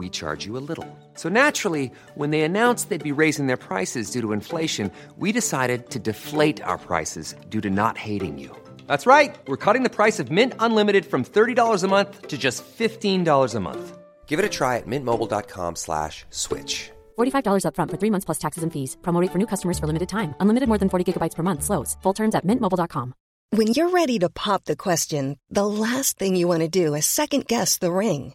we charge you a little. So naturally, when they announced they'd be raising their prices due to inflation, we decided to deflate our prices due to not hating you. That's right. We're cutting the price of Mint Unlimited from $30 a month to just $15 a month. Give it a try at mintmobile.com slash switch. $45 upfront for three months plus taxes and fees. Promo rate for new customers for limited time. Unlimited more than 40 gigabytes per month. Slows. Full terms at mintmobile.com. When you're ready to pop the question, the last thing you want to do is second guess the ring.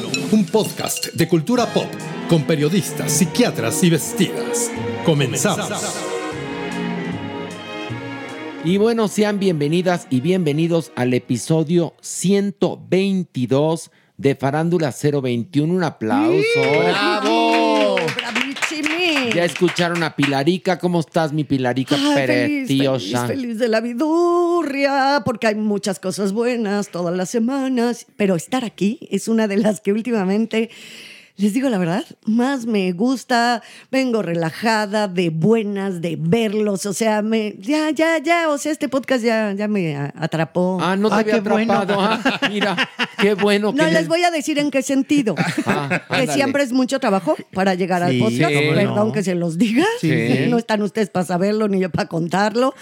un podcast de cultura pop con periodistas, psiquiatras y vestidas. Comenzamos. Y bueno, sean bienvenidas y bienvenidos al episodio 122 de Farándula 021. Un aplauso. ¡Bravo! Ya escucharon a Pilarica. ¿Cómo estás, mi Pilarica Ay, feliz, preciosa? feliz de la vidurria, porque hay muchas cosas buenas todas las semanas, pero estar aquí es una de las que últimamente, les digo la verdad, más me gusta, vengo relajada, de buenas, de verlos, o sea, me, ya, ya, ya, o sea, este podcast ya, ya me atrapó. Ah, no te Ah, había bueno. atrapado. Ah, mira, qué bueno. No que les voy a decir en qué sentido. Ah, que siempre es mucho trabajo para llegar al Sí, podcast. cómo Perdón no. que se los diga. Sí. No están ustedes para saberlo ni yo para contarlo.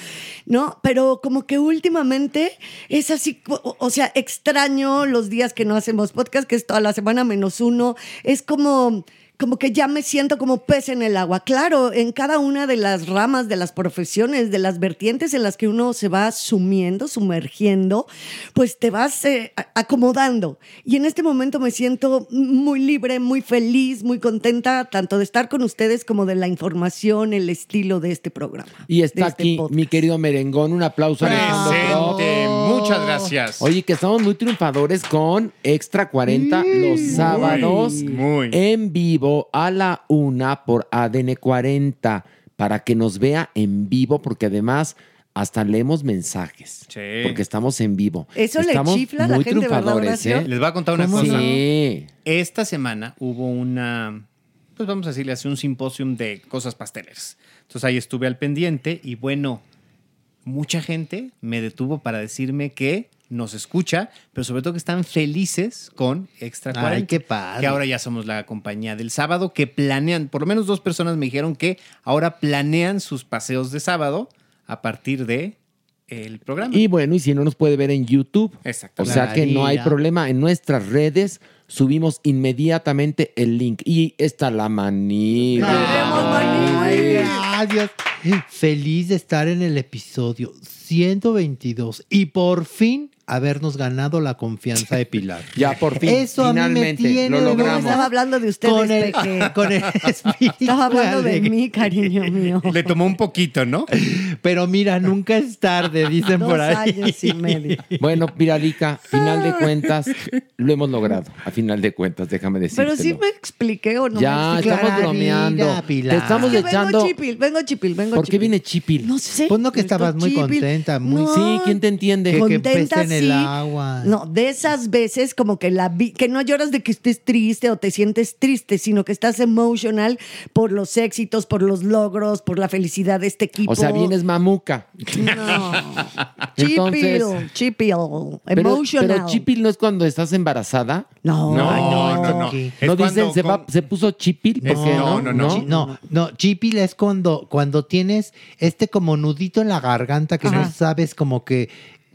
No, pero como que últimamente es así, o, o sea, extraño los días que no hacemos podcast, que es toda la semana menos uno. Es como como que ya me siento como pez en el agua. Claro, en cada una de las ramas de las profesiones, de las vertientes en las que uno se va sumiendo, sumergiendo, pues te vas eh, acomodando. Y en este momento me siento muy libre, muy feliz, muy contenta, tanto de estar con ustedes como de la información, el estilo de este programa. Y está este aquí podcast. mi querido merengón. Un aplauso. Presente, muchas gracias. Oye, que estamos muy triunfadores con Extra 40 los sábados muy. en vivo a la una por ADN 40 para que nos vea en vivo, porque además hasta leemos mensajes. Sí. Porque estamos en vivo. Eso le chifla a la gente, ¿verdad, triunfadores? ¿eh? Les voy a contar una ¿Cómo cosa. Sí. Esta semana hubo una, pues vamos a decirle así, un simposium de cosas pasteleras. Entonces ahí estuve al pendiente y bueno, mucha gente me detuvo para decirme que nos escucha, pero sobre todo que están felices con Extra Ay, 40. qué padre. Que ahora ya somos la compañía del sábado, que planean, por lo menos dos personas me dijeron que ahora planean sus paseos de sábado a partir de el programa. Y bueno, y si no nos puede ver en YouTube. Exacto. O sea que no hay problema. En nuestras redes subimos inmediatamente el link. Y está la manita. Gracias. Feliz de estar en el episodio 122 y por fin habernos ganado la confianza de Pilar. Ya por fin, Eso a mí me finalmente, tiene lo de logramos. Estaba hablando de ustedes, con el, Peque. con el espíritu Estaba hablando de mí, cariño mío. Le tomó un poquito, ¿no? Pero mira, nunca es tarde, dicen Dos por ahí. años y medio. Bueno, Piralica, final de cuentas, lo hemos logrado. A final de cuentas, déjame decirte. Pero sí me expliqué o no Ya, me expliqué. estamos bromeando. Pilar. Te estamos Es que echando. Vengo chipil, vengo chipil, vengo ¿Por qué viene Chipil? No sé. Pues no que estabas muy chipil. contenta, muy- Sí, ¿quién te entiende? Que- que contenta en el agua. No, de esas veces como que la vi- que no lloras de que estés triste o te sientes triste, sino que estás emotional por los éxitos, por los logros, por la felicidad de este equipo. O sea, vienes mamuca. No. Entonces- Chipil, chipil, emotional. pero Chipil no es cuando estás embarazada. No, No, ay, no, no, no. no dicen, cuando se, va- con- se puso Chipil. ¿por Es- qué no, no, no. No, no, chipil es cuando, cuando tienes este como nudito en la garganta que no sabes como que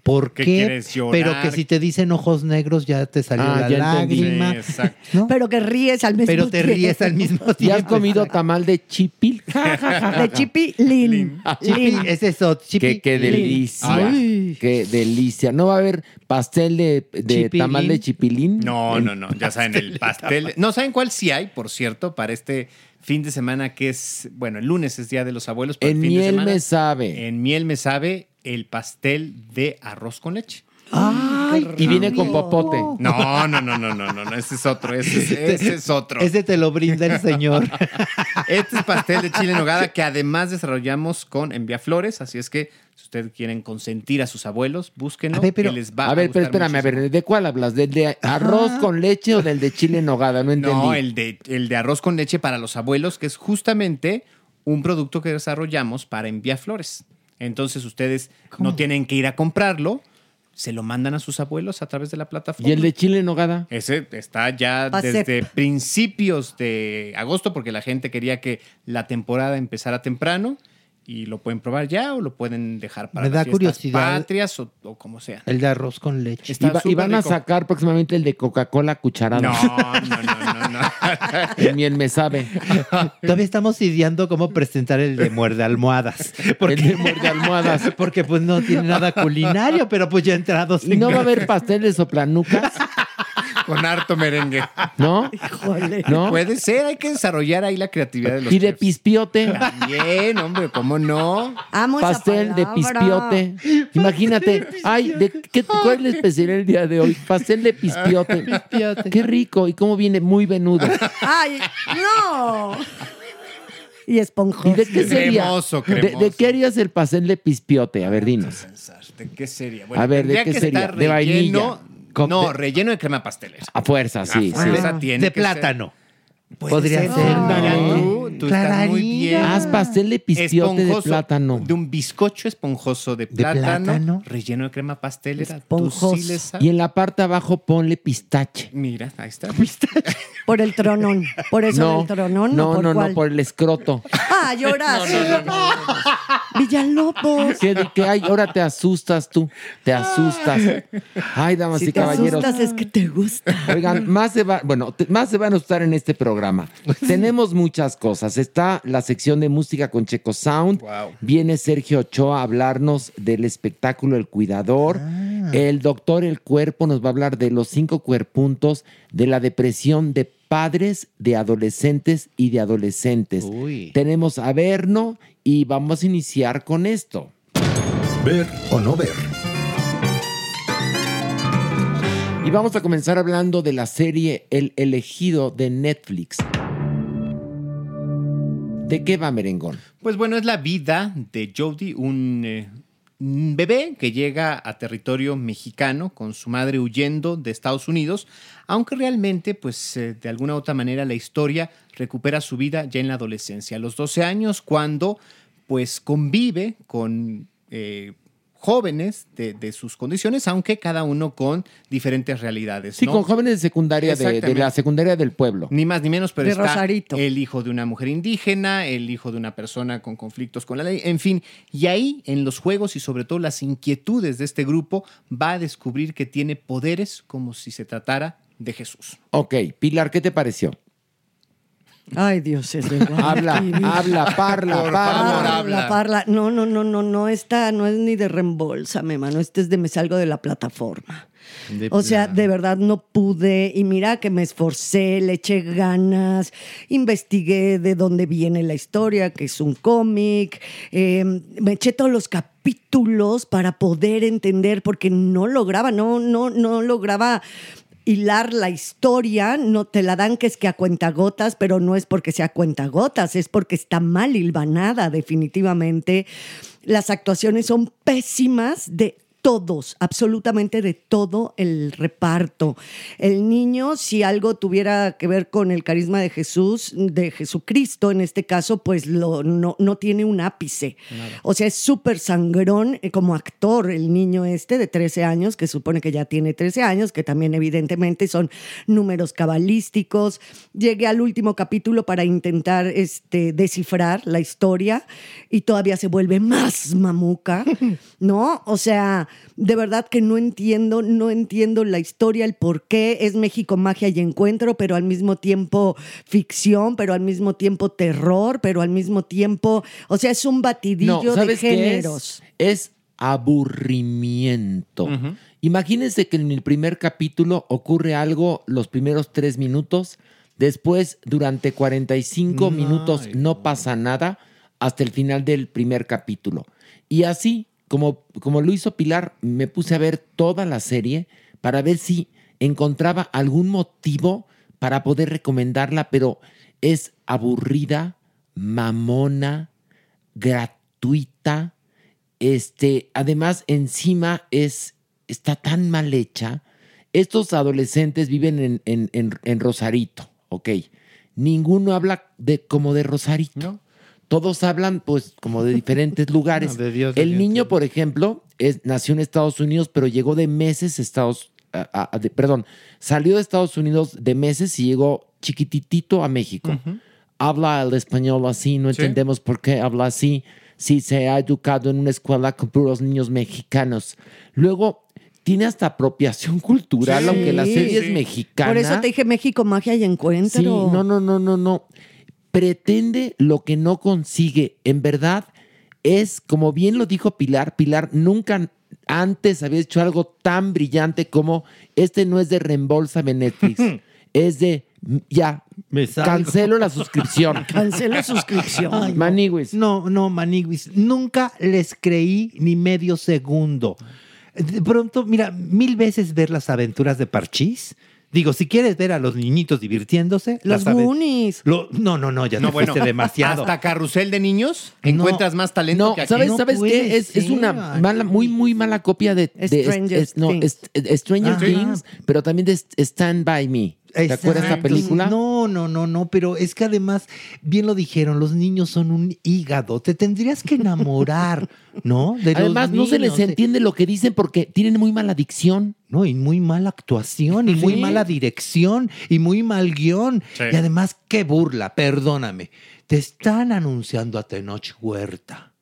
¿Por ¿Qué qué? quieres llorar? Pero que si te dicen ojos negros ya te salió Ah, la lágrima. Sí. Pero que ríes al mismo Pero te tiempo. ríes al mismo ¿Y tiempo. has comido tamal de chipil? De Chipi Lin. Chipi, es eso, chipi. Qué, qué delicia. Ay. Qué delicia. ¿No va a haber pastel de, de Chipilín. tamal de chipilín? No, no, no. Ya saben, el pastel. No, ¿saben cuál sí hay, por cierto, para este fin de semana que es, bueno, el lunes es Día de los Abuelos. pero el En fin de miel semana, me sabe. En miel me sabe el pastel de arroz con leche. Ay, Y viene con popote. No, no, no, no, no, no, no, ese es otro, ese es, ese es otro. Ese te lo brinda el señor. Este es pastel de chile en nogada que además desarrollamos con Enviaflores, así es que si ustedes quieren consentir a sus abuelos, búsquenlo, A ver, pero- que les va A ver, pero gustar espérame, a ver, ¿de cuál hablas? ¿Del de arroz con leche o del de chile en nogada? No entendí. No, el de, el de arroz con leche para los abuelos, que es justamente un producto que desarrollamos para Enviaflores. Entonces ustedes no tienen que ir a comprarlo, se lo mandan a sus abuelos a través de la plataforma. ¿Y el de chile en nogada? Ese está ya desde principios de agosto porque la gente quería que la temporada empezara temprano y lo pueden probar ya o lo pueden dejar para Me las da fiestas curiosidad. patrias o, o como sea. El de arroz con leche. Está Y, van a sacar próximamente el de Coca-Cola cucharada. No, no, no, no, no. Miel me sabe. Todavía estamos ideando cómo presentar el de muerde almohadas. El de muerde almohadas. Porque pues no tiene nada culinario, pero pues ya entrados ¿Y en no va a haber pastel de soplanucas? Con harto merengue. ¿no? Híjole. ¿No? Puede ser, hay que desarrollar ahí la creatividad de los Y de chefs. pispiote. También, hombre, ¿cómo no? Amo esa Pastel de palabra. pispiote. Imagínate. Ay, ¿de qué, ¿cuál es la especialidad el día de hoy? Pastel de pispiote. Pispiote. Qué rico. ¿Y cómo viene? Muy venudo. Ay, no. Y esponjoso. ¿Y de qué sería? Cremoso, ¿De- ¿De, cremoso. qué harías el pastel de pispiote? A ver, dinos. ¿De qué sería? A ver, ¿de tendría qué que sería? estar ¿De vainilla? relleno- No, de- relleno de crema pastelera. A fuerza, sí, A sí. fuerza tiene de que ser. plátano. Podría ser. ser. ¿no? tú, tú estás muy bien. Haz pastel de pispiote de Esponjoso, plátano. De un bizcocho esponjoso de plátano, plátano. relleno de crema pastelera. Esponjoso. Sí. Y en la parte abajo ponle pistache. Mira, ahí está. Por el tronón. Por eso No, del tronón. no, ¿o por no, cuál? no, por el escroto. Ah, lloras. Villalobos. ¿Qué, qué hay? Ahora te asustas tú. Te asustas. Ay, damas Si y te caballeros. asustas es que te gusta. Oigan, más se va, bueno, te- más se van a asustar en este programa. Tenemos muchas cosas. Está la sección de música con Checo Sound. Wow. Viene Sergio Ochoa a hablarnos del espectáculo El Cuidador. El doctor El Cuerpo nos va a hablar de los cinco cuerpuntos de la depresión de padres, de adolescentes y de adolescentes. Uy. Tenemos a Verno y vamos a iniciar con esto. Ver o no ver. Y vamos a comenzar hablando de la serie El elegido de Netflix. ¿De qué va Merengón? Pues bueno, es la vida de Jody, un, eh, un bebé que llega a territorio mexicano con su madre huyendo de Estados Unidos, aunque realmente, pues eh, de alguna u otra manera, la historia recupera su vida ya en la adolescencia, a los 12 años, cuando pues convive con eh, jóvenes de, de sus condiciones, aunque cada uno con diferentes realidades. Sí, ¿no? con jóvenes de secundaria, de, de la secundaria del pueblo. Ni más ni menos, pero De está Rosarito. el hijo de una mujer indígena, el hijo de una persona con conflictos con la ley, en fin. Y ahí, en los juegos y sobre todo las inquietudes de este grupo, va a descubrir que tiene poderes como si se tratara de Jesús. Ok, Pilar, ¿qué te pareció? Ay, Dios, es de Habla, habla, parla, Por parla. favor, habla. parla. No, no, no, no, no, esta no es ni de reembolsame, mano. Este es de me salgo de la plataforma. o sea, de verdad no pude. Y mira que me esforcé, le eché ganas, investigué de dónde viene la historia, que es un cómic. eh, me eché todos los capítulos para poder entender, porque no lograba, no, no, no lograba hilar la historia, no te la dan que es que a cuentagotas, pero no es porque sea cuentagotas, es porque está mal hilvanada definitivamente. Las actuaciones son pésimas de todos, absolutamente de todo el reparto. El niño, si algo tuviera que ver con el carisma de Jesús, de Jesucristo en este caso, pues lo, no, no tiene un ápice. O sea, es súper sangrón eh, como actor el niño este de 13 años, que supone que ya tiene 13 años, que también evidentemente son números cabalísticos. Llegué al último capítulo para intentar este, descifrar la historia y todavía se vuelve más mamuca, ¿no? O sea, de verdad que no entiendo, no entiendo la historia, el por qué es México magia y encuentro, pero al mismo tiempo ficción, pero al mismo tiempo terror, pero al mismo tiempo, o sea, es un batidillo de ¿sabes qué es? géneros. Es aburrimiento. Imagínense que en el primer capítulo ocurre algo los primeros tres minutos, después durante 45 minutos no pasa nada hasta el final del primer capítulo. Y así, como, como lo hizo Pilar, me puse a ver toda la serie para ver si encontraba algún motivo para poder recomendarla, pero es aburrida, mamona, gratuita. Este, además, encima es, está tan mal hecha. Estos adolescentes viven en, en- en- Rosarito, ok. Ninguno habla de, como de Rosarito. Todos hablan, pues, como de diferentes lugares. No, de Dios, El Dios, niño, por ejemplo, es, nació en Estados Unidos, pero llegó de meses a Estados a- a- a- de- perdón, salió de Estados Unidos de meses y llegó chiquititito a México. Habla el español así, no Sí. entendemos por qué habla así. Si se ha educado en una escuela con puros niños mexicanos. Luego, tiene hasta apropiación cultural, Sí. aunque la serie Sí. es mexicana. Por eso te dije México magia y encuentro. Sí, no, no, no, no, no. Pretende lo que no consigue. En verdad, es, como bien lo dijo Pilar, Pilar nunca antes había hecho algo tan brillante como este no es de reembolsame Netflix, es de ya, Me cancelo la suscripción. Cancela suscripción. Ay, no. Maniwis. No, no, Maniguis. Nunca les creí ni medio segundo. De pronto, mira, mil veces ver las aventuras de Parchís. Digo, si quieres ver a los niñitos divirtiéndose. Los Goonies. Lo- no, no, no, ya No, te bueno, fuiste demasiado. hasta carrusel de niños No. encuentras más talento No, que aquí. ¿sabes, No ¿sabes qué? Es, una mala, muy, muy mala copia de, de- Stranger es- no, Things. es- es- Stranger Ajá. Things, pero también de Stand By Me. ¿Te acuerdas de esa película? No, no, no, no, pero es que además, bien lo dijeron, los niños son un hígado. Te tendrías que enamorar, ¿no? De Además, no se les entiende lo que dicen porque tienen muy mala dicción. No, y muy mala actuación, y muy mala dirección, y muy mal guion. Sí. Y además, qué burla, perdóname. Te están anunciando a Tenoch Huerta.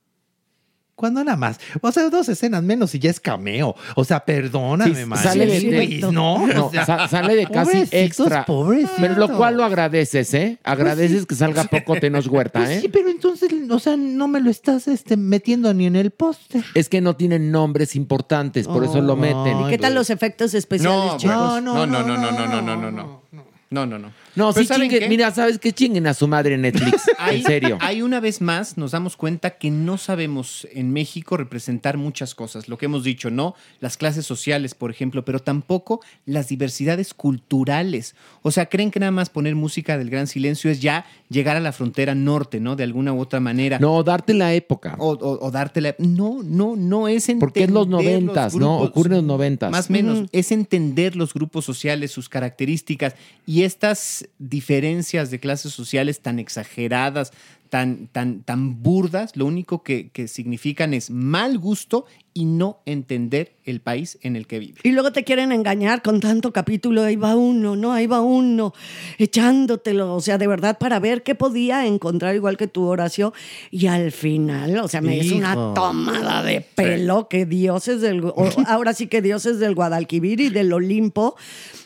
Cuando nada más. O sea, dos escenas menos y ya es cameo. O sea, perdóname, Sí, sale de- ¿no? No, O sea, sa- sale de casi pobrecitos, extra. pobrecitos. Pero lo cual lo agradeces, ¿eh? Agradeces que salga poco Tenos Huerta, Pues ¿eh? sí, pero entonces, o sea, no me lo estás este, metiendo ni en el póster. Es que no tienen nombres importantes, por eso lo meten. ¿Qué tal los efectos especiales, No, chicos? no, no, no, no, no, no, no, no, no, no. No, no, no. Sí ¿saben chinguen, qué? mira, ¿sabes qué? Chinguen a su madre Netflix, Ahí, en serio. ahí una vez más nos damos cuenta que no sabemos en México representar muchas cosas. Lo que hemos dicho, ¿no? Las clases sociales, por ejemplo, pero tampoco las diversidades culturales. O sea, creen que nada más poner música del gran silencio es ya llegar a la frontera norte, ¿no? De alguna u otra manera. No, darte la época. O, o, o dártela. No, no, no es entender. Porque es los noventas, ¿no? Ocurre en los noventas. Más o menos. Es entender los grupos sociales, sus características y estas diferencias de clases sociales tan exageradas, tan, tan, tan burdas, lo único que, que significan es mal gusto y no entender el país en el que vive. Y luego te quieren engañar con tanto capítulo, ahí va uno, ¿no? Ahí va uno, echándotelo, o sea, de verdad, para ver qué podía encontrar igual que tu Horacio. Y al final, o sea, me es una tomada de pelo que dioses del, ahora sí que dioses del Guadalquivir y del Olimpo.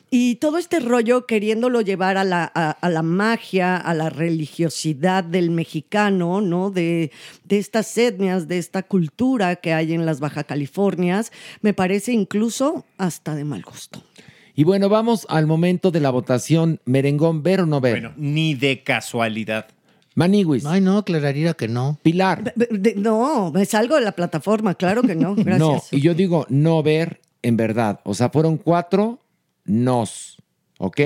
Y todo este rollo queriéndolo llevar a la, a, a la magia, a la religiosidad del mexicano, ¿no? De, de estas etnias, de esta cultura que hay en las Baja Californias, me parece incluso hasta de mal gusto. Y bueno, vamos al momento de la votación. Merengón, ¿ver o no ver? Bueno, ni de casualidad. Maniwis, Ay, no, aclararía que no. Pilar. De- no, me salgo de la plataforma, claro que no, gracias. No, y yo digo no ver en verdad. O sea, fueron cuatro nos, ¿ok?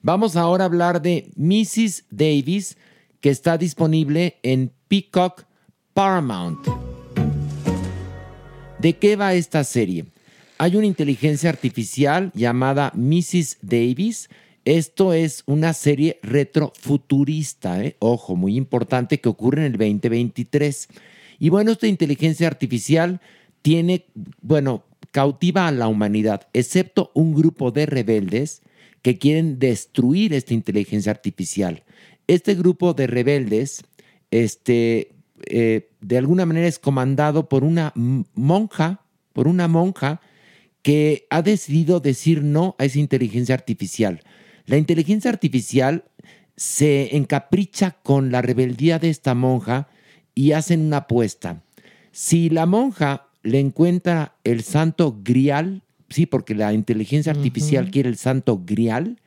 Vamos ahora a hablar de Mrs. Davis, que está disponible en Peacock Paramount. ¿De qué va esta serie? Hay una inteligencia artificial llamada Mrs. Davis. Esto es una serie retrofuturista, ¿eh? ojo, muy importante, que ocurre en el 2023. Y bueno, esta inteligencia artificial tiene, bueno, cautiva a la humanidad, excepto un grupo de rebeldes que quieren destruir esta inteligencia artificial. Este grupo de rebeldes, este, eh, de alguna manera es comandado por una monja, por una monja que ha decidido decir no a esa inteligencia artificial. La inteligencia artificial se encapricha con la rebeldía de esta monja y hacen una apuesta. Si la monja le encuentra el santo grial, sí, porque la inteligencia artificial quiere el santo grial,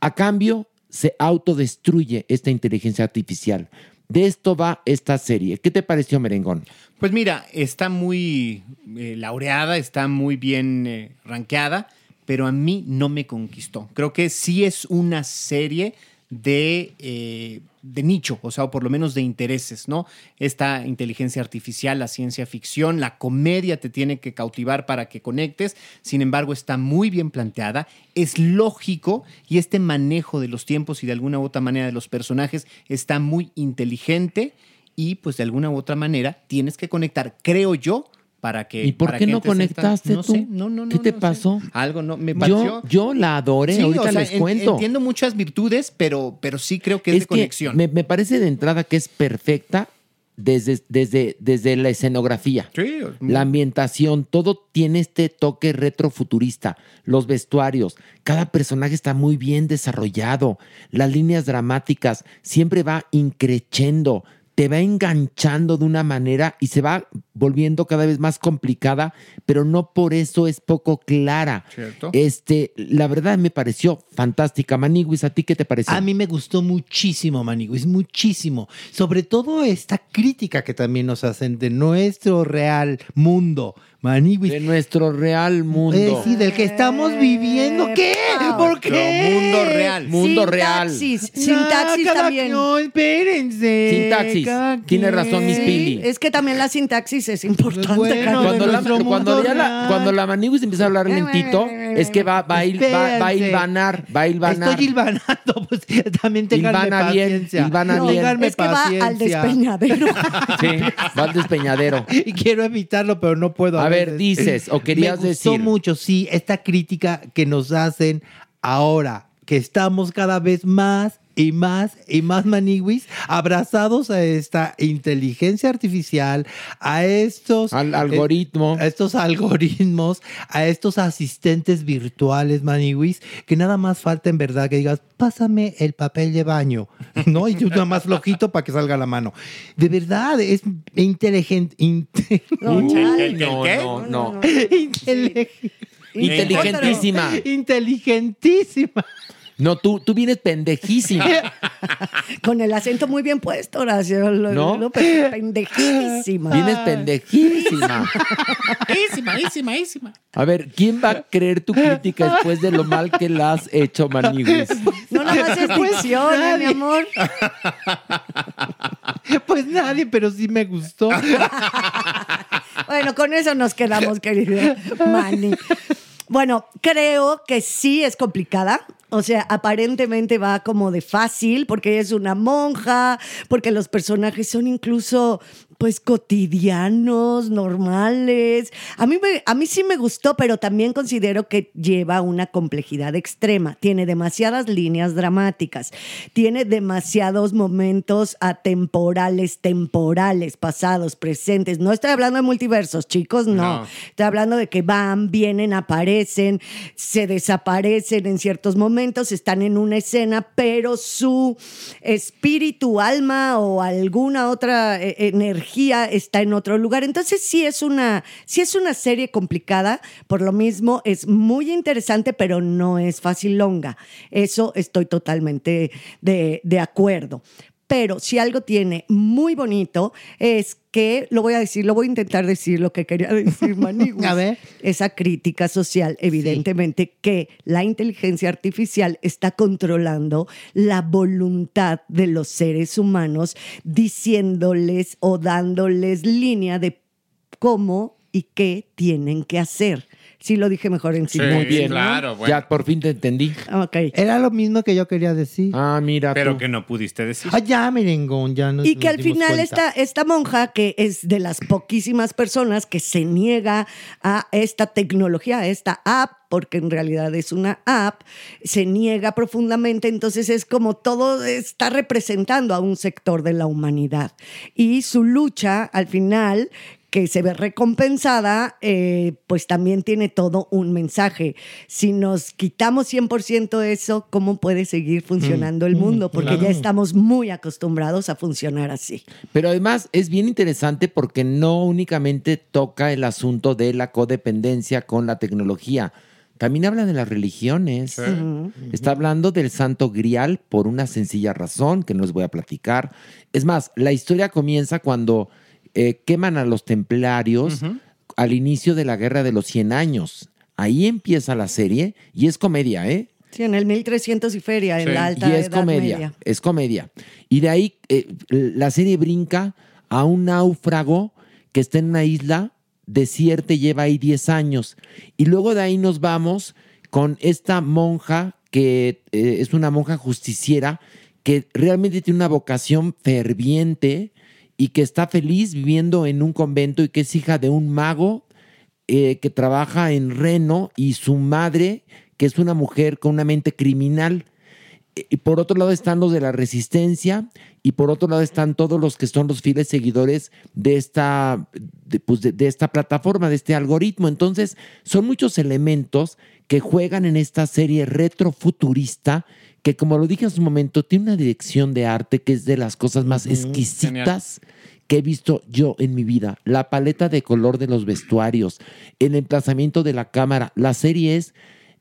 a cambio se autodestruye esta inteligencia artificial. De esto va esta serie. ¿Qué te pareció, Merengón? Pues mira, está muy eh, laureada, está muy bien eh, rankeada, pero a mí no me conquistó. Creo que sí es una serie de, eh, de nicho, o sea, o por lo menos de intereses, ¿no? Esta inteligencia artificial, la ciencia ficción, la comedia te tiene que cautivar para que conectes, sin embargo, está muy bien planteada, es lógico y este manejo de los tiempos y de alguna u otra manera de los personajes está muy inteligente y pues de alguna u otra manera tienes que conectar, creo yo, para que... ¿Y por para qué que no conectaste no tú? sé, no, no, no, ¿Qué te no sé. pasó? Algo no, me pareció... Yo, yo la adoré, Sí, ahorita o sea, les en- cuento. Entiendo muchas virtudes, pero, pero sí creo que es, de conexión. Me, me parece de entrada que es perfecta desde, desde, desde la escenografía. Sí, La ambientación, todo tiene este toque retrofuturista. Los vestuarios, cada personaje está muy bien desarrollado. Las líneas dramáticas siempre va increchendo, te va enganchando de una manera y se va volviendo cada vez más complicada, pero no por eso es poco clara. Cierto. Este, la verdad me pareció fantástica. Maniguis, ¿a ti qué te pareció? A mí me gustó muchísimo, Maniguis, muchísimo. Sobre todo esta crítica que también nos hacen de nuestro real mundo, Maniguis. De nuestro real mundo. Eh, sí, del que estamos viviendo. ¿Qué? ¿Por qué? mundo real. Mundo real. Sintaxis, sintaxis cada también. No, espérense. Sintaxis. Cada Tiene razón, Miss Sí, Pili. es que también la sintaxis es importante. Bueno, Carlos. Cuando la, cuando, ya la, real. cuando la Maniguis empieza a hablar lentito, es que va, va, a ir- va, va a Espérense. hilvanar, va a hilvanar. Estoy hilvanando, pues también tenganme Hilvana bien, paciencia. hilvana bien. Es que va al paciencia. despeñadero. Sí, va al despeñadero. Y quiero evitarlo, pero no puedo. A ver, veces. dices, o querías Me gustó decir. mucho, sí, esta crítica que nos hacen ahora, que estamos cada vez más y más y más maniguis abrazados a esta inteligencia artificial, a estos Al algoritmo. eh, a estos algoritmos, a estos asistentes virtuales maniguis, que nada más falta en verdad que digas, pásame el papel de baño, ¿no? Y tú nada más flojito para que salga la mano. De verdad, es inteligente. Uy, ¿El- el no, no, no. Inteligentísima. Inteligentísima. No, tú, tú vienes pendejísima. Con el acento muy bien puesto, Horacio. Lo- ¿No? lo pe- pendejísima. Vienes pendejísima. A ver, ¿quién va a creer tu crítica después de lo mal que la has hecho, Maniguis? No nada más es dicción, ¿eh, mi amor. Pues nadie, pero sí me gustó. Bueno, con eso nos quedamos, querido Manny. Bueno, creo que sí es complicada. O sea, aparentemente va como de fácil, porque es una monja, porque los personajes son incluso, pues, cotidianos, normales. A mí, me- a mí sí me gustó, pero también considero que lleva una complejidad extrema. Tiene demasiadas líneas dramáticas, tiene demasiados momentos atemporales, temporales, pasados, presentes. No estoy hablando de multiversos, chicos, no. No. Estoy hablando de que van, vienen, aparecen, se desaparecen en ciertos momentos, están en una escena, pero su espíritu, alma o alguna otra eh, está en otro lugar. Entonces sí es una, sí es una serie complicada, por lo mismo es muy interesante, pero no es fácil longa. Eso estoy totalmente de, de acuerdo. Pero si algo tiene muy bonito es que, lo voy a decir, lo voy a intentar decir lo que quería decir Maniguis. A ver. Esa crítica social, evidentemente, que la inteligencia artificial está controlando la voluntad de los seres humanos, diciéndoles o dándoles línea de cómo y qué tienen que hacer. Sí lo dije mejor en sí. Muy bien. claro, bueno. Ya por fin te entendí. Ok. Era lo mismo que yo quería decir. Ah, mira Pero tú. que no pudiste decir. Ah, ya, merengón, ya nos Y que nos al final esta, esta monja, que es de las poquísimas personas que se niega a esta tecnología, a esta app, porque en realidad es una app, se niega profundamente, entonces es como todo está representando a un sector de la humanidad. Y su lucha al final que se ve recompensada, eh, pues también tiene todo un mensaje. Si nos quitamos 100% eso, ¿cómo puede seguir funcionando el mundo? Porque ya estamos muy acostumbrados a funcionar así. Pero además es bien interesante porque no únicamente toca el asunto de la codependencia con la tecnología, también habla de las religiones. Está hablando del santo grial por una sencilla razón que no les voy a platicar. Es más, la historia comienza cuando eh, queman a los templarios al inicio de la guerra de los 100 años. Ahí empieza la serie y es comedia, ¿eh? Sí, en el 1300 y feria, en la alta y es Edad comedia, Media. es comedia. Y de ahí eh, la serie brinca a un náufrago que está en una isla desierta y lleva ahí 10 años. Y luego de ahí nos vamos con esta monja que eh, es una monja justiciera que realmente tiene una vocación ferviente y que está feliz viviendo en un convento y que es hija de un mago eh, que trabaja en Reno y su madre, que es una mujer con una mente criminal. Y por otro lado están los de la resistencia y por otro lado están todos los que son los fieles seguidores de esta, pues, de esta plataforma, de este algoritmo. Entonces son muchos elementos que juegan en esta serie retrofuturista que como lo dije en su momento, tiene una dirección de arte que es de las cosas más exquisitas que he visto yo en mi vida. La paleta de color de los vestuarios, el emplazamiento de la cámara. La serie es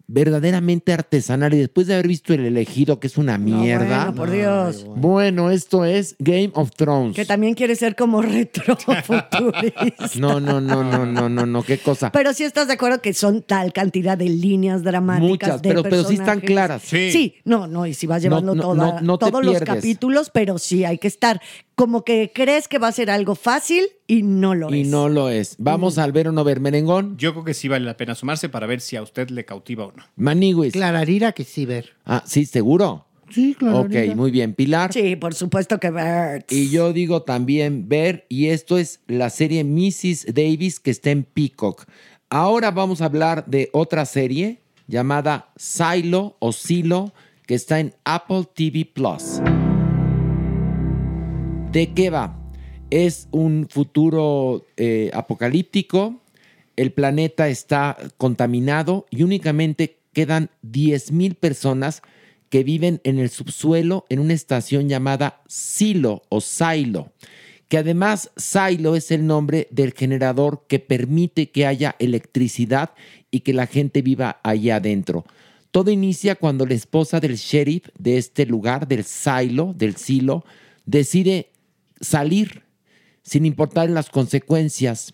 verdaderamente artesanal y después de haber visto El elegido, que es una mierda. bueno, por Dios. Bueno, esto es Game of Thrones. Que también quiere ser como retrofuturista. No, no, no, no, no, no, no, qué cosa. Pero sí estás de acuerdo que son tal cantidad de líneas dramáticas. Muchas, de pero- pero sí están claras. Sí. Sí. no, no, y si vas llevando No, no, toda- no, no todos los capítulos, pero sí hay que estar como que crees que va a ser algo fácil y no lo Y es. no lo es. Vamos al ver o no ver merengón. Yo creo que sí vale la pena sumarse para ver si a usted le cautiva o no. Maniguis. Clararira que sí ver. Ah, sí, seguro. Sí, claro. Ok, muy bien. Pilar. Sí, por supuesto que Bert. Y yo digo también ver, y esto es la serie Mrs. Davis que está en Peacock. Ahora vamos a hablar de otra serie llamada Silo o Silo que está en Apple TV Plus. ¿De qué va? Es un futuro eh, apocalíptico, el planeta está contaminado y únicamente quedan 10.000 personas que viven en el subsuelo en una estación llamada Silo o Silo, que además Silo es el nombre del generador que permite que haya electricidad y que la gente viva allá adentro. Todo inicia cuando la esposa del sheriff de este lugar, del Silo, del Silo, decide salir sin importar las consecuencias.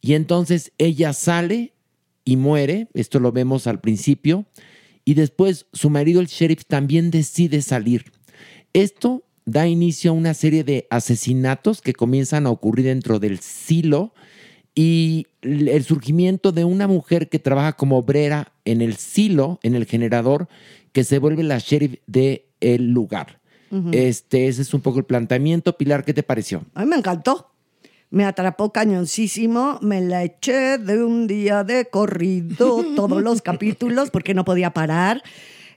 Y entonces ella sale y muere, esto lo vemos al principio, y después su marido, el sheriff, también decide salir. Esto da inicio a una serie de asesinatos que comienzan a ocurrir dentro del silo y el surgimiento de una mujer que trabaja como obrera en el silo, en el generador, que se vuelve la sheriff del lugar. Este, ese es un poco el planteamiento. Pilar, ¿qué te pareció? A mí me encantó. Me atrapó cañoncísimo, me la eché de un día de corrido todos los capítulos porque no podía parar.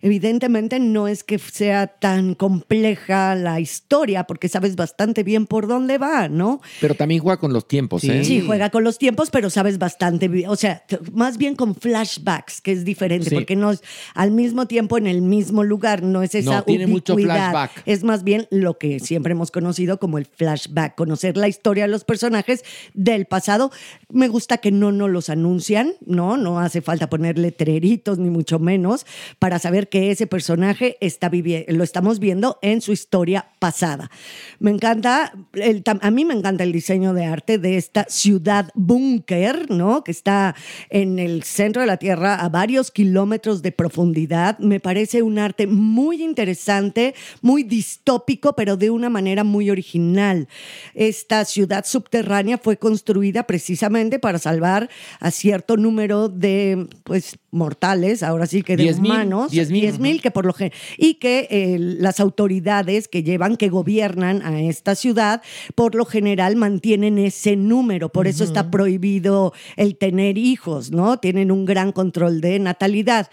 Evidentemente no es que sea tan compleja la historia porque sabes bastante bien por dónde va, ¿no? Pero también juega con los tiempos, ¿eh? Sí, juega con los tiempos, pero sabes bastante bien, o sea, más bien con flashbacks, que es diferente, Sí. porque no es al mismo tiempo en el mismo lugar, no es esa No, tiene mucho flashback. Es más bien lo que siempre hemos conocido como el flashback, conocer la historia de los personajes del pasado. Me gusta que no nos los anuncian, ¿no? No hace falta poner letreritos, ni mucho menos, para saber que ese personaje está viviendo, lo estamos viendo en su historia pasada. Me encanta, el a mí me encanta el diseño de arte de esta ciudad búnker, ¿no? Que está en el centro de la Tierra a varios kilómetros de profundidad. Me parece un arte muy interesante, muy distópico, pero de una manera muy original. Esta ciudad subterránea fue construida precisamente para salvar a cierto número de, pues, mortales, ahora sí que de 10,000, humanos. 10,000 10 mil, que por lo gen- y que eh, las autoridades que llevan, que gobiernan a esta ciudad, por lo general mantienen ese número, por eso está prohibido el tener hijos, ¿no? Tienen un gran control de natalidad.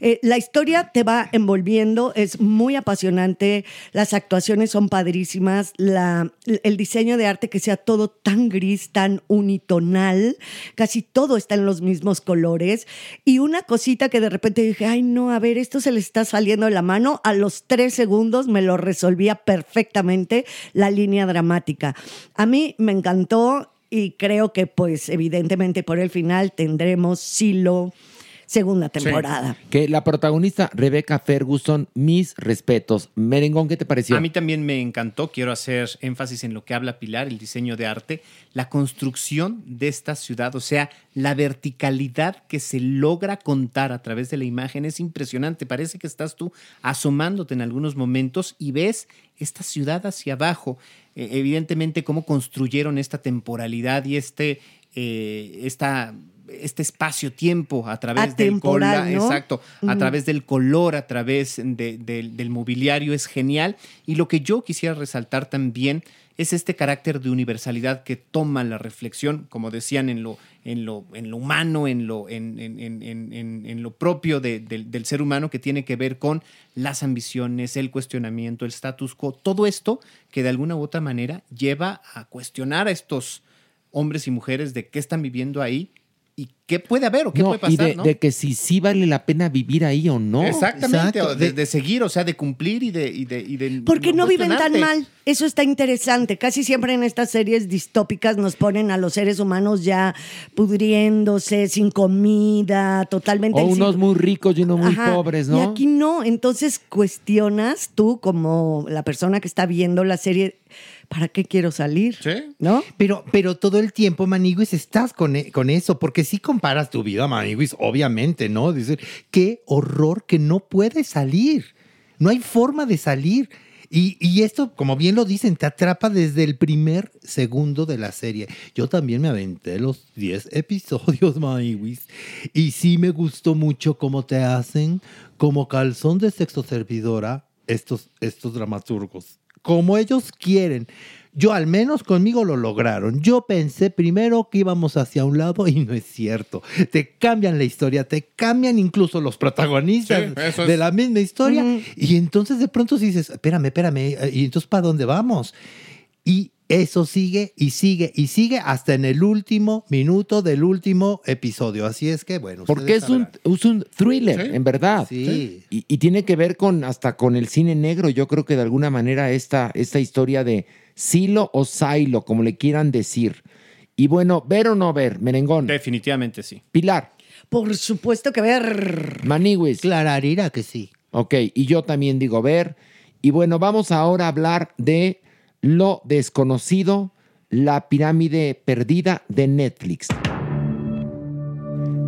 Eh, la historia te va envolviendo, es muy apasionante, las actuaciones son padrísimas, la, el diseño de arte que sea todo tan gris, tan unitonal, casi todo está en los mismos colores. Y una cosita que de repente dije, ay no, a ver, esto se le está saliendo la mano, a los tres segundos me lo resolvía perfectamente la línea dramática. A mí me encantó y creo que pues evidentemente por el final tendremos Silo segunda temporada. Que la protagonista, Rebecca Ferguson, mis respetos. Merengón, ¿qué te pareció? A mí también me encantó, quiero hacer énfasis en lo que habla Pilar, el diseño de arte, la construcción de esta ciudad, o sea, la verticalidad que se logra contar a través de la imagen es impresionante. Parece que estás tú asomándote en algunos momentos y ves esta ciudad hacia abajo. Eh, evidentemente, cómo construyeron esta temporalidad y este, eh, esta este espacio-tiempo a través del color, exacto, a través del color, a través de- del- del mobiliario es genial. Y lo que yo quisiera resaltar también es este carácter de universalidad que toma la reflexión, como decían, en lo, en lo, en lo humano, en lo, en, lo propio de- del- del ser humano que tiene que ver con las ambiciones, el cuestionamiento, el status quo, todo esto que de alguna u otra manera lleva a cuestionar a estos hombres y mujeres de qué están viviendo ahí y qué puede haber o qué no, puede pasar. y de, ¿no? de que si sí vale la pena vivir ahí o no. Exactamente, Exacto. de, seguir, o sea, de cumplir y de... Y de, y de Porque no viven tan mal. Eso está interesante. Casi siempre en estas series distópicas nos ponen a los seres humanos ya pudriéndose, sin comida, totalmente. O unos sin- muy ricos y unos muy Ajá. pobres, Y ¿no? aquí no. Entonces cuestionas tú, como la persona que está viendo la serie, ¿para qué quiero salir? Sí. ¿No? Pero, pero todo el tiempo, Maniguis, estás con, e- con eso, porque si comparas tu vida, Maniguis, obviamente, ¿no? Dices, qué horror que no puedes salir. No hay forma de salir. Y, y esto, como bien lo dicen, te atrapa desde el primer segundo de la serie. Yo también me aventé los 10 episodios, Maniguis. Y sí me gustó mucho cómo te hacen como calzón de sexo servidora estos, estos dramaturgos como ellos quieren. Yo al menos conmigo lo lograron. Yo pensé primero que íbamos hacia un lado y no es cierto. Te cambian la historia, te cambian incluso los protagonistas Sí, eso es. de la misma historia. Y entonces de pronto dices, espérame, espérame, ¿y entonces para dónde vamos? Y eso sigue y sigue y sigue hasta en el último minuto del último episodio. Así es que, bueno. Porque es un, sabrán. es un thriller, Sí. en verdad. Sí. Y, y tiene que ver con hasta con el cine negro. Yo creo que de alguna manera esta, esta historia de Silo o Silo, como le quieran decir. Y bueno, ver o no ver, Merengón. Definitivamente sí. Pilar, Por supuesto que ver. Maniwis. Clararira que sí. Ok, y yo también digo ver. Y bueno, vamos ahora a hablar de lo desconocido, la pirámide perdida de Netflix.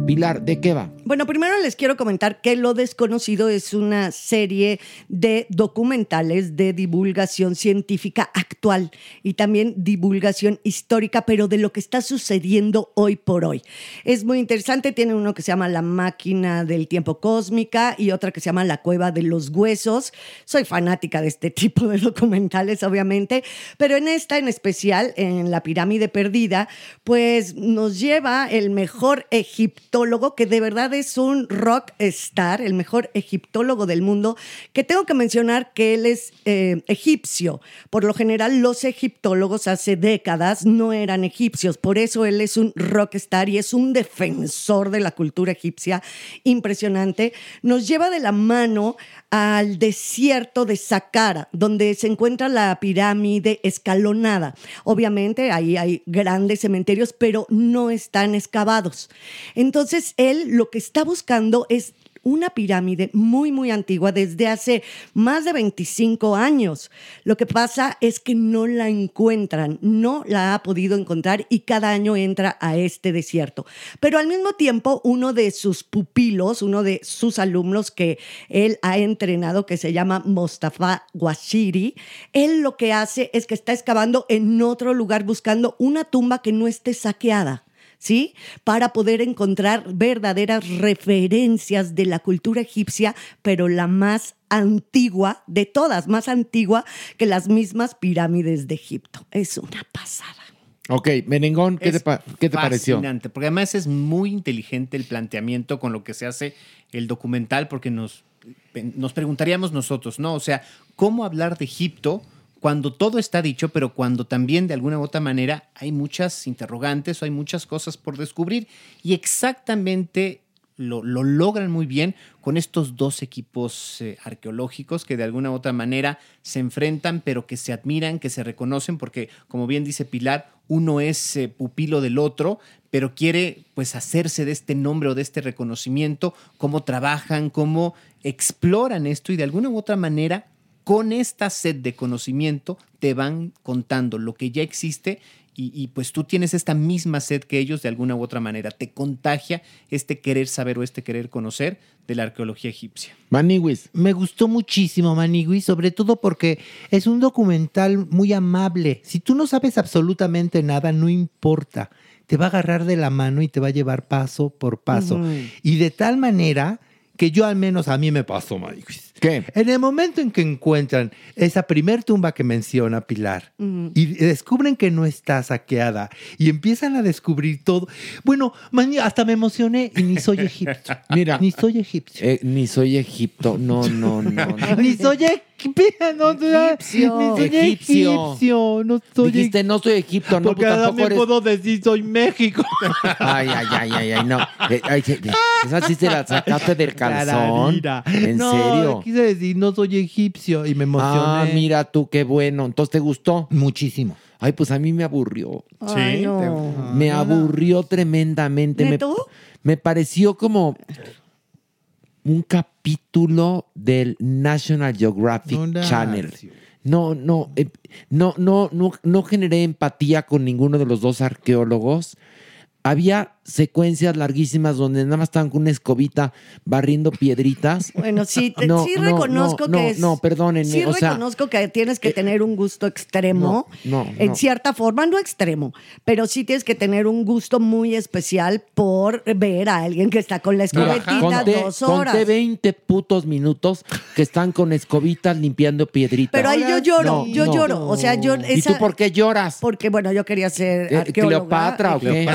Pilar, ¿de qué va? Bueno, primero les quiero comentar que Lo Desconocido es una serie de documentales de divulgación científica actual y también divulgación histórica, pero de lo que está sucediendo hoy por hoy. Es muy interesante, tiene uno que se llama La máquina del tiempo cósmica y otra que se llama La cueva de los huesos. Soy fanática de este tipo de documentales, obviamente, pero en esta en especial, en La pirámide perdida, pues nos lleva el mejor egiptólogo que de verdad es un rock star, el mejor egiptólogo del mundo, que tengo que mencionar que él es eh, egipcio. Por lo general, los egiptólogos hace décadas no eran egipcios, por eso él es un rock star y es un defensor de la cultura egipcia impresionante. Nos lleva de la mano al desierto de Saqqara, donde se encuentra la pirámide escalonada. Obviamente ahí hay grandes cementerios, pero no están excavados. Entonces él lo que está buscando es una pirámide muy, muy antigua desde hace más de 25 años. Lo que pasa es que no la encuentran, no la ha podido encontrar y cada año entra a este desierto. Pero al mismo tiempo, uno de sus pupilos, uno de sus alumnos que él ha entrenado, que se llama Mostafa Washiri, él lo que hace es que está excavando en otro lugar buscando una tumba que no esté saqueada ¿sí? Para poder encontrar verdaderas referencias de la cultura egipcia, pero la más antigua de todas, más antigua que las mismas pirámides de Egipto. Es una pasada. Ok, Merengón, ¿qué, Es te, pa- qué te pareció? Fascinante, porque además es muy inteligente el planteamiento con lo que se hace el documental, porque nos, nos preguntaríamos nosotros, ¿no? O sea, ¿cómo hablar de Egipto cuando todo está dicho, pero cuando también de alguna u otra manera hay muchas interrogantes o hay muchas cosas por descubrir? Y exactamente lo, lo logran muy bien con estos dos equipos eh, arqueológicos que de alguna u otra manera se enfrentan, pero que se admiran, que se reconocen, porque como bien dice Pilar, uno es eh, pupilo del otro, pero quiere pues hacerse de este nombre o de este reconocimiento, cómo trabajan, cómo exploran esto y de alguna u otra manera con esta sed de conocimiento te van contando lo que ya existe y, y, pues tú tienes esta misma sed que ellos de alguna u otra manera. Te contagia este querer saber o este querer conocer de la arqueología egipcia. Maniwis. Me gustó muchísimo, Manigui, sobre todo porque es un documental muy amable. Si tú no sabes absolutamente nada, no importa. Te va a agarrar de la mano y te va a llevar paso por paso. Y de tal manera que yo al menos a mí me pasó, Manigui. ¿Qué? En el momento en que encuentran esa primer tumba que menciona Pilar y descubren que no está saqueada y empiezan a descubrir todo. Bueno, mani- hasta me emocioné y ni soy egipcio. Mira. Ni soy egipcio. Eh, ni soy Egipto, no, no, no. no. Ni soy egipcio. No, soy- Egipcio. Ni soy Egipcio. egipcio. No soy Dijiste, no soy Egipto, no, Porque pues tampoco eres... puedo decir soy México. Ay, ay, ay, ay, ay, no. Eh, ay, sí, esa sí se la sacaste del calzón. ¿En no, serio? quise decir no soy egipcio y me emocioné. Ah, mira tú, qué bueno. Entonces, ¿te gustó? Muchísimo. Ay, pues a mí me aburrió. Ay, no. Me aburrió tremendamente. Me, me pareció como un capítulo del National Geographic. Channel. No, no, eh, no, no, no, no generé empatía con ninguno de los dos arqueólogos. Había secuencias larguísimas donde nada más estaban con una escobita barriendo piedritas. Bueno, sí, te- No, sí no, reconozco no, que no, es. no, perdónenme, Sí o sea, reconozco que tienes que eh, tener un gusto extremo. no, no, en no. cierta forma, no extremo, pero sí tienes que tener un gusto muy especial por ver a alguien que está con la escobetita conté, dos horas. conté 20 putos minutos que están con escobitas limpiando piedritas. Pero ahí yo lloro, No, yo no. lloro. O sea, yo. ¿Y tú por qué lloras? Porque, bueno, yo quería ser Eh, arqueóloga. ¿Cleopatra o qué?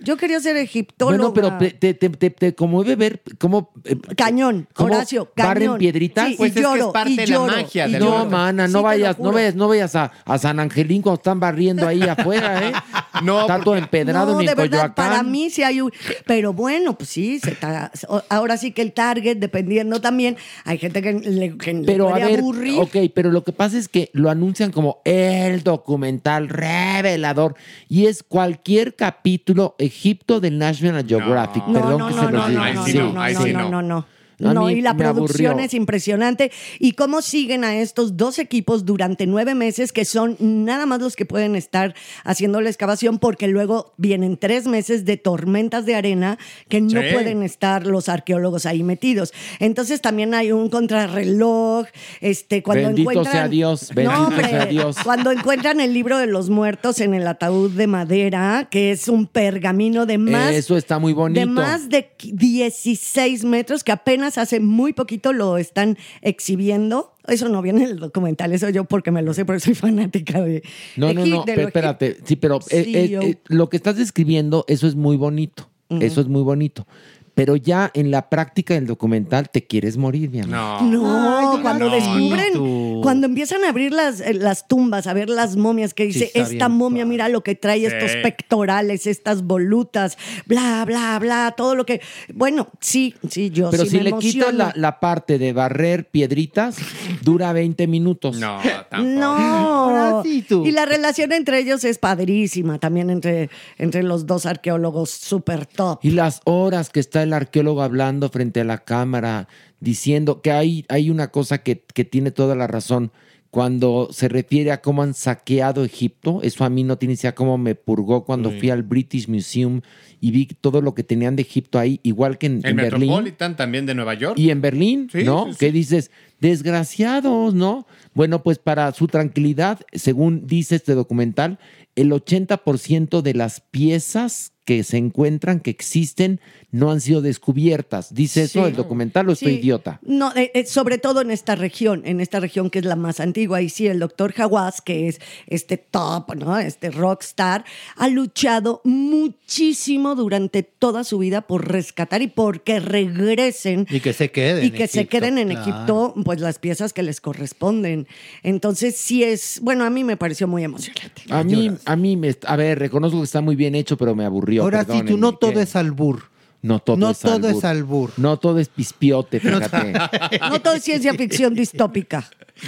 Yo quería ser egiptóloga. Bueno, pero te, te, te, te- te conmueve ver cómo... eh, Cañón, cómo Horacio, barren cañón. piedritas. Sí, Pues y es que es lloro, parte y de la lloro, magia y de No, mana, no vayas, no vayas, no vayas a, a San Angelín cuando están barriendo ahí afuera, ¿eh? No, Está todo empedrado no, ni de en verdad, Coyoacán. para mí sí hay un... Pero bueno, pues sí, se ta- ahora sí que el target, dependiendo también, hay gente que le, que le Pero a ver, aburrir. ok, pero lo que pasa es que lo anuncian como el documental revelador y es cualquier capítulo Egipto del National Geographic. No, Perdón no, que no, se los no, diga. no, no, sí no, no, no, no. No, no. A No, mí y la producción aburrió. es impresionante. Y cómo siguen a estos dos equipos durante nueve meses, que son nada más los que pueden estar haciendo la excavación, porque luego vienen tres meses de tormentas de arena que no pueden estar los arqueólogos ahí metidos. Entonces también hay un contrarreloj. Este, cuando Bendito encuentran. sea Dios, No, bendito hombre, sea Dios. Cuando encuentran el libro de los muertos en el ataúd de madera, que es un pergamino de más. Eso está muy bonito. De más de 16 metros, que apenas hace muy poquito lo están exhibiendo. Eso no viene en el documental, eso yo porque me lo sé, porque soy fanática de. No, no, de no, Egip- de espérate. Sí, pero eh, eh, eh, lo que estás describiendo, eso es muy bonito. Eso es muy bonito. Pero ya en la práctica del documental te quieres morir, mi amor. No. No, cuando no, descubren, cuando empiezan a abrir las, eh, las tumbas, a ver las momias, que dice, esta bien momia, mira lo que trae, estos pectorales, estas volutas, bla, bla, bla, todo lo que... Bueno, sí, sí, yo Pero sí si me le quitas la, la parte de barrer piedritas, dura 20 minutos. No, tampoco. No. Y la relación entre ellos es padrísima, también entre, entre los dos arqueólogos super top. Y las horas que está el arqueólogo hablando frente a la cámara, diciendo que hay, hay una cosa que, que tiene toda la razón. Cuando se refiere a cómo han saqueado Egipto, eso a mí no tiene idea cómo me purgó cuando fui al British Museum y vi todo lo que tenían de Egipto ahí, igual que en, El en Berlín. Metropolitan también de Nueva York. Y en Berlín, Sí, ¿no? sí. Que dices, Desgraciados, ¿no? Bueno, pues para su tranquilidad, según dice este documental, el 80% de las piezas que se encuentran, que existen, no han sido descubiertas. ¿Dice eso el documental o estoy Sí. idiota? No, eh, eh, sobre todo en esta región, en esta región que es la más antigua. Y sí, el doctor Hawass, que es este top, ¿no? Este rockstar, ha luchado muchísimo durante toda su vida por rescatar y porque regresen Y que se queden. y en que se Egipto, queden en claro. Egipto, pues las piezas que les corresponden. Entonces, sí es, bueno, a mí me pareció muy emocionante. A mí, a mí, me, a ver, reconozco que está muy bien hecho, pero me Ahora sí, tú no todo es albur. No todo, no es, todo albur. es albur. No todo es pispiote, fíjate. No todo es ciencia ficción distópica.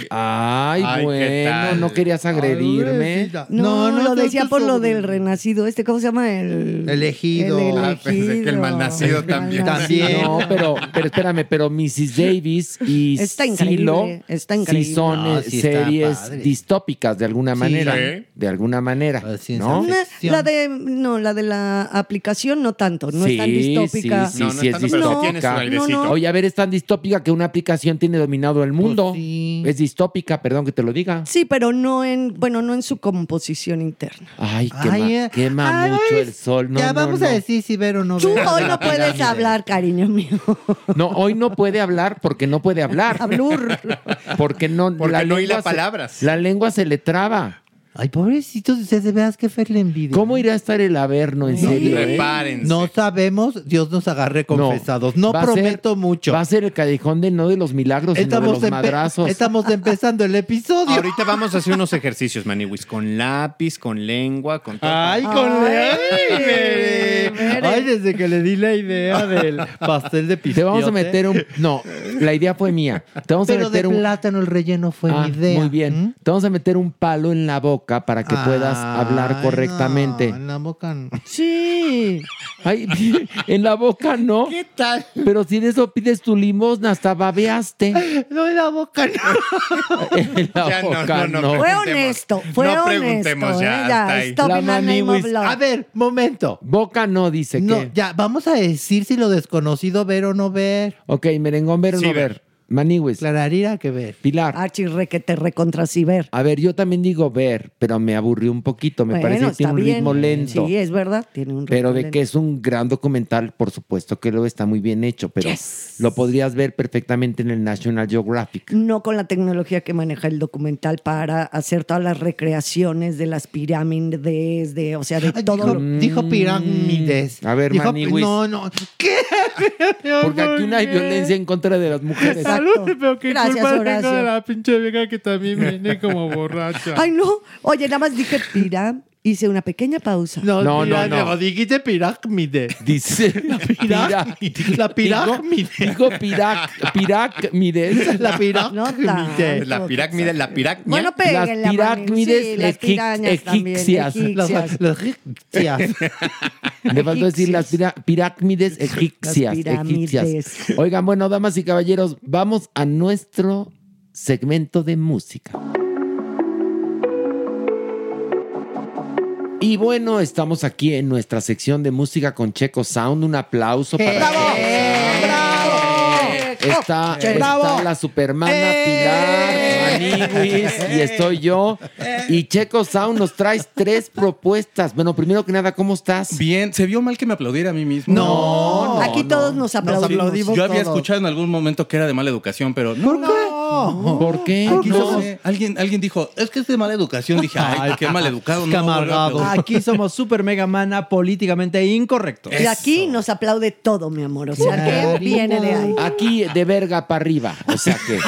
Ay, Ay, ¿qué bueno, no querías agredirme. No, lo no, decía tú por lo del renacido. Este, ¿cómo se llama? El Elegido. El Ah, pensé que el elegido. malnacido también. También. No, pero, pero espérame, pero Mrs. Davis y Está increíble, Silo está increíble. sí son No, eh, sí series padre. distópicas de alguna manera. Sí. De alguna manera. Ah, ciencia ¿no? Una- la de no, la de la aplicación no tanto, no es tan Sí, distópica. Sí, sí, No, no sí, es distópica. Oye, a ver, es tan distópica que una aplicación tiene dominado el mundo. Pues sí. Es distópica, perdón que te lo diga. Sí, pero no en, bueno, no en su composición interna. Ay, quema, Ay, eh. quema Ay, mucho el sol. No, ya no, vamos no. a decir si ver o no Tú ver. hoy no puedes hablar, cariño mío. No, hoy no puede hablar porque no puede hablar. Hablur. Porque no, Porque no hila se- palabras. la lengua se le traba. Ay, pobrecito, ustedes de veras que Fer le envidia. ¿Cómo irá a estar el averno en No, serio? eh? Prepárense. No sabemos, Dios nos agarre confesados. No, va a ser- prometo mucho. Va a ser el callejón de no de los milagros, sino de los empe- madrazos. estamos empezando el episodio. Ahorita vamos a hacer unos ejercicios, Maniwis, con lápiz, con lengua, con todo. Ay, con Ay, Ay, desde que le di la idea del pastel de Te pispiote. vamos a meter un... No, la idea fue mía. Te vamos Pero a meter de un... plátano el relleno fue Ah, mi idea. Muy bien. ¿Mm? Te vamos a meter un palo en la boca para que puedas hablar Ay, correctamente. no, en la boca no. Sí. Ay, en la boca no. ¿Qué tal? Pero si de eso pides tu limosna, hasta babeaste. No, en la boca no. En la Ya no, boca no, no. no, Fue honesto, fue No honesto. preguntemos, ya, ¿eh? hasta stop La love. A ver, momento. Boca no, dice No, que. ya, vamos a decir si lo desconocido ver o no ver. Ok, merengón, ver o Sí, no ver. ver. Maniwis. Clararira que ver. Pilar. Archie re que te recontra ciber. A ver, yo también digo ver, pero me aburrió un poquito. Me Bueno, parece que tiene un bien. ritmo lento. Sí, es verdad, tiene un ritmo Pero de lento. que es un gran documental, por supuesto que lo está muy bien hecho, pero Yes. lo podrías ver perfectamente en el National Geographic. No con la tecnología que maneja el documental para hacer todas las recreaciones de las pirámides, de, o sea, de Ay, todo. dijo, lo- dijo pirámides. Mm. A ver, Dijo- Maniwis. No, no. ¿Qué? Porque aquí no hay violencia en contra de las mujeres. Exacto. Gracias, Horacio. pinche vieja que también viene como borracha. Ay, no. Oye, nada más dije piram, hice una pequeña pausa. No, No, no, no, no. Dijiste pirámide. Dice pirámide. La pirámide. Dijo, dijo pirac, pirámides. La No pirámide. La pirámide, la pirámide. Bueno, péguenle Las pirámides. Sí, las pirañas egipcias. Las, egipcias. las egipcias. Le faltó decir las pirámides egipcias, egipcias. Oigan, bueno, damas y caballeros, vamos a nuestro segmento de música. Y bueno, estamos aquí en nuestra sección de música con Checo Sound. Un aplauso para ¡Bravo! Checo. ¡Bravo! Está, la supermana Pilar, Maniwis y estoy yo. Y Checo Sound nos traes tres propuestas. Bueno, primero que nada, ¿cómo estás? Bien, se vio mal que me aplaudiera a mí mismo. No, Aquí todos nos aplaudimos. aplaudimos. Yo había todos. escuchado en algún momento que era de mala educación, pero no. No. ¿Por qué? Aquí No. Alguien, alguien dijo, es que es de mala educación. Dije, ay, qué mal educado. Qué no. Aquí somos super mega mana políticamente incorrectos. Y aquí nos aplaude todo, mi amor. O sea, que viene de ahí. Aquí de verga para arriba. O sea que.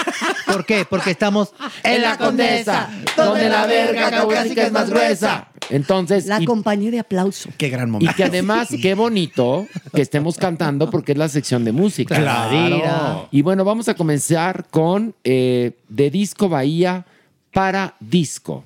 ¿Por qué? Porque estamos En la condesa, donde la verga caucásica es más gruesa. Entonces, La y, compañía de aplauso. Qué gran y momento. que además, qué bonito que estemos cantando porque es la sección de música. Claro. Y bueno, vamos a comenzar con eh, De Disco Bahía para Disco.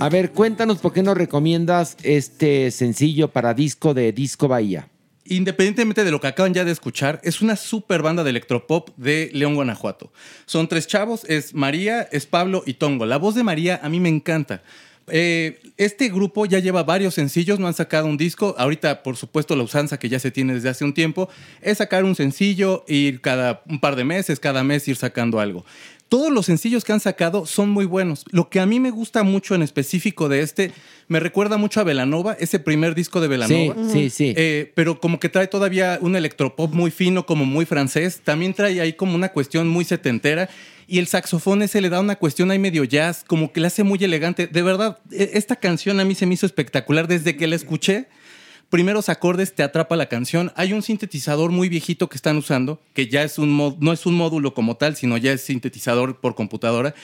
A ver, cuéntanos por qué nos recomiendas este sencillo para disco de Disco Bahía. independientemente de lo que acaban ya de escuchar, es una super banda de electropop de León, Guanajuato. Son tres chavos, es María, es Pablo y Tongo. La voz de María a mí me encanta. Eh, este grupo ya lleva varios sencillos, no han sacado un disco. Ahorita, por supuesto, la usanza que ya se tiene desde hace un tiempo es sacar un sencillo, ir cada un par de meses, cada mes ir sacando algo. Todos los sencillos que han sacado son muy buenos. Lo que a mí me gusta mucho en específico de este, me recuerda mucho a Velanova, ese primer disco de Velanova. Sí, sí, sí. Eh, pero como que trae todavía un electropop muy fino, como muy francés. También trae ahí como una cuestión muy setentera. Y el saxofón ese le da una cuestión ahí medio jazz, como que le hace muy elegante. De verdad, e- esta canción a mí se me hizo espectacular desde que la escuché. Primeros acordes te atrapa la canción. Hay un sintetizador muy viejito que están usando, que ya es un mod- no es un módulo como tal, sino ya es sintetizador por computadora,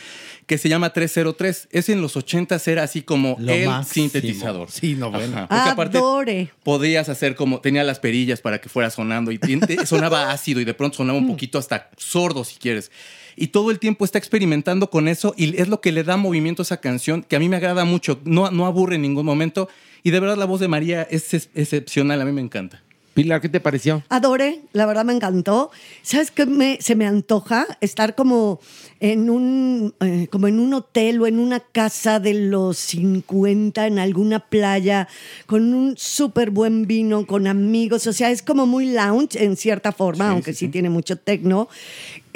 que se llama 303. Es en los 80 era así como Lo el máximo. sintetizador. Sí, no, bueno. Porque aparte Adore. podías hacer como tenía las perillas para que fuera sonando y sonaba ácido y de pronto sonaba un poquito hasta sordo si quieres. Y todo el tiempo está experimentando con eso y es lo que le da movimiento a esa canción que a mí me agrada mucho, no, no aburre en ningún momento y de verdad la voz de María es ex- excepcional, a mí me encanta. Pilar, ¿qué te pareció? Adore, la verdad me encantó. ¿Sabes qué me, se me antoja? Estar como en un eh, como en un hotel o en una casa de los 50 en alguna playa con un súper buen vino, con amigos. O sea, es como muy lounge en cierta forma, aunque sí, tiene mucho tecno.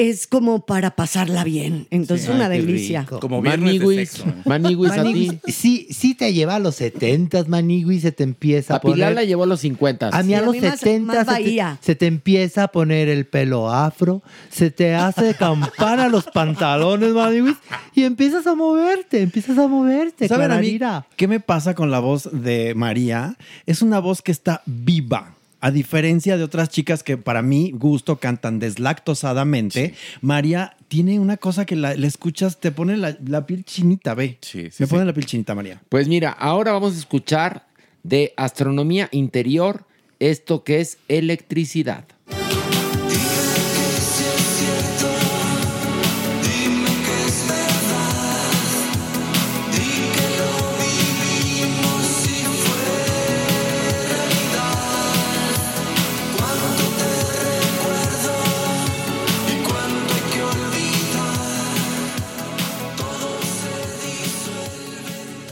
Es como para pasarla bien. Entonces, Sí. una Ay, delicia. rico. Como viernes de Maniguis, sexo. Maniguis a ti. sí, sí te lleva a los 70, Manigui, se te empieza a, A Pilar poner... la llevó a los 50. A mí Sí, a a los mí más- 70 más se, te, se te empieza a poner el pelo afro, se te hace campana los pantalones, Maniguis, y empiezas a moverte, empiezas a moverte, ¿Saben a mí qué me pasa con la voz de María? Es una voz que está viva. A diferencia de otras chicas que para mi gusto cantan deslactosadamente, María tiene una cosa que la, la escuchas, te pone la, la piel chinita, ve. Sí, sí, me sí. pone la piel chinita, María. Pues mira, ahora vamos a escuchar de astronomía interior esto que es electricidad.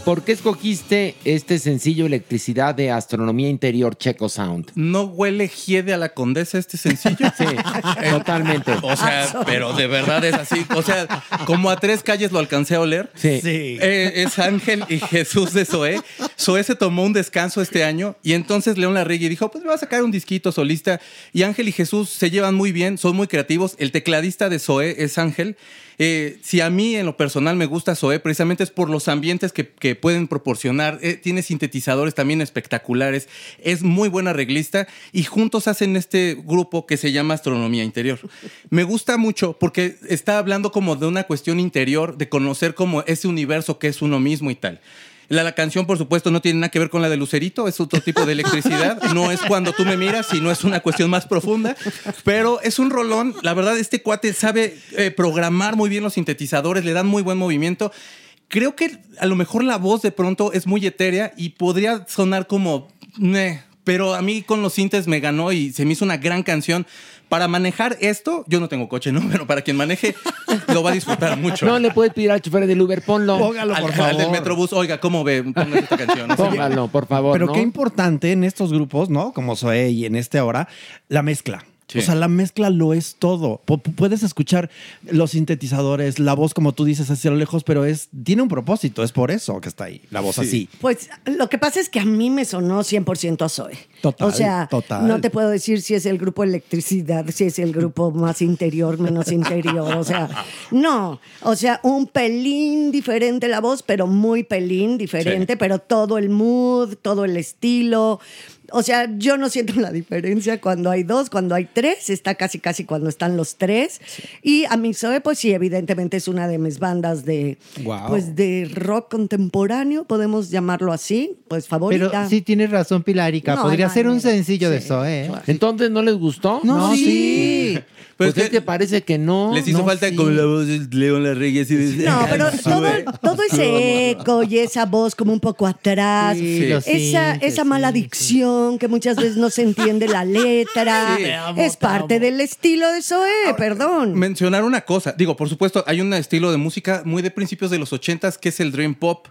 ¿Por qué escogiste este sencillo Electricidad de Astronomía Interior Checo Sound? ¿No huele Giede a la condesa este sencillo? Sí, totalmente. O sea, pero de verdad es así. O sea, como a tres calles lo alcancé a oler. Sí. Eh, es Ángel y Jesús de Zoé. Zoé se tomó un descanso este año y entonces León Larregui dijo, pues me va a sacar un disquito solista. Y Ángel y Jesús se llevan muy bien, son muy creativos. El tecladista de Zoé es Ángel. Eh, si a mí en lo personal me gusta Zoé, precisamente es por los ambientes que, pueden proporcionar. Eh, tiene sintetizadores también espectaculares. Es muy buena arreglista y juntos hacen este grupo que se llama Astronomía Interior. Me gusta mucho porque está hablando como de una cuestión interior, de conocer como ese universo que es uno mismo y tal. La, la canción, por supuesto, no tiene nada que ver con la de Lucerito, es otro tipo de electricidad. No es cuando tú me miras, sino es una cuestión más profunda. Pero es un rolón. La verdad, este cuate sabe eh, programar muy bien los sintetizadores, le dan muy buen movimiento. Creo que a lo mejor la voz de pronto es muy etérea y podría sonar como. "Meh", pero a mí con los sintes me ganó y se me hizo una gran canción. Para manejar esto, yo no tengo coche, ¿no? Pero para quien maneje, lo va a disfrutar mucho. No le puedes pedir al chofer del Uber, ponlo. Póngalo, al, por al favor. del Metrobús, oiga, ¿cómo ve? Póngale esta canción. No sé qué. Póngalo, por favor. Pero ¿no? qué importante en estos grupos, ¿no? Como Zoe y en este ahora, la mezcla. Sí. O sea, la mezcla lo es todo. Pu- pu- puedes escuchar los sintetizadores, la voz, como tú dices, hacia lo lejos, pero es tiene un propósito. Es por eso que está ahí, la voz Sí. así. Pues lo que pasa es que a mí me sonó 100% a Zoe. Total, O sea, total. no te puedo decir si es el grupo electricidad, si es el grupo más interior, menos interior. O sea, no. O sea, un pelín diferente la voz, pero muy pelín diferente, Sí. pero todo el mood, todo el estilo. O sea, yo no siento la diferencia cuando hay dos, cuando hay tres, está casi casi cuando están los tres. Y a mí Zoe, pues sí, evidentemente es una de mis bandas de, pues de rock contemporáneo, podemos llamarlo así, pues favorita. Pero sí tienes razón, Pilarica. No, Podría no ser un sencillo de Sí. eso, ¿eh? Entonces, ¿no les gustó? No, sí. Pues es que parece que no. Les hizo No, falta sí. con la voz de León Larregui así de- No, pero todo, todo ese eco y esa voz como un poco atrás, Sí, lo esa, sientes, esa mala dicción que muchas veces no se entiende la letra, Sí. Te amo, es te parte del estilo de Zoé, perdón. Mencionar una cosa, digo, por supuesto, hay un estilo de música muy de principios de los ochentas que es el dream pop,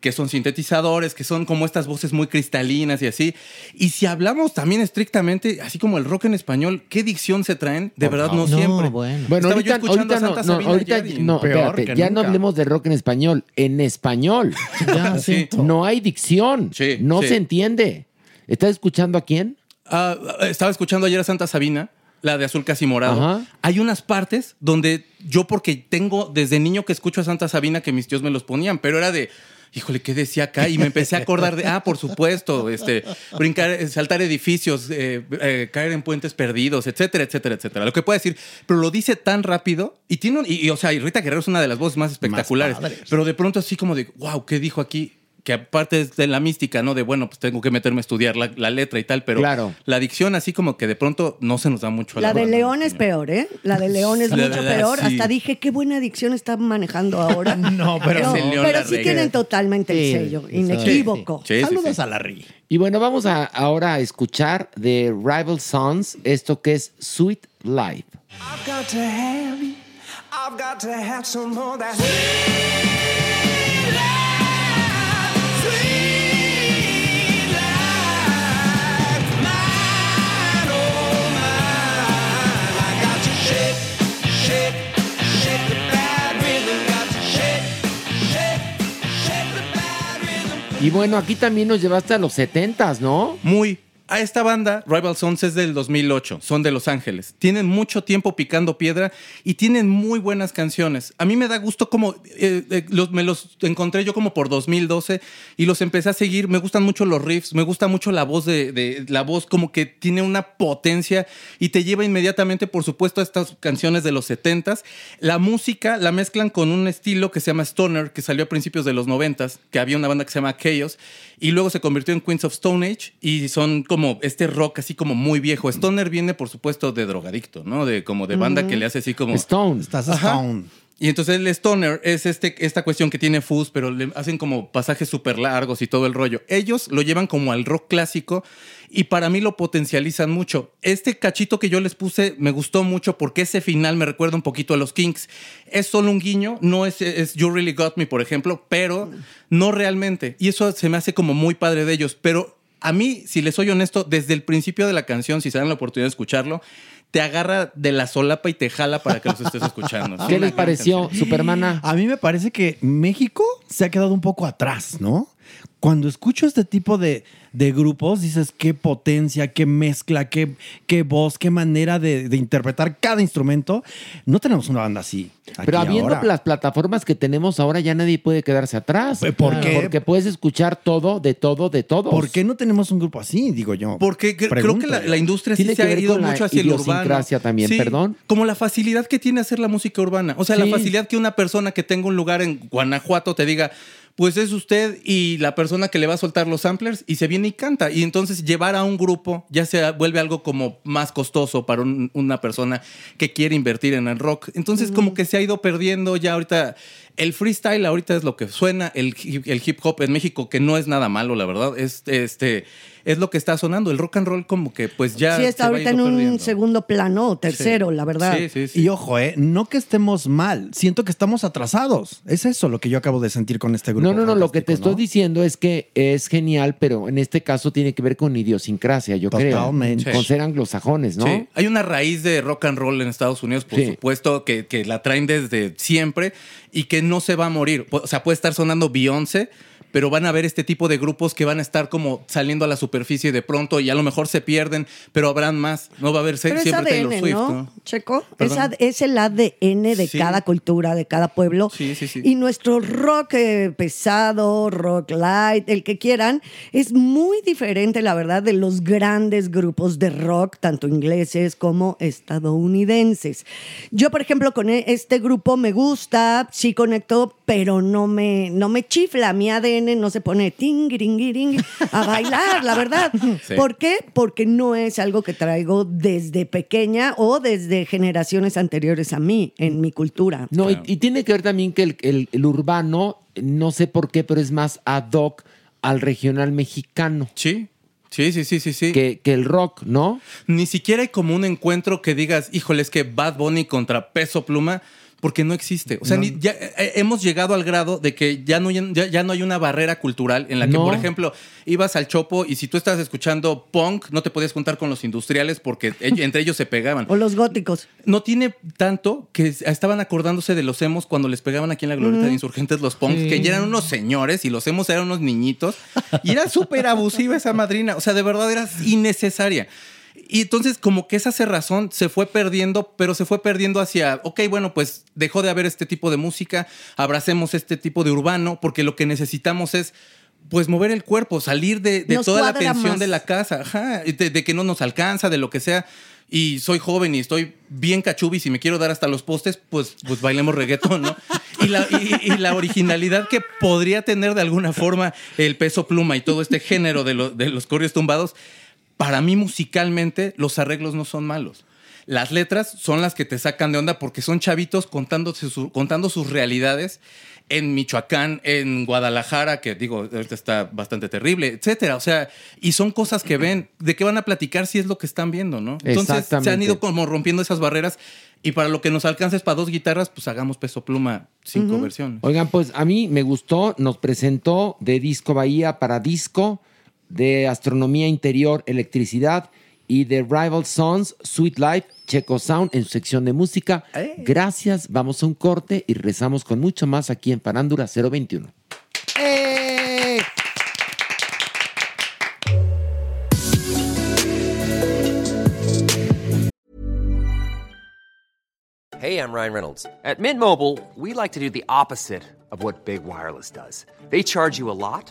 que son sintetizadores, que son como estas voces muy cristalinas y así. Y si hablamos también estrictamente, así como el rock en español, ¿qué dicción se traen? De verdad, no, No, siempre. bueno. Bueno, Estaba ahorita, yo escuchando ahorita a no, Santa no, Sabina ahorita no, espérate, ya no hablemos de rock en español, en español. Ya, Sí. siento. No hay dicción, Sí, no sí. se entiende. ¿Estás escuchando a quién? Ah, estaba escuchando ayer a Santa Sabina, la de azul casi morado. Ajá. Hay unas partes donde yo, porque tengo desde niño que escucho a Santa Sabina, que mis tíos me los ponían, pero era de. Híjole, ¿qué decía acá? Y me empecé a acordar de, ah, por supuesto, este, brincar, saltar edificios, eh, eh, caer en puentes perdidos, etcétera, etcétera, etcétera. Lo que puede decir, pero lo dice tan rápido y tiene, un- y, y, o sea, y Rita Guerrero es una de las voces más espectaculares, pero de pronto así como de, wow, ¿qué dijo aquí? Que aparte es de la mística, ¿no? De, bueno, pues tengo que meterme a estudiar la, la letra y tal, pero Claro. la dicción así como que de pronto no se nos da mucho a la La de León ¿no? es peor, ¿eh? La de León es La mucho verdad, peor. sí. Hasta dije, qué buena adicción está manejando ahora. No, pero no, pero sí tienen totalmente Sí, el sello, inequívoco. Sí, sí, Saludos sí. a Larry. Y bueno, vamos a, ahora a escuchar de Rival Sons esto que es Sweet Life. I've got to have you. I've got to have some more of that. Y bueno, aquí también nos llevaste a los 70s, ¿no? Muy. A esta banda, Rival Sons es del 2008, son de Los Ángeles. Tienen mucho tiempo picando piedra y tienen muy buenas canciones. A mí me da gusto como, eh, eh, los- me los encontré yo como por 2012 y los empecé a seguir. Me gustan mucho los riffs, me gusta mucho la voz de, de- la voz como que tiene una potencia y te lleva inmediatamente, por supuesto, a estas canciones de los 70s. La música la mezclan con un estilo que se llama Stoner, que salió a principios de los 90s, que había una banda que se llama Chaos y luego se convirtió en Queens of Stone Age y son como este rock así como muy viejo. Stoner viene, por supuesto, de drogadicto, ¿no? De como de banda que le hace así como... Stone. Estás. Stone. Y entonces el stoner es este, esta cuestión que tiene fuzz, pero le hacen como pasajes súper largos y todo el rollo. Ellos lo llevan como al rock clásico y para mí lo potencializan mucho. Este cachito que yo les puse me gustó mucho porque ese final me recuerda un poquito a los Kinks. Es solo un guiño, no es, es You Really Got Me, por ejemplo, pero no realmente. Y eso se me hace como muy padre de ellos. Pero a mí, si les soy honesto, desde el principio de la canción, si se dan la oportunidad de escucharlo, te agarra de la solapa y te jala para que los estés escuchando. Es ¿Qué les pareció, canción. Supermana? A mí me parece que México se ha quedado un poco atrás, ¿no? Cuando escucho este tipo de, de grupos, dices qué potencia, qué mezcla, qué, qué voz, qué manera de, de interpretar cada instrumento. No tenemos una banda así. Pero habiendo ahora. las plataformas que tenemos ahora, ya nadie puede quedarse atrás. ¿Por qué? Porque puedes escuchar todo, de todo, de todo. ¿Por qué no tenemos un grupo así? Digo yo. Porque cre- creo que la, industria sí Tiene se que ha ver ido mucho hacia el urbano. también, Sí, perdón. Como la facilidad que tiene hacer la música urbana. O sea, Sí. la facilidad que una persona que tenga un lugar en Guanajuato te diga, pues es usted y la persona que le va a soltar los samplers y se viene y canta. Y entonces llevar a un grupo ya se vuelve algo como más costoso para un- una persona que quiere invertir en el rock. Entonces como que se ha ido perdiendo ya ahorita. El freestyle ahorita es lo que suena, el, hip- el hip hop en México, que no es nada malo, la verdad, es, este, es lo que está sonando. El rock and roll como que pues ya... sí, está se va ahorita en un perdiendo. segundo plano o tercero, la verdad. Sí, sí, sí. Y ojo, ¿eh? No que estemos mal, siento que estamos atrasados. Es eso lo que yo acabo de sentir con este grupo. No, no, no, lo que te estoy diciendo es que es genial, pero en este caso tiene que ver con idiosincrasia, yo Totalmente. creo. Con ser anglosajones, ¿no? Sí, hay una raíz de rock and roll en Estados Unidos, por Sí. supuesto, que, que la traen desde siempre y que no se va a morir. O sea, puede estar sonando Beyoncé, pero van a ver este tipo de grupos que van a estar como saliendo a la superficie de pronto y a lo mejor se pierden, pero habrán más. No va a haber es siempre ADN, Taylor Swift, ¿no? ¿no? Checo, es el ADN de Sí. cada cultura, de cada pueblo. Sí, sí, sí. Y nuestro rock eh, pesado, rock light, el que quieran, es muy diferente, la verdad, de los grandes grupos de rock, tanto ingleses como estadounidenses. Yo, por ejemplo, con e- este grupo me gusta, sí conecto, pero no me, no me chifla. Mi ADN nene no se pone tingiringiring a bailar, la verdad. Sí. ¿Por qué? Porque no es algo que traigo desde pequeña o desde generaciones anteriores a mí, en mi cultura. No, y, y tiene que ver también que el, el- el urbano, no sé por qué, pero es más ad hoc al regional mexicano. Sí. Sí, sí, sí, sí, sí. Que, que el rock, ¿no? Ni siquiera hay como un encuentro que digas, híjole, es que Bad Bunny contra Peso Pluma, porque no existe. O sea, No. ni- ya eh, hemos llegado al grado de que ya no, hay- ya, ya no hay una barrera cultural en la que, No. por ejemplo, ibas al Chopo y si tú estabas escuchando punk, no te podías juntar con los industriales porque ell- entre ellos se pegaban. O los góticos. No tiene tanto que estaban acordándose de los emos cuando les pegaban aquí en la glorieta de insurgentes los punks, Sí. que ya eran unos señores y los emos eran unos niñitos. Y era súper abusiva esa madrina. O sea, de verdad era innecesaria. Y entonces como que esa cerrazón se fue perdiendo, pero se fue perdiendo hacia, ok, bueno, pues dejó de haber este tipo de música, abracemos este tipo de urbano, porque lo que necesitamos es pues mover el cuerpo, salir de, toda la tensión más. de la casa, ajá, de, de que no nos alcanza, de lo que sea. Y soy joven y estoy bien cachubis y me quiero dar hasta los postes, pues, pues bailemos reggaetón, ¿no? Y la, y- y la originalidad que podría tener de alguna forma el peso pluma y todo este género de, lo- de los corrios tumbados, para mí musicalmente los arreglos no son malos. Las letras son las que te sacan de onda porque son chavitos contando, su- contando sus realidades en Michoacán, en Guadalajara, que digo, ahorita está bastante terrible, etcétera. O sea, y son cosas que ven, de qué van a platicar si es lo que están viendo, ¿no? Entonces se han ido como rompiendo esas barreras y para lo que nos alcanza es para dos guitarras, pues hagamos peso pluma, cinco Ujú. versiones. Oigan, pues a mí me gustó, nos presentó de Disco Bahía para Disco, de Astronomía Interior, Electricidad y de Rival Sons, Sweet Life, Checo Sound en su sección de música. Gracias, vamos a un corte y rezamos con mucho más aquí en Parándula 021. ¡Eh! Hey, I'm Ryan Reynolds. At Mint Mobile, we like to do the opposite of what Big Wireless does. They charge you a lot,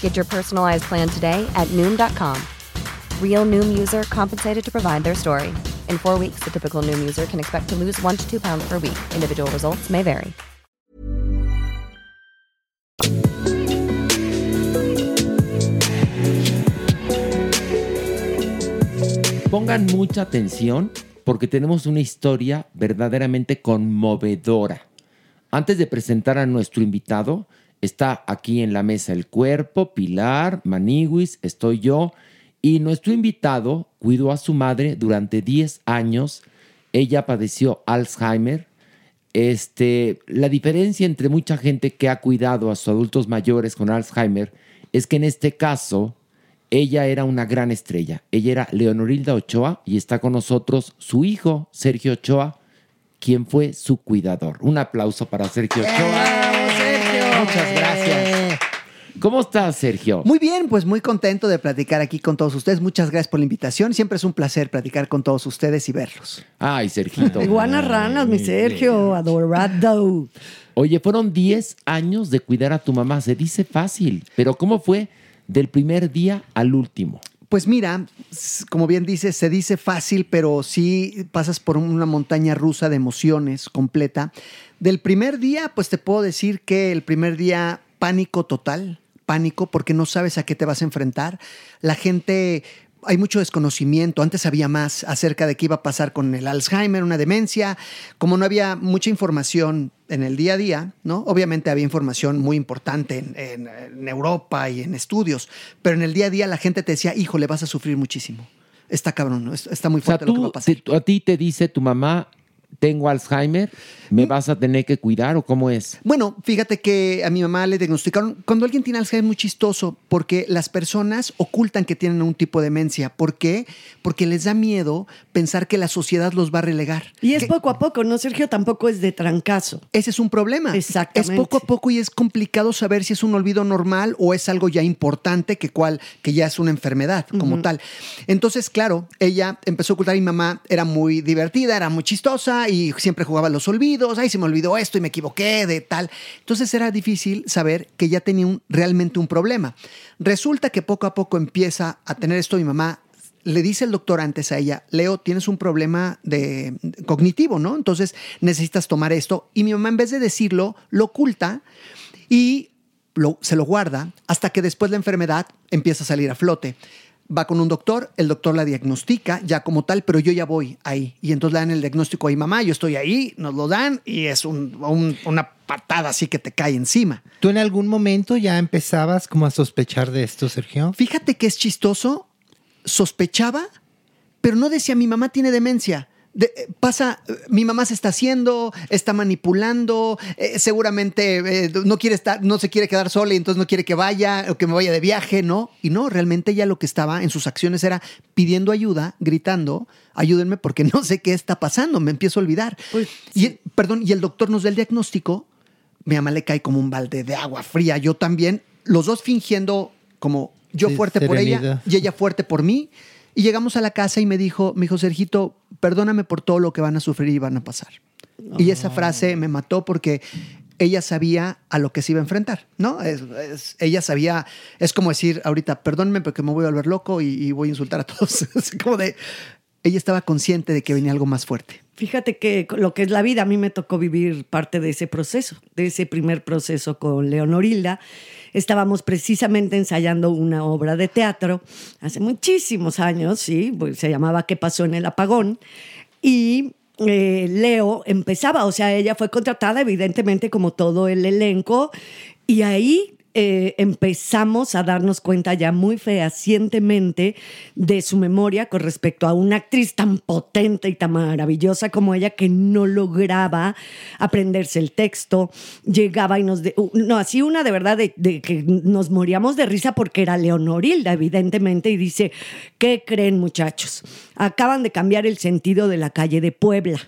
Get your personalized plan today at Noom.com. Real Noom user compensated to provide their story. In four weeks, the typical Noom user can expect to lose one to two pounds per week. Individual results may vary. Pongan mucha atención porque tenemos una historia verdaderamente conmovedora. Antes de presentar a nuestro invitado, está aquí en la mesa el cuerpo, Pilar, Maniguis, estoy yo, y nuestro invitado cuidó a su madre durante 10 años. Ella padeció Alzheimer. Este, la diferencia entre mucha gente que ha cuidado a sus adultos mayores con Alzheimer es que en este caso ella era una gran estrella. Ella era Leonorilda Ochoa y está con nosotros su hijo, Sergio Ochoa, quien fue su cuidador. Un aplauso para Sergio Ochoa. Muchas gracias. ¿Cómo estás, Sergio? Muy bien, pues muy contento de platicar aquí con todos ustedes. Muchas gracias por la invitación. Siempre es un placer platicar con todos ustedes y verlos. Ay, Sergito. Iguanas ranas, mi Sergio, adorado. Oye, fueron 10 años de cuidar a tu mamá. Se dice fácil, pero ¿cómo fue del primer día al último? Pues mira, como bien dices, se dice fácil, pero sí pasas por una montaña rusa de emociones completa. Del primer día, pues te puedo decir que el primer día, pánico total, pánico porque no sabes a qué te vas a enfrentar. La gente, hay mucho desconocimiento, antes había más acerca de qué iba a pasar con el Alzheimer, una demencia, como no había mucha información en el día a día, ¿no? Obviamente había información muy importante en, en- en Europa y en estudios, pero en el día a día la gente te decía, híjole, vas a sufrir muchísimo. Está cabrón, ¿no? Es- está muy O sea, fuerte lo que va a pasar. te- a ti te dice tu mamá, tengo Alzheimer, ¿me vas a tener que cuidar o cómo es? Bueno, fíjate que a mi mamá le diagnosticaron, cuando alguien tiene Alzheimer es muy chistoso, porque las personas ocultan que tienen un tipo de demencia. ¿Por qué? Porque les da miedo pensar que la sociedad los va a relegar. Y es poco a poco, ¿no, Sergio? Tampoco es de trancazo. Ese es un problema. Exactamente. Es poco a poco y es complicado saber si es un olvido normal o es algo ya importante que cual que ya es una enfermedad como tal. Entonces, claro, ella empezó a ocultar y mi mamá era muy divertida, era muy chistosa y siempre jugaba los olvidos. Ay, se me olvidó esto y me equivoqué de tal. Entonces era difícil saber que ya tenía realmente un problema. Resulta que poco a poco empieza a tener esto mi mamá le dice el doctor antes a ella, Leo, tienes un problema de cognitivo, ¿no? Entonces necesitas tomar esto. Y mi mamá, en vez de decirlo, lo oculta y se lo guarda hasta que después la enfermedad empieza a salir a flote. Va con un doctor, el doctor la diagnostica ya como tal, pero yo ya voy ahí. Y entonces le dan el diagnóstico a mi mamá, yo estoy ahí, nos lo dan y es un- un- una patada así que te cae encima. ¿Tú en algún momento ya empezabas como a sospechar de esto, Sergio? Fíjate que es chistoso, sospechaba, pero no decía mi mamá tiene demencia. De- eh, pasa, eh, mi mamá se está haciendo, está manipulando, eh, seguramente eh, no quiere estar, no se quiere quedar sola y entonces no quiere que vaya o que me vaya de viaje, ¿no? Y no, realmente ella lo que estaba en sus acciones era pidiendo ayuda, gritando, ayúdenme porque no sé qué está pasando, me empiezo a olvidar. y, el- perdón, y el doctor nos da el diagnóstico, mi mamá le cae como un balde de agua fría, yo también, los dos fingiendo como yo Sí, fuerte por ella y ella fuerte por mí. Y llegamos a la casa y me dijo, me dijo, Sergito, perdóname por todo lo que van a sufrir y van a pasar. Y esa frase me mató porque ella sabía a lo que se iba a enfrentar, ¿no? Es- es- ella sabía, es como decir ahorita, perdónenme porque me voy a volver loco y, y voy a insultar a todos. Es como de, ella estaba consciente de que venía algo más fuerte. Fíjate que lo que es la vida, a mí me tocó vivir parte de ese proceso, de ese primer proceso con Leonorilda. Estábamos precisamente ensayando una obra de teatro hace muchísimos años, sí, pues se llamaba ¿Qué pasó en el apagón? Y eh, Leo empezaba, o sea, ella fue contratada evidentemente como todo el elenco y ahí eh, empezamos a darnos cuenta ya muy fehacientemente de su memoria con respecto a una actriz tan potente y tan maravillosa como ella que no lograba aprenderse el texto, llegaba y nos... de- no, así una de verdad de, de que nos moríamos de risa porque era Leonorilda, evidentemente, y dice, ¿qué creen muchachos? Acaban de cambiar el sentido de la calle de Puebla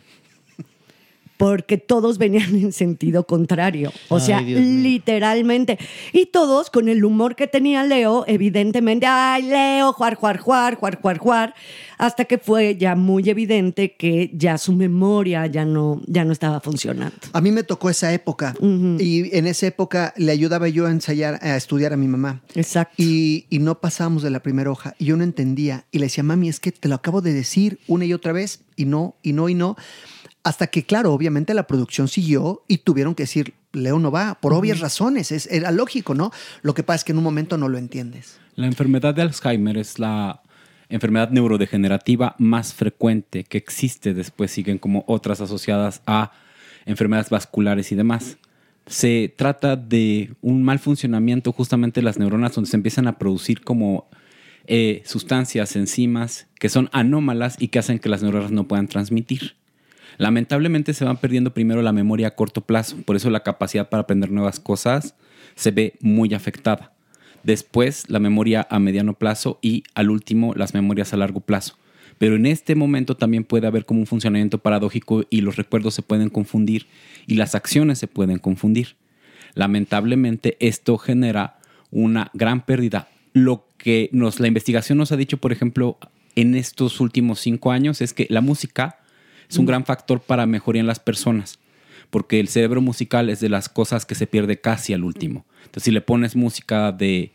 porque todos venían en sentido contrario. O Ay, sea, Dios mío. literalmente. Y todos con el humor que tenía Leo, evidentemente, ay, Leo, juar, juar, juar, juar, juar, juar, hasta que fue ya muy evidente que ya su memoria ya no, ya no estaba funcionando. A mí me tocó esa época y en esa época le ayudaba yo a ensayar, a estudiar a mi mamá. Exacto. Y, y no pasábamos de la primera hoja y yo no entendía y le decía, mami, es que te lo acabo de decir una y otra vez y no, y no, y no. Hasta que, claro, obviamente la producción siguió y tuvieron que decir, Leo no va, por obvias razones, es, era lógico, ¿no? Lo que pasa es que en un momento no lo entiendes. La enfermedad de Alzheimer es la enfermedad neurodegenerativa más frecuente que existe. Después siguen como otras asociadas a enfermedades vasculares y demás. Se trata de un mal funcionamiento justamente de las neuronas donde se empiezan a producir como eh, sustancias, enzimas que son anómalas y que hacen que las neuronas no puedan transmitir. Lamentablemente se van perdiendo primero la memoria a corto plazo, por eso la capacidad para aprender nuevas cosas se ve muy afectada. Después la memoria a mediano plazo y al último las memorias a largo plazo. Pero en este momento también puede haber como un funcionamiento paradójico y los recuerdos se pueden confundir y las acciones se pueden confundir. Lamentablemente esto genera una gran pérdida. Lo que nos, la investigación nos ha dicho, por ejemplo, en estos últimos cinco años es que la música es un gran factor para mejoría en las personas, porque el cerebro musical es de las cosas que se pierde casi al último. Entonces, si le pones música de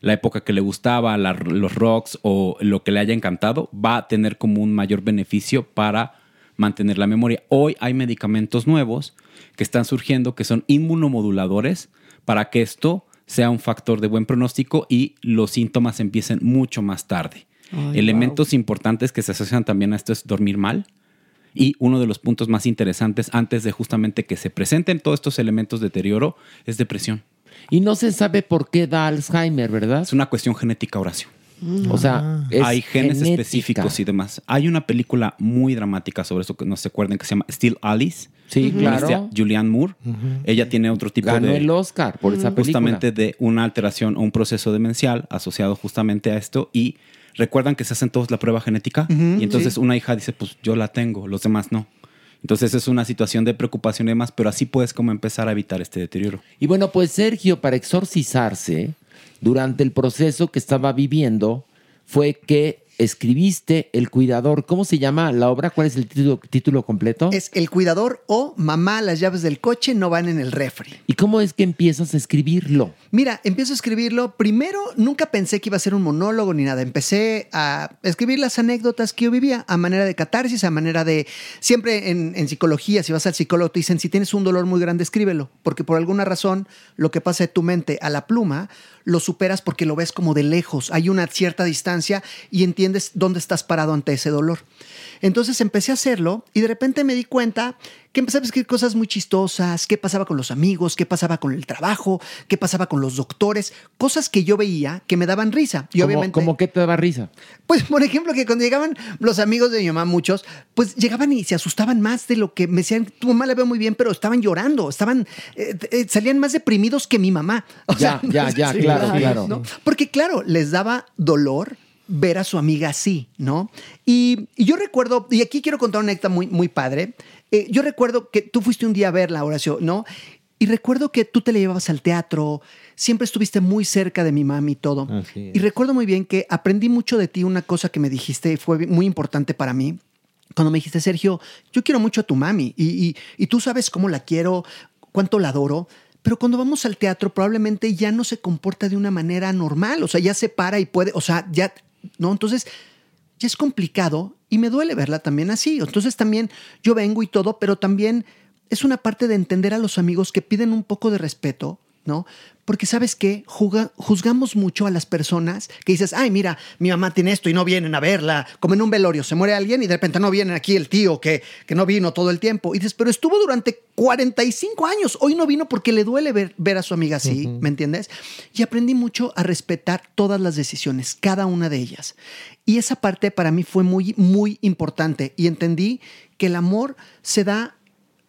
la época que le gustaba, la- los rocks o lo que le haya encantado, va a tener como un mayor beneficio para mantener la memoria. Hoy hay medicamentos nuevos que están surgiendo que son inmunomoduladores para que esto sea un factor de buen pronóstico y los síntomas empiecen mucho más tarde. Ay, Elementos importantes que se asocian también a esto es dormir mal. Y uno de los puntos más interesantes antes de justamente que se presenten todos estos elementos de deterioro es depresión. Y no se sabe por qué da Alzheimer, ¿verdad? Es una cuestión genética, Horacio. O sea, es hay genes genética. específicos y demás. Hay una película muy dramática sobre eso que no se acuerden que se llama Still Alice. Sí, claro. Julianne Moore. Ella tiene otro tipo Ganó de el Oscar por esa película. justamente de una alteración o un proceso demencial asociado justamente a esto y recuerdan que se hacen todos la prueba genética y entonces sí. una hija dice, pues yo la tengo, los demás no. Entonces es una situación de preocupación y demás, pero así puedes como empezar a evitar este deterioro. Y bueno, pues Sergio, para exorcizarse, durante el proceso que estaba viviendo, fue que escribiste El Cuidador. ¿Cómo se llama la obra? ¿Cuál es el título, título completo? Es El Cuidador o Mamá, las llaves del coche no van en el refri. ¿Y cómo es que empiezas a escribirlo? Mira, empiezo a escribirlo. Primero, nunca pensé que iba a ser un monólogo ni nada. Empecé a escribir las anécdotas que yo vivía a manera de catarsis, a manera de... Siempre en, en psicología, si vas al psicólogo, te dicen, si tienes un dolor muy grande, escríbelo. Porque por alguna razón, lo que pasa de tu mente a la pluma, lo superas porque lo ves como de lejos. Hay una cierta distancia y entiendes dónde estás parado ante ese dolor. Entonces empecé a hacerlo y de repente me di cuenta que empecé a escribir cosas muy chistosas, qué pasaba con los amigos, qué pasaba con el trabajo, qué pasaba con los doctores, cosas que yo veía que me daban risa. Y ¿Cómo, obviamente... cómo que te daba risa? Pues, por ejemplo, que cuando llegaban los amigos de mi mamá, muchos, pues llegaban y se asustaban más de lo que me decían, tu mamá la veo muy bien, pero estaban llorando, estaban, eh, eh, salían más deprimidos que mi mamá. O Ya, ya, ya, sí, claro, claro. ¿no? Porque claro, les daba dolor ver a su amiga así, ¿no? Y, y yo recuerdo, y aquí quiero contar una anécdota muy, muy padre, eh, yo recuerdo que tú fuiste un día a verla, Horacio, ¿no? Y recuerdo que tú te la llevabas al teatro, siempre estuviste muy cerca de mi mami y todo. Y recuerdo muy bien que aprendí mucho de ti, una cosa que me dijiste y fue muy importante para mí. Cuando me dijiste, Sergio, yo quiero mucho a tu mami y, y- y tú sabes cómo la quiero, cuánto la adoro. Pero cuando vamos al teatro, probablemente ya no se comporta de una manera normal. O sea, ya se para y puede, o sea, ya, ¿no? Entonces, ya es complicado y me duele verla también así. Entonces, también yo vengo y todo, pero también es una parte de entender a los amigos que piden un poco de respeto, ¿no? Porque sabes qué, Juga- juzgamos mucho a las personas que dices, ay, mira, mi mamá tiene esto y no vienen a verla, como en un velorio, se muere alguien y de repente no viene aquí el tío que, que no vino todo el tiempo. Y dices, pero estuvo durante 45 años, hoy no vino porque le duele ver, ver a su amiga así, ¿me entiendes? Y aprendí mucho a respetar todas las decisiones, cada una de ellas. Y esa parte para mí fue muy, muy importante y entendí que el amor se da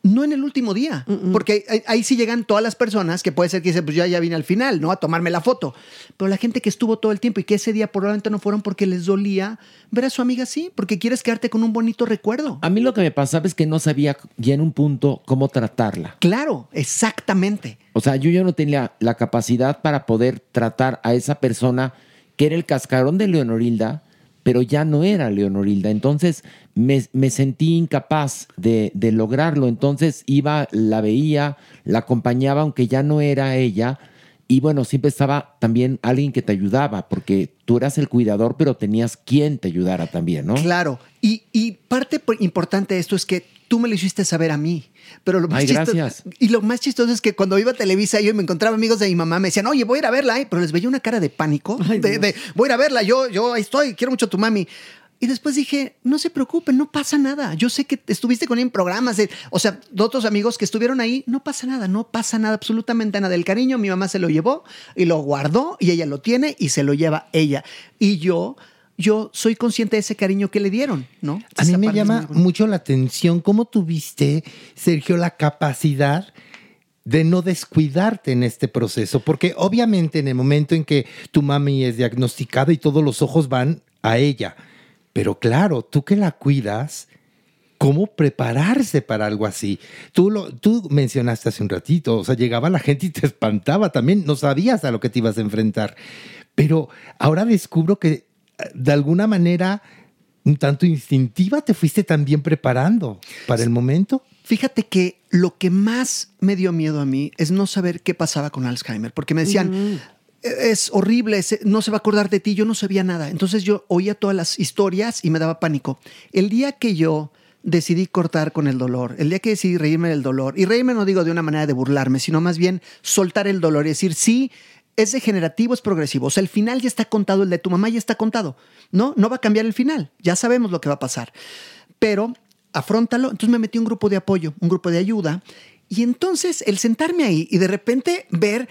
no en el último día, porque ahí, ahí sí llegan todas las personas que puede ser que dicen, pues ya, ya vine al final, ¿no? A tomarme la foto. Pero la gente que estuvo todo el tiempo y que ese día probablemente no fueron porque les dolía ver a su amiga así, porque quieres quedarte con un bonito recuerdo. A mí lo que me pasaba es que no sabía ya en un punto cómo tratarla. Claro, exactamente. O sea, yo ya no tenía la capacidad para poder tratar a esa persona que era el cascarón de Leonorilda, pero ya no era Leonorilda. Entonces me, me sentí incapaz de, de lograrlo. Entonces iba, la veía, la acompañaba, aunque ya no era ella. Y bueno, siempre estaba también alguien que te ayudaba, porque tú eras el cuidador, pero tenías quien te ayudara también, ¿no? Claro. Y, y parte por- importante de esto es que tú me lo hiciste saber a mí. Pero lo más Ay, chistoso- gracias. y lo más chistoso es que cuando iba a Televisa yo me encontraba amigos de mi mamá, me decían, oye, voy a ir a verla, ¿eh?", pero les veía una cara de pánico, de, de, voy a ir a verla, yo, yo ahí estoy, quiero mucho a tu mami. Y después dije, no se preocupen, no pasa nada. Yo sé que estuviste con él en programas, de- o sea, de otros amigos que estuvieron ahí, no pasa nada, no pasa nada, absolutamente nada. El cariño, mi mamá se lo llevó y lo guardó y ella lo tiene y se lo lleva ella. Y yo, yo soy consciente de ese cariño que le dieron, ¿no? A mí me llama mucho la atención cómo tuviste, Sergio, la capacidad de no descuidarte en este proceso, porque obviamente en el momento en que tu mami es diagnosticada y todos los ojos van a ella, pero claro, tú que la cuidas, ¿cómo prepararse para algo así? Tú, lo, tú mencionaste hace un ratito, o sea, llegaba la gente y te espantaba también, no sabías a lo que te ibas a enfrentar, pero ahora descubro que eh, de alguna manera un tanto instintiva te fuiste también preparando para el momento. Fíjate que lo que más me dio miedo a mí es no saber qué pasaba con Alzheimer, porque me decían, es horrible, no se va a acordar de ti, yo no sabía nada. Entonces yo oía todas las historias y me daba pánico. El día que yo decidí cortar con el dolor, el día que decidí reírme del dolor, y reírme no digo de una manera de burlarme, sino más bien soltar el dolor y decir, sí, es degenerativo, es progresivo. O sea, el final ya está contado, el de tu mamá ya está contado. No, no va a cambiar el final, ya sabemos lo que va a pasar. Pero afrontalo. Entonces me metí un grupo de apoyo, un grupo de ayuda. Y entonces el sentarme ahí y de repente ver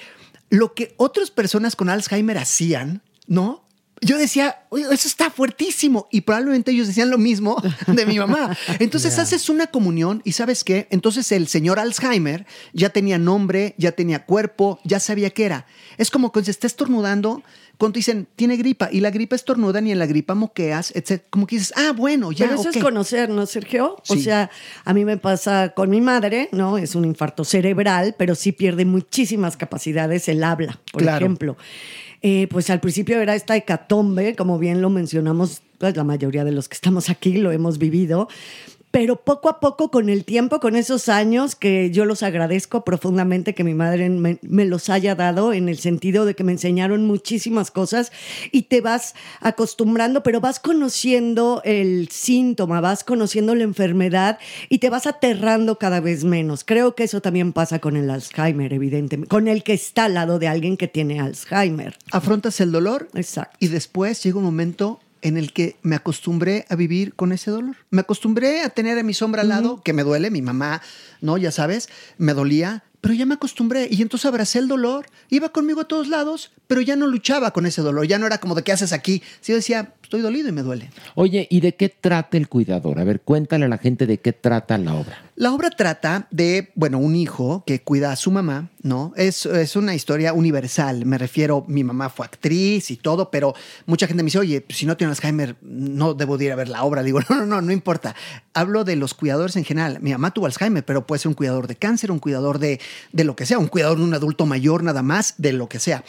lo que otras personas con Alzheimer hacían, ¿no? Yo decía, "Oye, eso está fuertísimo. Y probablemente ellos decían lo mismo de mi mamá. Entonces haces una comunión y ¿sabes qué? Entonces el señor Alzheimer ya tenía nombre, ya tenía cuerpo, ya sabía qué era. Es como que se está estornudando cuando te dicen, tiene gripa y la gripa estornudan y en la gripa moqueas, etc. Como que dices, ah, bueno, ya. Pero eso ok". es conocer, ¿no, Sergio? O sea, a mí me pasa con mi madre, ¿no? Es un infarto cerebral, pero sí pierde muchísimas capacidades el habla, por Claro. ejemplo. Eh, pues al principio era esta hecatombe, como bien lo mencionamos, pues la mayoría de los que estamos aquí lo hemos vivido. Pero poco a poco, con el tiempo, con esos años, que yo los agradezco profundamente que mi madre me, me los haya dado, en el sentido de que me enseñaron muchísimas cosas y te vas acostumbrando, pero vas conociendo el síntoma, vas conociendo la enfermedad y te vas aterrando cada vez menos. Creo que eso también pasa con el Alzheimer, evidentemente, con el que está al lado de alguien que tiene Alzheimer. Afrontas el dolor Exacto. y después llega un momento en el que me acostumbré a vivir con ese dolor. Me acostumbré a tener a mi sombra al lado, que me duele, mi mamá, ¿no? Ya sabes, me dolía, pero ya me acostumbré y entonces abracé el dolor, iba conmigo a todos lados, pero ya no luchaba con ese dolor, ya no era como de qué haces aquí, sí decía, estoy dolido y me duele. Oye, ¿y de qué trata el cuidador? A ver, cuéntale a la gente de qué trata la obra. La obra trata de, bueno, un hijo que cuida a su mamá, ¿no? Es, es una historia universal. Me refiero, mi mamá fue actriz y todo, pero mucha gente me dice, oye, si no tiene Alzheimer, no debo de ir a ver la obra. Digo, no, no, no, no importa. Hablo de los cuidadores en general. Mi mamá tuvo Alzheimer, pero puede ser un cuidador de cáncer, un cuidador de, de lo que sea, un cuidador de un adulto mayor, nada más, de lo que sea.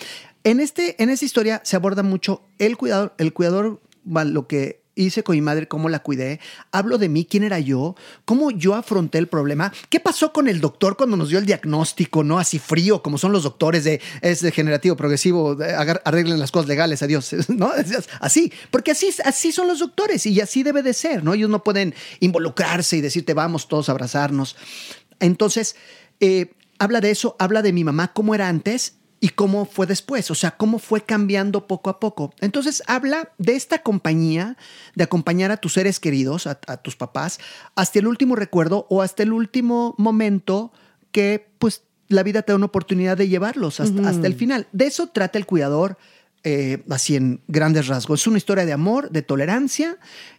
En, este, en esta historia se aborda mucho el cuidador, el cuidador, lo que hice con mi madre, cómo la cuidé, hablo de mí, quién era yo, cómo yo afronté el problema, qué pasó con el doctor cuando nos dio el diagnóstico, ¿no? Así frío, como son los doctores de es degenerativo, progresivo, arreglen las cosas legales, adiós, ¿no? Así, porque así, así son los doctores y así debe de ser, ¿no? Ellos no pueden involucrarse y decirte vamos todos a abrazarnos. Entonces, eh, habla de eso, habla de mi mamá, cómo era antes y cómo fue después, o sea, cómo fue cambiando poco a poco. Entonces, habla de esta compañía, de acompañar a tus seres queridos, a, a tus papás, hasta el último recuerdo o hasta el último momento que, pues, la vida te da una oportunidad de llevarlos hasta el final. De eso trata el cuidador. eh, así en grandes rasgos. Es una historia de amor, de tolerancia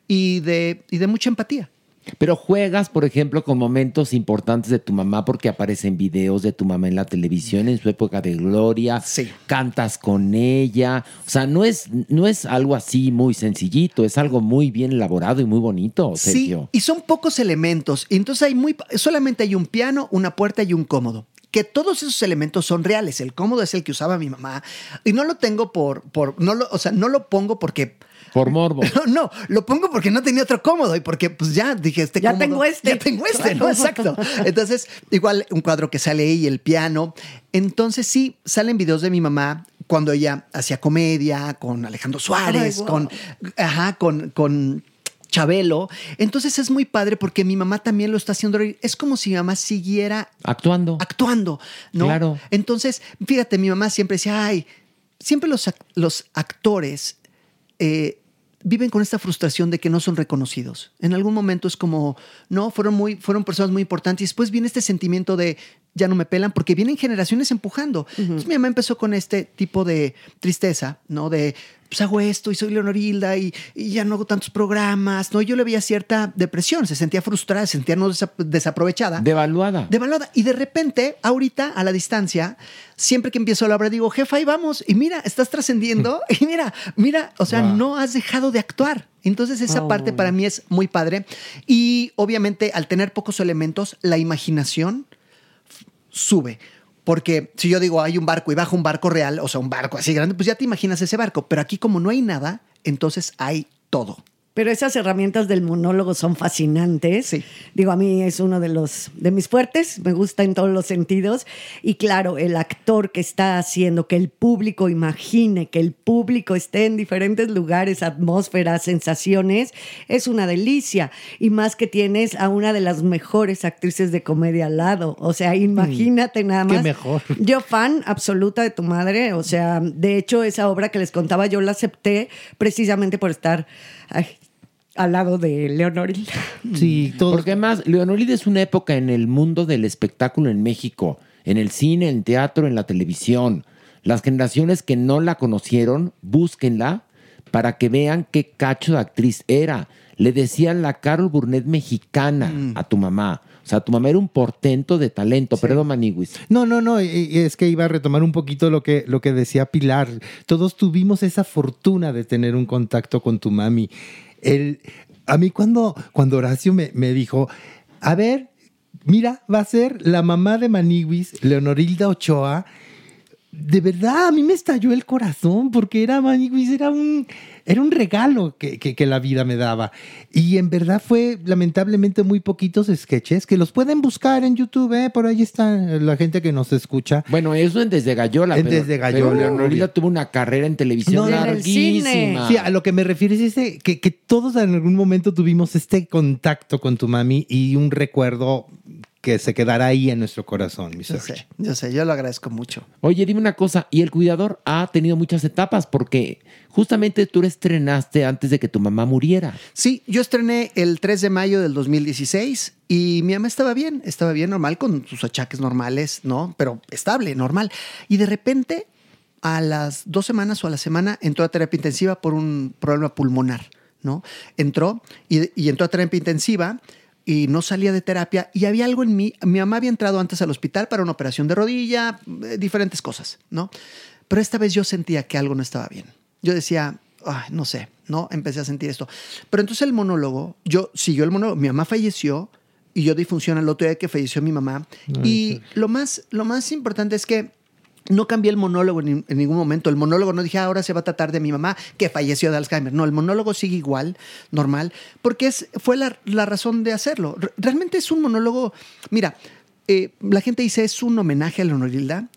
y de, y de mucha empatía. Pero juegas, por ejemplo, con momentos importantes de tu mamá porque aparecen videos de tu mamá en la televisión en su época de gloria. Cantas con ella. O sea, no es, no es algo así muy sencillito, es algo muy bien elaborado y muy bonito, Sergio. Sí, y son pocos elementos. Entonces hay muy, solamente hay un piano, una puerta y un cómodo. Que todos esos elementos son reales. El cómodo es el que usaba mi mamá. Y no lo tengo por, por no lo, o sea, no lo pongo porque Por morbo. No, no, lo pongo porque no tenía otro cómodo y porque pues ya dije, este Ya cómodo- tengo este. Ya tengo este, ¿no? Exacto. Entonces, igual un cuadro que sale ahí, el piano. Entonces sí, salen videos de mi mamá cuando ella hacía comedia con Alejandro Suárez, Ay, wow. con, ajá, con, con Chabelo. Entonces es muy padre porque mi mamá también lo está haciendo. Es como si mi mamá siguiera Actuando. actuando, ¿no? Claro. Entonces, fíjate, mi mamá siempre decía, ay, siempre los, los actores eh, viven con esta frustración de que no son reconocidos. En algún momento es como, no, fueron, muy, fueron personas muy importantes y después viene este sentimiento de, ya no me pelan, porque vienen generaciones empujando. Entonces mi mamá empezó con este tipo de tristeza, ¿no? De, pues hago esto y soy Leonorilda y, y ya no hago tantos programas, ¿no? Yo le veía cierta depresión, se sentía frustrada, se sentía no desa- desaprovechada. Devaluada. Devaluada. Y de repente, ahorita, a la distancia, siempre que empiezo la obra, digo, jefa, ahí vamos. Y mira, estás trascendiendo. Y mira, mira, o sea, Wow. no has dejado de actuar. Entonces, esa Oh. parte para mí es muy padre. Y obviamente, al tener pocos elementos, la imaginación sube. Porque si yo digo, hay un barco y baja un barco real, o sea, un barco así grande, pues ya te imaginas ese barco. Pero aquí, como no hay nada, entonces hay todo. Pero esas herramientas del monólogo son fascinantes. Digo, a mí es uno de los de mis fuertes, me gusta en todos los sentidos. Y claro, el actor que está haciendo que el público imagine, que el público esté en diferentes lugares, atmósferas, sensaciones, es una delicia. Y más que tienes a una de las mejores actrices de comedia al lado. O sea, imagínate nada Qué más. mejor. Yo fan absoluta de tu madre, o sea, de hecho esa obra que les contaba yo la acepté precisamente por estar ay, al lado de Leonor. Sí, Porque además, Leonolida es una época en el mundo del espectáculo en México, en el cine, en el teatro, en la televisión. Las generaciones que no la conocieron, búsquenla para que vean qué cacho de actriz era. Le decían la Carol Burnett mexicana a tu mamá. O sea, tu mamá era un portento de talento. Perdón, Maniguis. No, no, no, es que iba a retomar un poquito lo que, lo que decía Pilar. Todos tuvimos esa fortuna de tener un contacto con tu mami. El, a mí cuando, cuando Horacio me, me dijo, a ver, mira, va a ser la mamá de Maniwis, Leonorilda Ochoa. De verdad, a mí me estalló el corazón porque era era un, era un regalo que, que- que la vida me daba. Y en verdad fue lamentablemente muy poquitos sketches que los pueden buscar en YouTube, ¿eh? por ahí está la gente que nos escucha. Bueno, eso en Desde Gallola. En pero- Desde Gallola. Pero tuvo una carrera en televisión larguísima. Sí, a lo que me refiero es ese, que, que todos en algún momento tuvimos este contacto con tu mami y un recuerdo que se quedará ahí en nuestro corazón, mi Yo Sergio. sé, yo sé, yo lo agradezco mucho. Oye, dime una cosa, y el cuidador ha tenido muchas etapas porque justamente tú lo estrenaste antes de que tu mamá muriera. Sí, yo estrené el 3 de mayo del 2016 y mi mamá estaba bien, estaba bien normal con sus achaques normales, ¿no? Pero estable, normal. Y de repente, a las dos semanas o a la semana, entró a terapia intensiva por un problema pulmonar, ¿no? Entró y, y entró a terapia intensiva y no salía de terapia y había algo en mí. Mi mamá había entrado antes al hospital para una operación de rodilla, eh, diferentes cosas, ¿no? Pero esta vez yo sentía que algo no estaba bien. Yo decía, "Ay, no sé, ¿no? Empecé a sentir esto. Pero entonces el monólogo, yo siguió el monólogo, mi mamá falleció y yo di función al otro día que falleció mi mamá. y lo más, lo más importante es que no cambié el monólogo en, ningún momento. El monólogo no dije, "Ah, ahora se va a tratar de mi mamá que falleció de Alzheimer. No, el monólogo sigue igual, normal, porque es, fue la, la razón de hacerlo. Re- Realmente es un monólogo, mira, eh, la gente dice es un homenaje a Leonorilda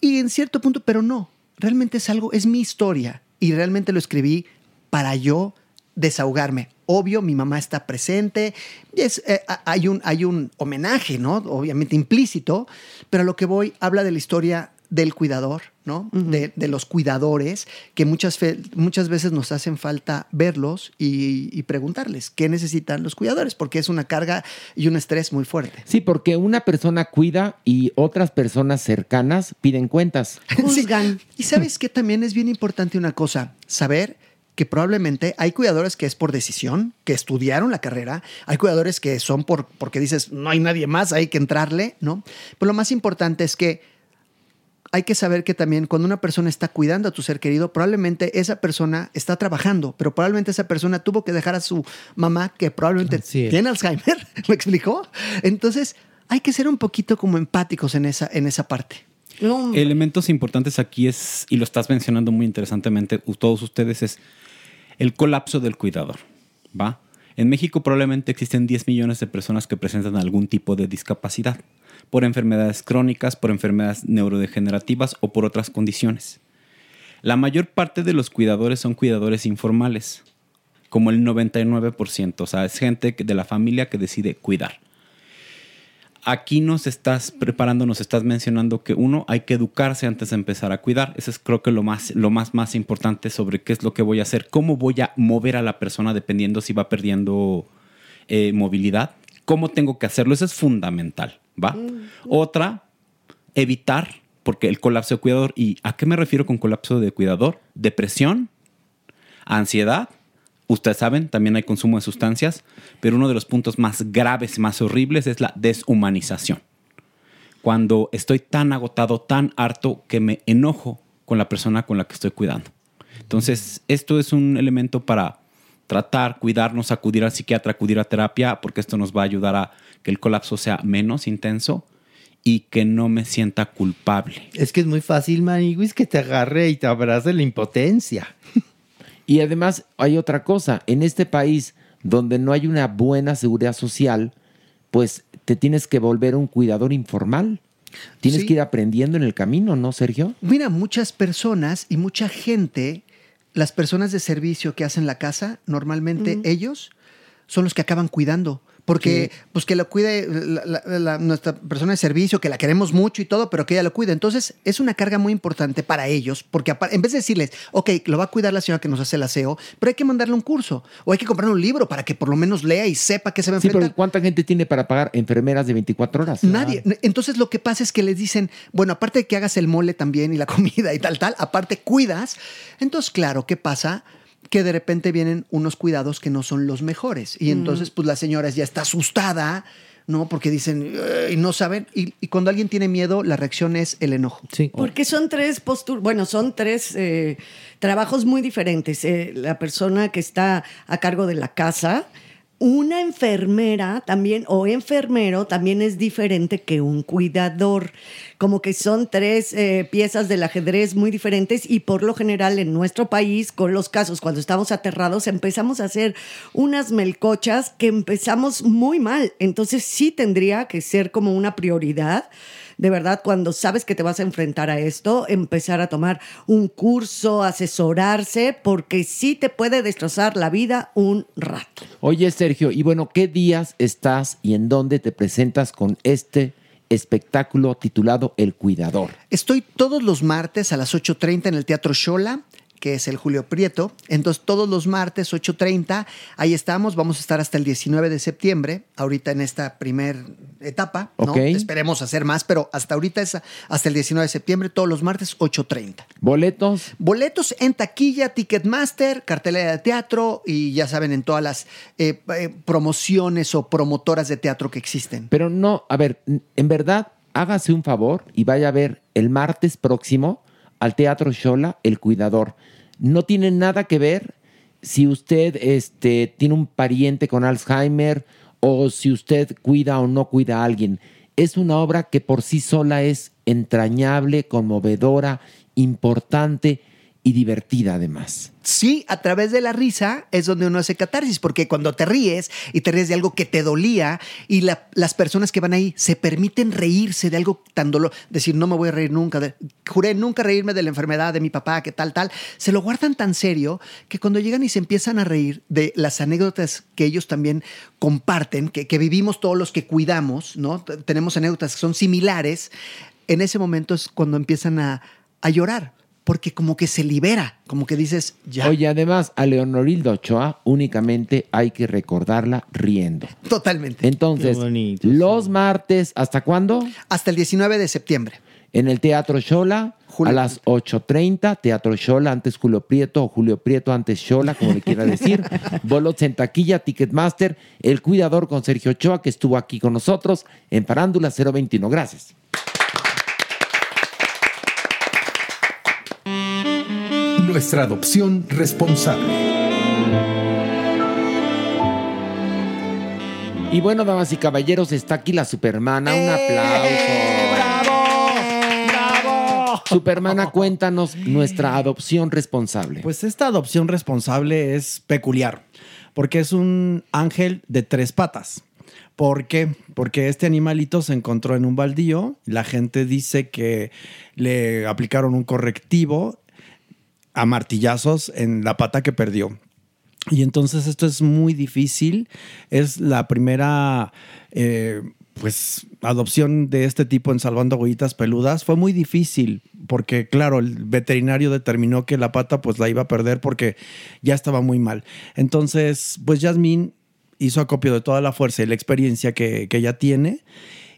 y en cierto punto, pero no, realmente es algo, es mi historia y realmente lo escribí para yo desahogarme. Obvio, mi mamá está presente, es, eh, hay, un, hay un homenaje, ¿no? Obviamente implícito, pero a lo que voy habla de la historia del cuidador, ¿no? de, de los cuidadores, que muchas, fe- muchas veces nos hacen falta verlos y, y preguntarles qué necesitan los cuidadores, porque es una carga y un estrés muy fuerte. Sí, porque una persona cuida y otras personas cercanas piden cuentas. Sí. Y sabes que también es bien importante una cosa, saber que probablemente hay cuidadores que es por decisión, que estudiaron la carrera, hay cuidadores que son por, porque dices, no hay nadie más, hay que entrarle, ¿no? Pero lo más importante es que hay que saber que también cuando una persona está cuidando a tu ser querido, probablemente esa persona está trabajando, pero probablemente esa persona tuvo que dejar a su mamá que probablemente tiene Alzheimer, ¿me explicó? Entonces hay que ser un poquito como empáticos en esa, en esa parte. Elementos importantes aquí es, y lo estás mencionando muy interesantemente, todos ustedes, es el colapso del cuidador. ¿Va? En México probablemente existen 10 millones de personas que presentan algún tipo de discapacidad, por enfermedades crónicas, por enfermedades neurodegenerativas o por otras condiciones. La mayor parte de los cuidadores son cuidadores informales, como el 99%, o sea, es gente de la familia que decide cuidar aquí nos estás preparando, nos estás mencionando que uno hay que educarse antes de empezar a cuidar. Eso es creo que lo más, lo más, más importante sobre qué es lo que voy a hacer, cómo voy a mover a la persona dependiendo si va perdiendo eh, movilidad, cómo tengo que hacerlo. Eso es fundamental, ¿va? Otra, evitar, porque el colapso de cuidador, ¿y a qué me refiero con colapso de cuidador? Depresión, ansiedad, Ustedes saben, también hay consumo de sustancias, pero uno de los puntos más graves, más horribles es la deshumanización. Cuando estoy tan agotado, tan harto, que me enojo con la persona con la que estoy cuidando. Entonces, esto es un elemento para tratar, cuidarnos, acudir al psiquiatra, acudir a terapia, porque esto nos va a ayudar a que el colapso sea menos intenso y que no me sienta culpable. Es que es muy fácil, Maniguis, que te agarre y te abrace la impotencia. Y además hay otra cosa, en este país donde no hay una buena seguridad social, pues te tienes que volver un cuidador informal. Tienes Sí. que ir aprendiendo en el camino, ¿no, Sergio? Mira, muchas personas y mucha gente, las personas de servicio que hacen la casa, normalmente ellos son los que acaban cuidando. Porque, pues que lo cuide la- la- la- nuestra persona de servicio, que la queremos mucho y todo, pero que ella lo cuide. Entonces, es una carga muy importante para ellos, porque en vez de decirles, ok, lo va a cuidar la señora que nos hace el aseo, pero hay que mandarle un curso o hay que comprarle un libro para que por lo menos lea y sepa qué se va a Sí, enfrentar. pero ¿cuánta gente tiene para pagar enfermeras de 24 horas? Nadie. Entonces lo que pasa es que les dicen, bueno, aparte de que hagas el mole también y la comida y tal, tal, aparte cuidas. Entonces, claro, ¿qué pasa? Que de repente vienen unos cuidados que no son los mejores. Y entonces, pues la señora ya está asustada, ¿no? Porque dicen, y no saben. Y, y cuando alguien tiene miedo, la reacción es el enojo. Sí. Porque son tres posturas, bueno, son tres eh, trabajos muy diferentes. Eh, la persona que está a cargo de la casa, una enfermera también o enfermero también es diferente que un cuidador. Como que son tres eh, piezas del ajedrez muy diferentes y por lo general en nuestro país, con los casos, cuando estamos aterrados, empezamos a hacer unas melcochas que empezamos muy mal. Entonces sí tendría que ser como una prioridad de verdad, cuando sabes que te vas a enfrentar a esto, empezar a tomar un curso, asesorarse, porque sí te puede destrozar la vida un rato. Oye, Sergio, y bueno, ¿qué días estás y en dónde te presentas con este espectáculo titulado El Cuidador? Estoy todos los martes a las 8.30 en el Teatro Shola, que es el Julio Prieto. Entonces, todos los martes, 8.30, ahí estamos. Vamos a estar hasta el 19 de septiembre, ahorita en esta primer etapa. ¿no? Esperemos hacer más, pero hasta ahorita es hasta el 19 de septiembre, todos los martes, 8.30. ¿Boletos? Boletos en taquilla, Ticketmaster, cartelera de teatro y ya saben, en todas las eh, eh, promociones o promotoras de teatro que existen. Pero no, a ver, en verdad, hágase un favor y vaya a ver el martes próximo al Teatro Shola, El Cuidador. No tiene nada que ver si usted este, tiene un pariente con Alzheimer o si usted cuida o no cuida a alguien. Es una obra que por sí sola es entrañable, conmovedora, importante y divertida además. Sí, a través de la risa es donde uno hace catarsis, porque cuando te ríes y te ríes de algo que te dolía y la- las personas que van ahí se permiten reírse de algo tan dolor, decir, no me voy a reír nunca, juré nunca reírme de la enfermedad de mi papá, que tal, tal, se lo guardan tan serio que cuando llegan y se empiezan a reír de las anécdotas que ellos también comparten, que, que vivimos todos los que cuidamos, ¿no? Tenemos anécdotas que son similares, en ese momento es cuando empiezan a, a llorar. Porque como que se libera, como que dices, ya. Oye, además, a Leonorilda Ochoa únicamente hay que recordarla riendo. Totalmente. Entonces, los martes, ¿hasta cuándo? Hasta el 19 de septiembre. En el Teatro Shola, a las 8.30, Teatro Shola, antes Julio Prieto o Julio Prieto antes Shola, como le quiera decir. Bolos en taquilla, Ticketmaster, El Cuidador con Sergio Ochoa, que estuvo aquí con nosotros en Parándula 021. Gracias. Nuestra adopción responsable. Y bueno, damas y caballeros, está aquí la Supermana. Un aplauso. ¡Bravo! Supermana, cuéntanos nuestra adopción responsable. Pues esta adopción responsable es peculiar, porque es un ángel de tres patas. ¿Por qué? Porque este animalito se encontró en un baldío, la gente dice que le aplicaron un correctivo a martillazos en la pata que perdió. Y entonces esto es muy difícil. Es la primera eh, pues adopción de este tipo en Salvando Huellitas Peludas. Fue muy difícil porque, claro, el veterinario determinó que la pata pues la iba a perder porque ya estaba muy mal. Entonces, pues Yasmín hizo acopio de toda la fuerza y la experiencia que, que ella tiene.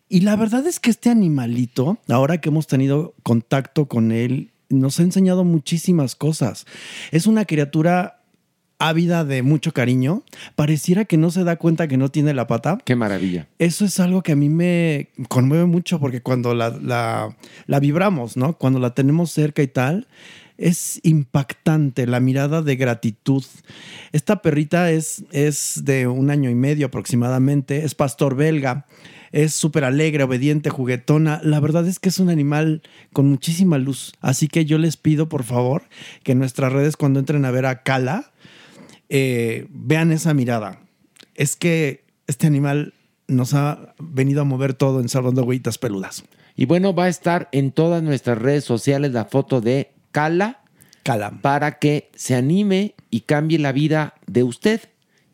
Y la verdad es que este animalito, ahora que hemos tenido contacto con él, nos ha enseñado muchísimas cosas. Es una criatura ávida de mucho cariño. Pareciera que no se da cuenta que no tiene la pata. Qué maravilla. Eso es algo que a mí me conmueve mucho porque cuando la, la, la vibramos, ¿no? Cuando la tenemos cerca y tal, es impactante la mirada de gratitud. Esta perrita es, es de un año y medio aproximadamente, es pastor belga. Es súper alegre, obediente, juguetona. La verdad es que es un animal con muchísima luz. Así que yo les pido, por favor, que en nuestras redes, cuando entren a ver a Kala, eh, vean esa mirada. Es que este animal nos ha venido a mover todo en Salvando Huellitas Peludas. Y bueno, va a estar en todas nuestras redes sociales la foto de Cala. Cala. Para que se anime y cambie la vida de usted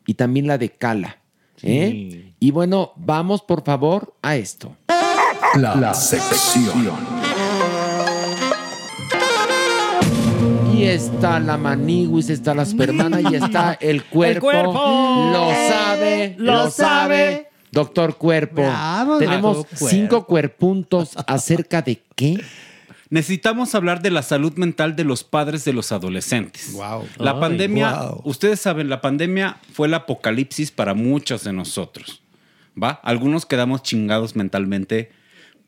y también la de Cala. ¿Eh? Y bueno, vamos por favor a esto. La, la sección. Y está la maniguis, está la supermana y está el cuerpo. cuerpo. Lo sabe, Lo lo, sabe. Doctor Cuerpo. Bravo, Tenemos Cuerpo. cinco cuerpuntos acerca de qué. Necesitamos hablar de la salud mental de los padres de los adolescentes. La Ay, pandemia, wow. ustedes saben, la pandemia fue el apocalipsis para muchos de nosotros. ¿Va? Algunos quedamos chingados mentalmente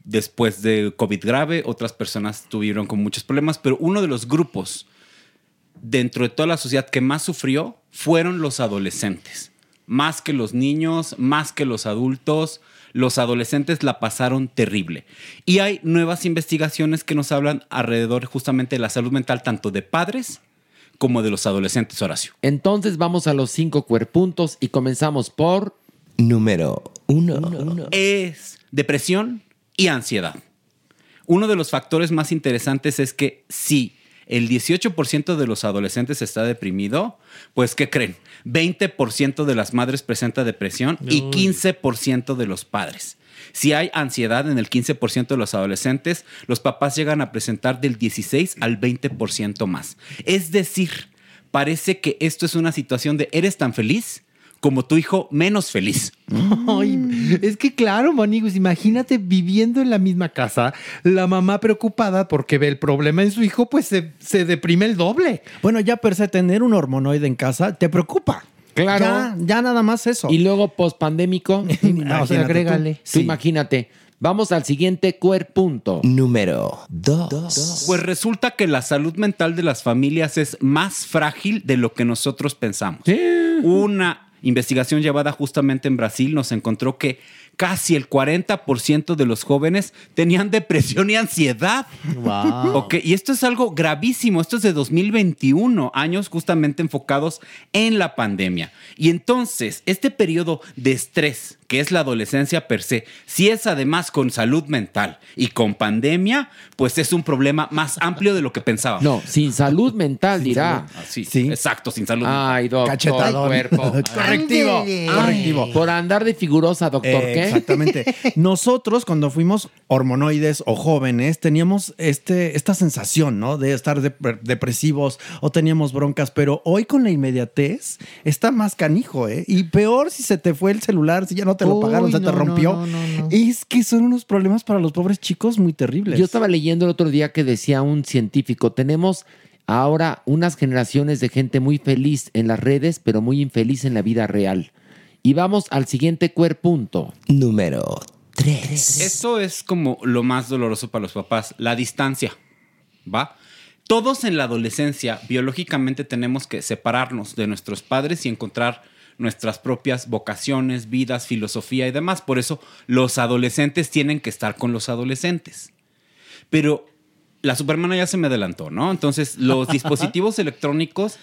después de COVID grave, otras personas tuvieron con muchos problemas, pero uno de los grupos dentro de toda la sociedad que más sufrió fueron los adolescentes. Más que los niños, más que los adultos, los adolescentes la pasaron terrible. Y hay nuevas investigaciones que nos hablan alrededor justamente de la salud mental tanto de padres como de los adolescentes, Horacio. Entonces vamos a los cinco cuerpuntos y comenzamos por... Número uno. es depresión y ansiedad. Uno de los factores más interesantes es que si el 18% de los adolescentes está deprimido, pues ¿qué creen? 20% de las madres presenta depresión y 15% de los padres. Si hay ansiedad en el 15% de los adolescentes, los papás llegan a presentar del 16 al 20% más. Es decir, parece que esto es una situación de eres tan feliz como tu hijo menos feliz. Ay, es que claro, Maniguis, imagínate viviendo en la misma casa, la mamá preocupada porque ve el problema en su hijo, pues se, se deprime el doble. Bueno, ya per se tener un hormonoide en casa te preocupa. Claro. Ya, ya nada más eso. Y luego pospandémico. O sea, agrégale. Tú, Tú imagínate. Vamos al siguiente cuerpunto. Número 2. Pues resulta que la salud mental de las familias es más frágil de lo que nosotros pensamos. Una investigación llevada justamente en Brasil nos encontró que casi el 40% de los jóvenes tenían depresión y ansiedad. Wow. Ok, y esto es algo gravísimo. Esto es de 2021, años justamente enfocados en la pandemia. Y entonces, este periodo de estrés, que es la adolescencia per se, si es además con salud mental y con pandemia, pues es un problema más amplio de lo que pensábamos. No, sin salud mental, dirá. Ah, sí, exacto, sin salud Ay, mental. doctor. Cachetadón. Cuerpo. Correctivo, Ay, correctivo. Por andar de figurosa, doctor, Eh, ¿qué? Exactamente. Nosotros, cuando fuimos hormonoides o jóvenes, teníamos este, esta sensación, ¿no? De estar dep- depresivos o teníamos broncas, pero hoy con la inmediatez está más canijo, ¿eh? Y peor si se te fue el celular, si ya no te lo Uy, pagaron, se no, te rompió. no, no, no. Es que son unos problemas para los pobres chicos muy terribles. Yo estaba leyendo el otro día que decía un científico, tenemos ahora unas generaciones de gente muy feliz en las redes, pero muy infeliz en la vida real. Y vamos al siguiente cuerpunto. Número 3. Esto es como lo más doloroso para los papás, la distancia, ¿va? Todos en la adolescencia biológicamente tenemos que separarnos de nuestros padres y encontrar nuestras propias vocaciones, vidas, filosofía y demás. Por eso los adolescentes tienen que estar con los adolescentes. Pero la Supermana ya se me adelantó, ¿no? Entonces los dispositivos electrónicos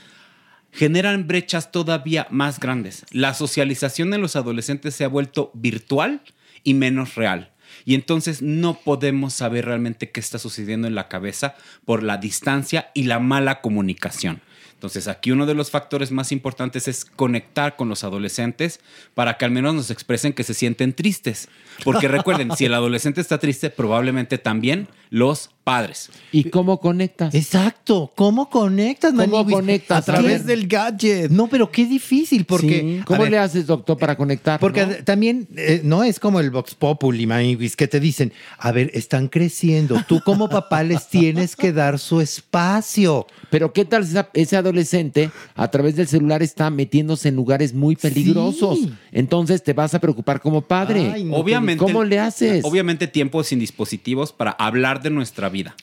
generan brechas todavía más grandes. La socialización de los adolescentes se ha vuelto virtual y menos real. Y entonces no podemos saber realmente qué está sucediendo en la cabeza por la distancia y la mala comunicación. Entonces aquí uno de los factores más importantes es conectar con los adolescentes para que al menos nos expresen que se sienten tristes. Porque recuerden, si el adolescente está triste, probablemente también los padres. ¿Y cómo conectas? Exacto. ¿Cómo conectas, ¿Cómo conectas? A través ¿Qué? del gadget. No, pero qué difícil, porque. Sí. ¿Cómo ver, le haces, doctor, para conectar? Porque no? también eh, no es como el Vox Populi, Maniguis, que te dicen, a ver, están creciendo. Tú como papá les tienes que dar su espacio. Pero ¿qué tal esa- ese adolescente a través del celular está metiéndose en lugares muy peligrosos? Sí. Entonces te vas a preocupar como padre. Ay, no, Obviamente. ¿Cómo le haces? Obviamente tiempo sin dispositivos para hablar de nuestra vida.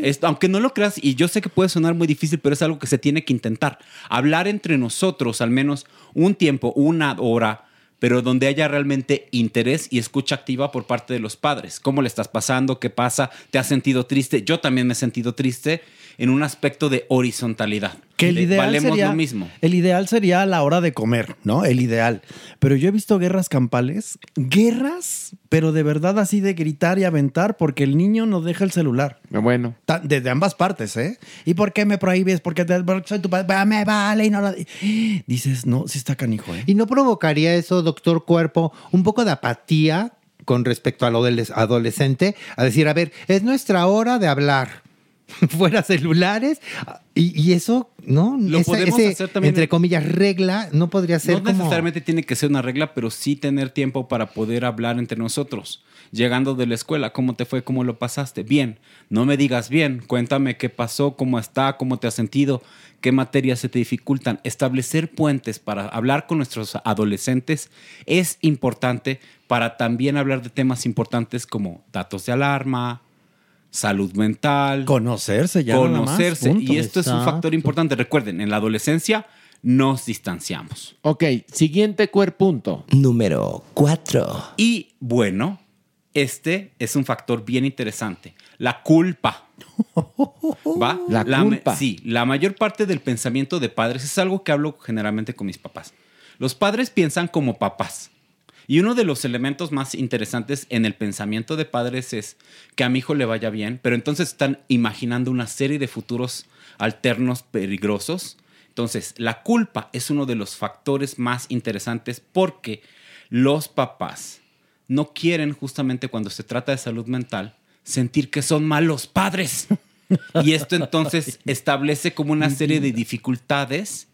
Esto, aunque no lo creas, y yo sé que puede sonar muy difícil, pero es algo que se tiene que intentar. Hablar entre nosotros al menos un tiempo, una hora pero donde haya realmente interés y escucha activa por parte de los padres. ¿Cómo le estás pasando? ¿Qué pasa? ¿Te has sentido triste? Yo también me he sentido triste en un aspecto de horizontalidad. Que el De ideal valemos sería lo mismo. El ideal sería a la hora de comer, ¿no? El ideal. Pero yo he visto guerras campales, guerras, pero de verdad así de gritar y aventar porque el niño no deja el celular. Bueno. Desde ambas partes, ¿eh? ¿Y por qué me prohíbes? Porque, te- porque soy tu padre. Me vale y no lo... Dices, no, sí está canijo, ¿eh? ¿Y no provocaría eso, doctor Cuerpo, un poco de apatía con respecto a lo del adolescente? A decir, a ver, es nuestra hora de hablar. Fuera celulares. Y, y eso, ¿no? Lo podemos hacer también Entre en- comillas, regla, no podría ser No como... necesariamente tiene que ser una regla, pero sí tener tiempo para poder hablar entre nosotros. Llegando de la escuela, ¿cómo te fue? ¿Cómo lo pasaste? Bien. No me digas bien. Cuéntame qué pasó, cómo está, cómo te has sentido, qué materias se te dificultan. Establecer puentes para hablar con nuestros adolescentes es importante para también hablar de temas importantes como datos de alarma, salud mental. Conocerse ya nada más, Conocerse. punto. y esto es un factor importante. Recuerden, en la adolescencia nos distanciamos. Ok, siguiente cuerpunto. Número 4. Y bueno, este es un factor bien interesante. La culpa. ¿Va? La culpa. sí, la mayor parte del pensamiento de padres es algo que hablo generalmente con mis papás. Los padres piensan como papás. Y uno de los elementos más interesantes en el pensamiento de padres es que a mi hijo le vaya bien, pero entonces están imaginando una serie de futuros alternos peligrosos. Entonces, la culpa es uno de los factores más interesantes porque los papás no quieren justamente cuando se trata de salud mental sentir que son malos padres. Y esto entonces establece como una serie de dificultades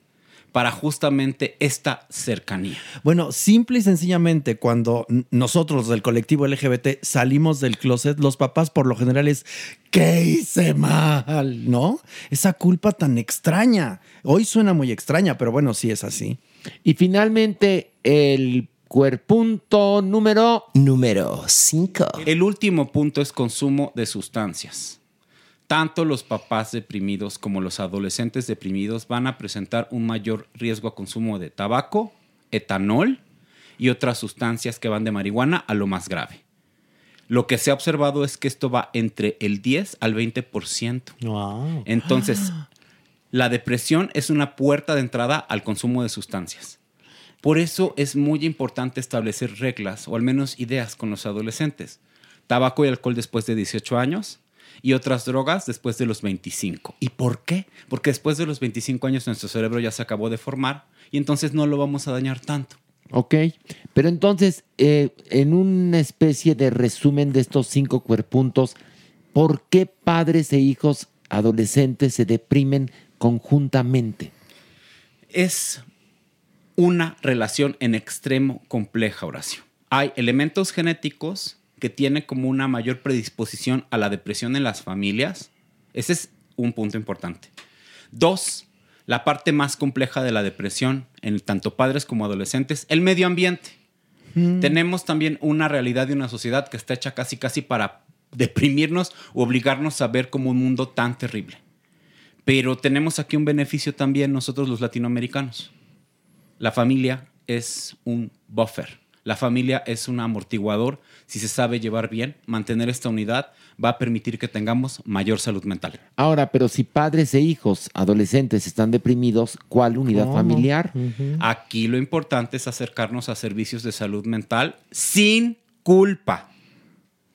para justamente esta cercanía. Bueno, simple y sencillamente, cuando nosotros del colectivo LGBT salimos del closet, los papás por lo general es, ¿qué hice mal? ¿No? Esa culpa tan extraña. Hoy suena muy extraña, pero bueno, sí es así. Y finalmente, el cuerpunto número... Número 5. El último punto es consumo de sustancias. Tanto los papás deprimidos como los adolescentes deprimidos van a presentar un mayor riesgo a consumo de tabaco, etanol y otras sustancias que van de marihuana a lo más grave. Lo que se ha observado es que esto va entre el 10 al 20%. Entonces, la depresión es una puerta de entrada al consumo de sustancias. Por eso es muy importante establecer reglas o al menos ideas con los adolescentes. Tabaco y alcohol después de 18 años y otras drogas después de los 25. ¿Y por qué? Porque después de los 25 años nuestro cerebro ya se acabó de formar y entonces no lo vamos a dañar tanto. Ok, pero entonces, eh, en una especie de resumen de estos cinco cuerpuntos, ¿por qué padres e hijos adolescentes se deprimen conjuntamente? Es una relación en extremo compleja, Horacio. Hay elementos genéticos que tienen como una mayor predisposición a la depresión en las familias. Ese es un punto importante. Dos, la parte más compleja de la depresión en tanto padres como adolescentes, el medio ambiente. Tenemos también una realidad de una sociedad que está hecha casi casi para deprimirnos o obligarnos a ver como un mundo tan terrible. Pero tenemos aquí un beneficio también nosotros los latinoamericanos. La familia es un buffer. La familia es un amortiguador. Si se sabe llevar bien, mantener esta unidad va a permitir que tengamos mayor salud mental. Ahora, pero si padres e hijos adolescentes están deprimidos, ¿cuál unidad ¿Cómo? familiar? Aquí lo importante es acercarnos a servicios de salud mental sin culpa.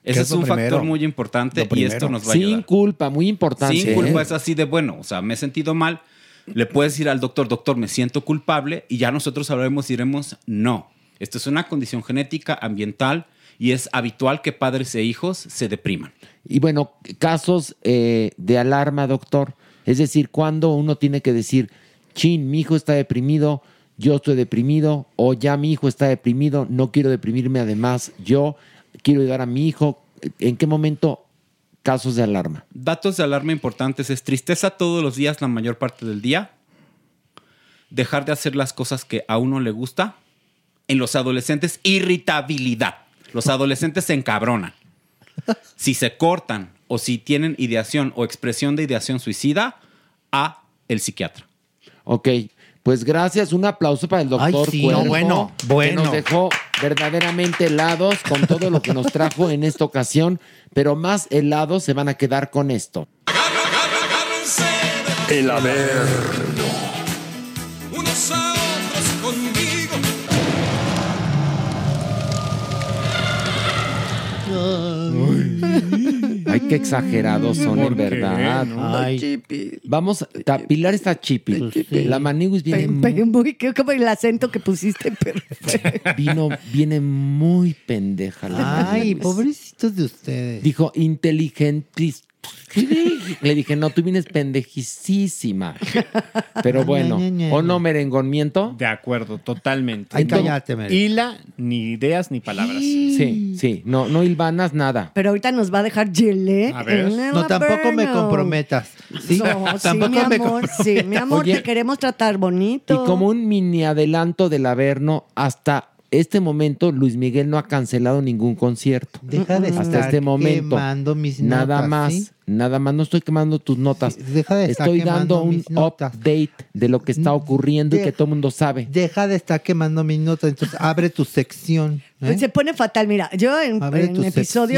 ¿Qué Ese es un primero? factor muy importante y esto nos va a Sin ayudar. culpa, muy importante. Sin culpa ¿eh? es así de bueno. O sea, me he sentido mal. Le puedes decir al doctor, doctor, me siento culpable y ya nosotros hablaremos y diremos, no. Esto es una condición genética, ambiental y es habitual que padres e hijos se depriman. Y bueno, casos eh, de alarma, doctor. Es decir, cuando uno tiene que decir, chin, mi hijo está deprimido, yo estoy deprimido, o ya mi hijo está deprimido, no quiero deprimirme además, yo quiero ayudar a mi hijo. ¿En qué momento casos de alarma? Datos de alarma importantes es tristeza todos los días, la mayor parte del día. Dejar de hacer las cosas que a uno le gusta. En los adolescentes, irritabilidad. Los adolescentes se encabronan. Si se cortan o si tienen ideación o expresión de ideación suicida, a el psiquiatra. Ok, Pues gracias, un aplauso para el doctor Ay, sí, Cuervo, no, bueno, que bueno. nos dejó verdaderamente helados con todo lo que nos trajo en esta ocasión, pero más helados se van a quedar con esto. El Averno. Ay, qué exagerados son, en verdad. No. Ay. Vamos, ta- Pilar está chipi. La Maniguis viene, Pe- pe- muy, que- como el acento que pusiste, perfecto. vino, viene muy pendeja. La Ay, Maniguis. pobrecitos de ustedes. Dijo inteligentis. Le dije, no, tú vienes pendejísima. Pero bueno. ¿o no, merengón? ¿Miento? De acuerdo, totalmente. Ay, cállate, Mere. Hila, ni ideas ni palabras. Sí, sí, no, no hilvanas nada. Pero ahorita nos va a dejar Gillette. A ver. en No, tampoco me comprometas. Sí, No, sí, tampoco mi me amor, sí, mi amor, Oye, te queremos tratar bonito. Y como un mini adelanto del Averno, hasta este momento Luis Miguel no ha cancelado ningún concierto. Deja de hasta estar este momento. quemando mis nada notas, más, ¿sí? nada más. No estoy quemando tus notas. Deja de estar estoy dando un notas. update de lo que está ocurriendo y que todo el mundo sabe. Deja de estar quemando mis notas, entonces abre tu sección. ¿Eh? Se pone fatal. Mira, yo en, episodios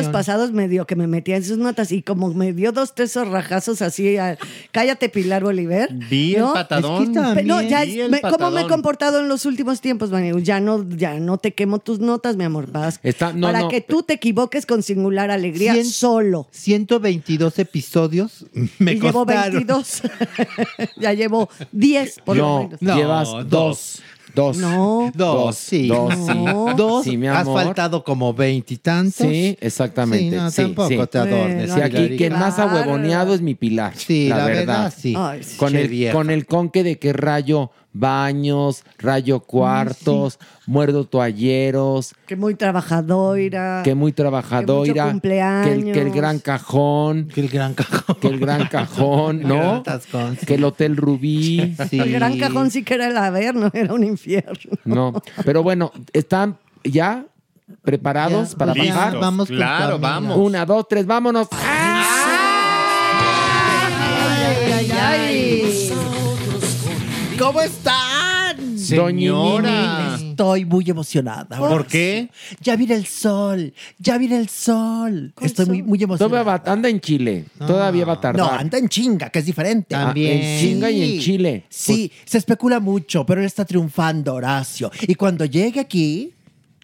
sección. pasados me dio que me metía en sus notas y como me dio dos, tres zorrajazos así, a- cállate Pilar Bolívar. Vi el ¿no? patadón. Es que también- no, ya, Vi el me- ¿cómo me he comportado en los últimos tiempos, Manu? Ya no, ya no te quemo tus notas, mi amor. Vas Está- no, para no, que tú te equivoques con singular alegría Cien- solo. 122 episodios me y llevo costaron. 22. ya llevo 10 por lo No, menos. No, llevas dos. dos. Dos. No. Dos, sí. Dos, sí. Dos, Sí, mi has amor. faltado como veintitantos. Sí, exactamente. Sí, no, sí, tampoco sí. te adornes. Sí, aquí quien más ahuevoneado es mi Pilar. Sí, la, la verdad. verdad, sí. Ay. Con, el, con el conque de que rayo baños, rayo cuartos, muerdo toalleros, Que muy trabajadora. que muy trabajadora, mucho que, el, que el cumpleaños. gran cajón, que el gran cajón, que el gran cajón, ¿no? Sí. Que el hotel Rubí, El gran cajón sí que era el Averno, era un infierno. no. Pero bueno, están ya preparados Ya, para listos, bajar. vamos claro, vamos. Una, dos, tres, vámonos. Ay, ¿Cómo están? Señora. Estoy muy emocionada. ¿Por qué? Ya viene el sol, ya viene el sol. Estoy muy, emocionada. va- anda en Chile. Todavía va a tardar. No, anda en chinga, que es diferente. Ah, en chinga y en Chile. Sí, se especula mucho, pero él está triunfando, Horacio. Y cuando llegue aquí,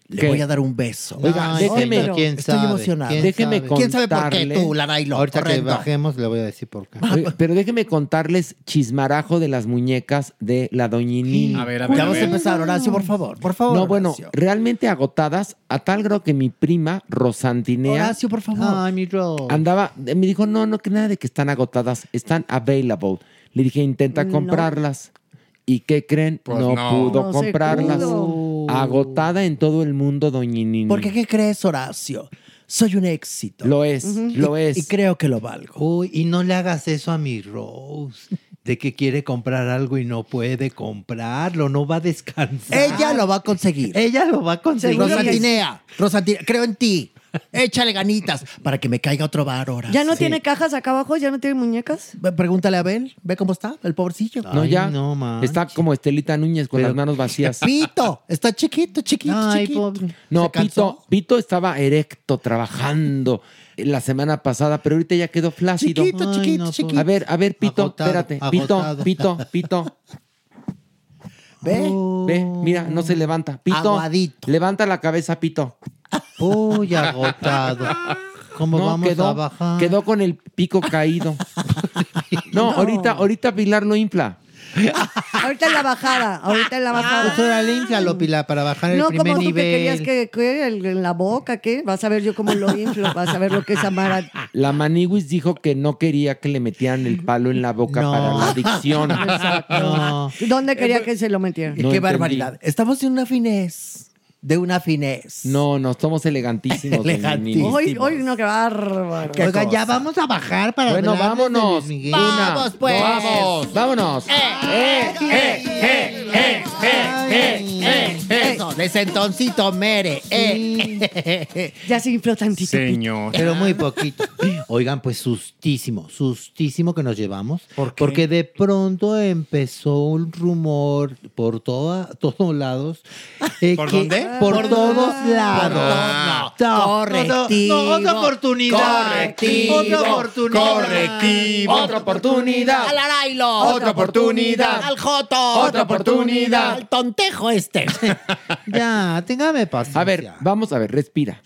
le ¿Qué? voy a dar un beso. Oiga, Ay, déjeme, pero ¿quién Estoy sabe? emocionado. ¿Quién déjeme sabe? ¿Quién sabe por qué contarle- tú, Larailo? Ahorita que bajemos le voy a decir por qué. Pero déjeme contarles chismarajo de las muñecas de la doñinini. A ver, a ver, Ya a vamos a ver. empezar, Horacio, por favor, por favor. No, bueno, Horacio. realmente agotadas a tal grado que mi prima Rosantinea Horacio, por favor. Ay, mi Rose. andaba, me dijo, no, no, que nada de que están agotadas, están available. Le dije, intenta No. comprarlas. ¿Y qué creen? Pues no, no. pudo No se comprarlas. pudo. Agotada en todo el mundo, doñinini. Porque, ¿qué crees, Horacio? Soy un éxito. Lo es, lo Y- es. Y creo que lo valgo. Uy, y no le hagas eso a mi Rose. De que quiere comprar algo y no puede comprarlo, no va a descansar. Ella lo va a conseguir. Ella lo va a conseguir. Rosantinea, Rosantinea, creo en ti. Échale ganitas para que me caiga otro bar ahora. ¿Ya no tiene cajas acá abajo? ¿Ya no tiene muñecas? Pregúntale a Abel, ve cómo está, el pobrecillo. No, ya. no. Está como Estelita Núñez con Pero- las manos vacías. Pito, está chiquito, chiquito, Ay, chiquito. pobre. No. Pito, Pito estaba erecto trabajando la semana pasada, pero ahorita ya quedó flácido. Chiquito, Ay, chiquito, no, chiquito. A ver, a ver, Pito, Agotado, espérate. Pito. Pito, Pito. Ve. Ve, mira, no se levanta. Pito, Aguadito. levanta la cabeza, Pito. Uy, agotado. ¿Cómo No, vamos quedó, a bajar? quedó con el pico caído. No, ahorita, ahorita Pilar lo infla. Ahorita en la bajada, ahorita en la Pues bajada. ahora inflalo, Pilar, para bajar el No, primer como tú que nivel. querías que, que el- en la boca, ¿qué? Vas a ver yo cómo lo inflo, vas a ver lo que es amar a... La Maniwis dijo que no quería que le metieran el palo en la boca No. para la adicción. No. ¿Dónde quería que se lo metieran? No Qué entendí. barbaridad. Estamos en una finez. De una finez. No, no, somos elegantísimos. Elegantísimos. Hoy, hoy no, qué bárbaro. ¿Qué Oiga, ya vamos a bajar para Bueno, hablarles de vámonos. Luis Miguel. Vamos, pues. Vamos, vámonos. Eh, eh, eh, eh, eh, eh, eh. de sentoncito mere. eh. Ya se infló tantito. Señor. Pero muy poquito. Oigan, pues sustísimo, sustísimo que nos llevamos. Porque de pronto empezó un rumor por toda, todos lados. eh, ¿Por que- dónde? Por Por todos lados. lados. No, Correctivo. no, no, otra oportunidad. Correctivo. Otra oportunidad. Correctivo. Otra oportunidad. Al Arailo. Otra oportunidad. Al Joto. Otra oportunidad. Al tontejo este. Ya, téngame paciencia. A ver, vamos a ver, respira.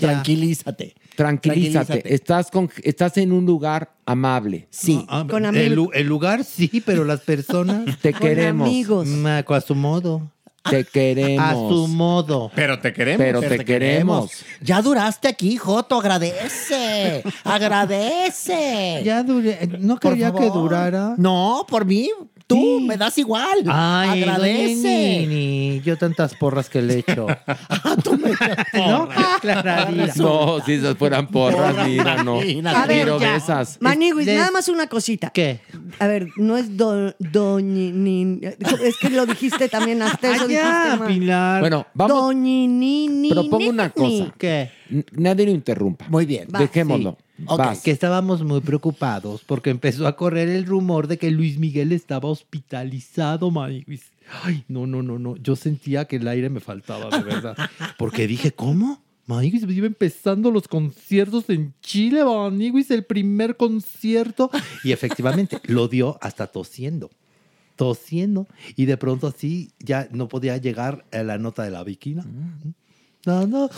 Tranquilízate. Tranquilízate. Tranquilízate. Estás, con, estás en un lugar amable. Sí. Ah, Con el, amigos. el lugar sí, pero las personas. Te Con queremos. amigos. Mm, A su modo. Te queremos. A su modo. Pero te queremos. Pero te queremos. Ya duraste aquí, Joto. Agradece. Agradece. Ya duré. No Por quería que durara. No, por mí. Tú me das igual. Ay, Agradece. Ni, yo tantas porras que le echo. ¿No? Clararira. No, si esas fueran porras, mira, no. A ver, Quiero ya. de esas. Maniguis, de- nada más una cosita. ¿Qué? A ver, no es do, doñi, ni- es que lo dijiste también hasta eso Ah, mal. Pilar. Bueno, vamos. Doñi, ni, ni, Propongo una cosa. ¿Qué? N- Nadie lo interrumpa. Muy bien. Va, Dejémoslo. Vas. Que estábamos muy preocupados porque empezó a correr el rumor de que Luis Miguel estaba hospitalizado, Maniguis. Ay, no, no, no, no. Yo sentía que el aire me faltaba, de verdad. Porque dije, ¿cómo? Maniguis iba empezando los conciertos en Chile, Maniguis, el primer concierto. Y efectivamente, lo dio hasta tosiendo. Tosiendo. Y de pronto así ya no podía llegar a la nota de la viquina. No, no.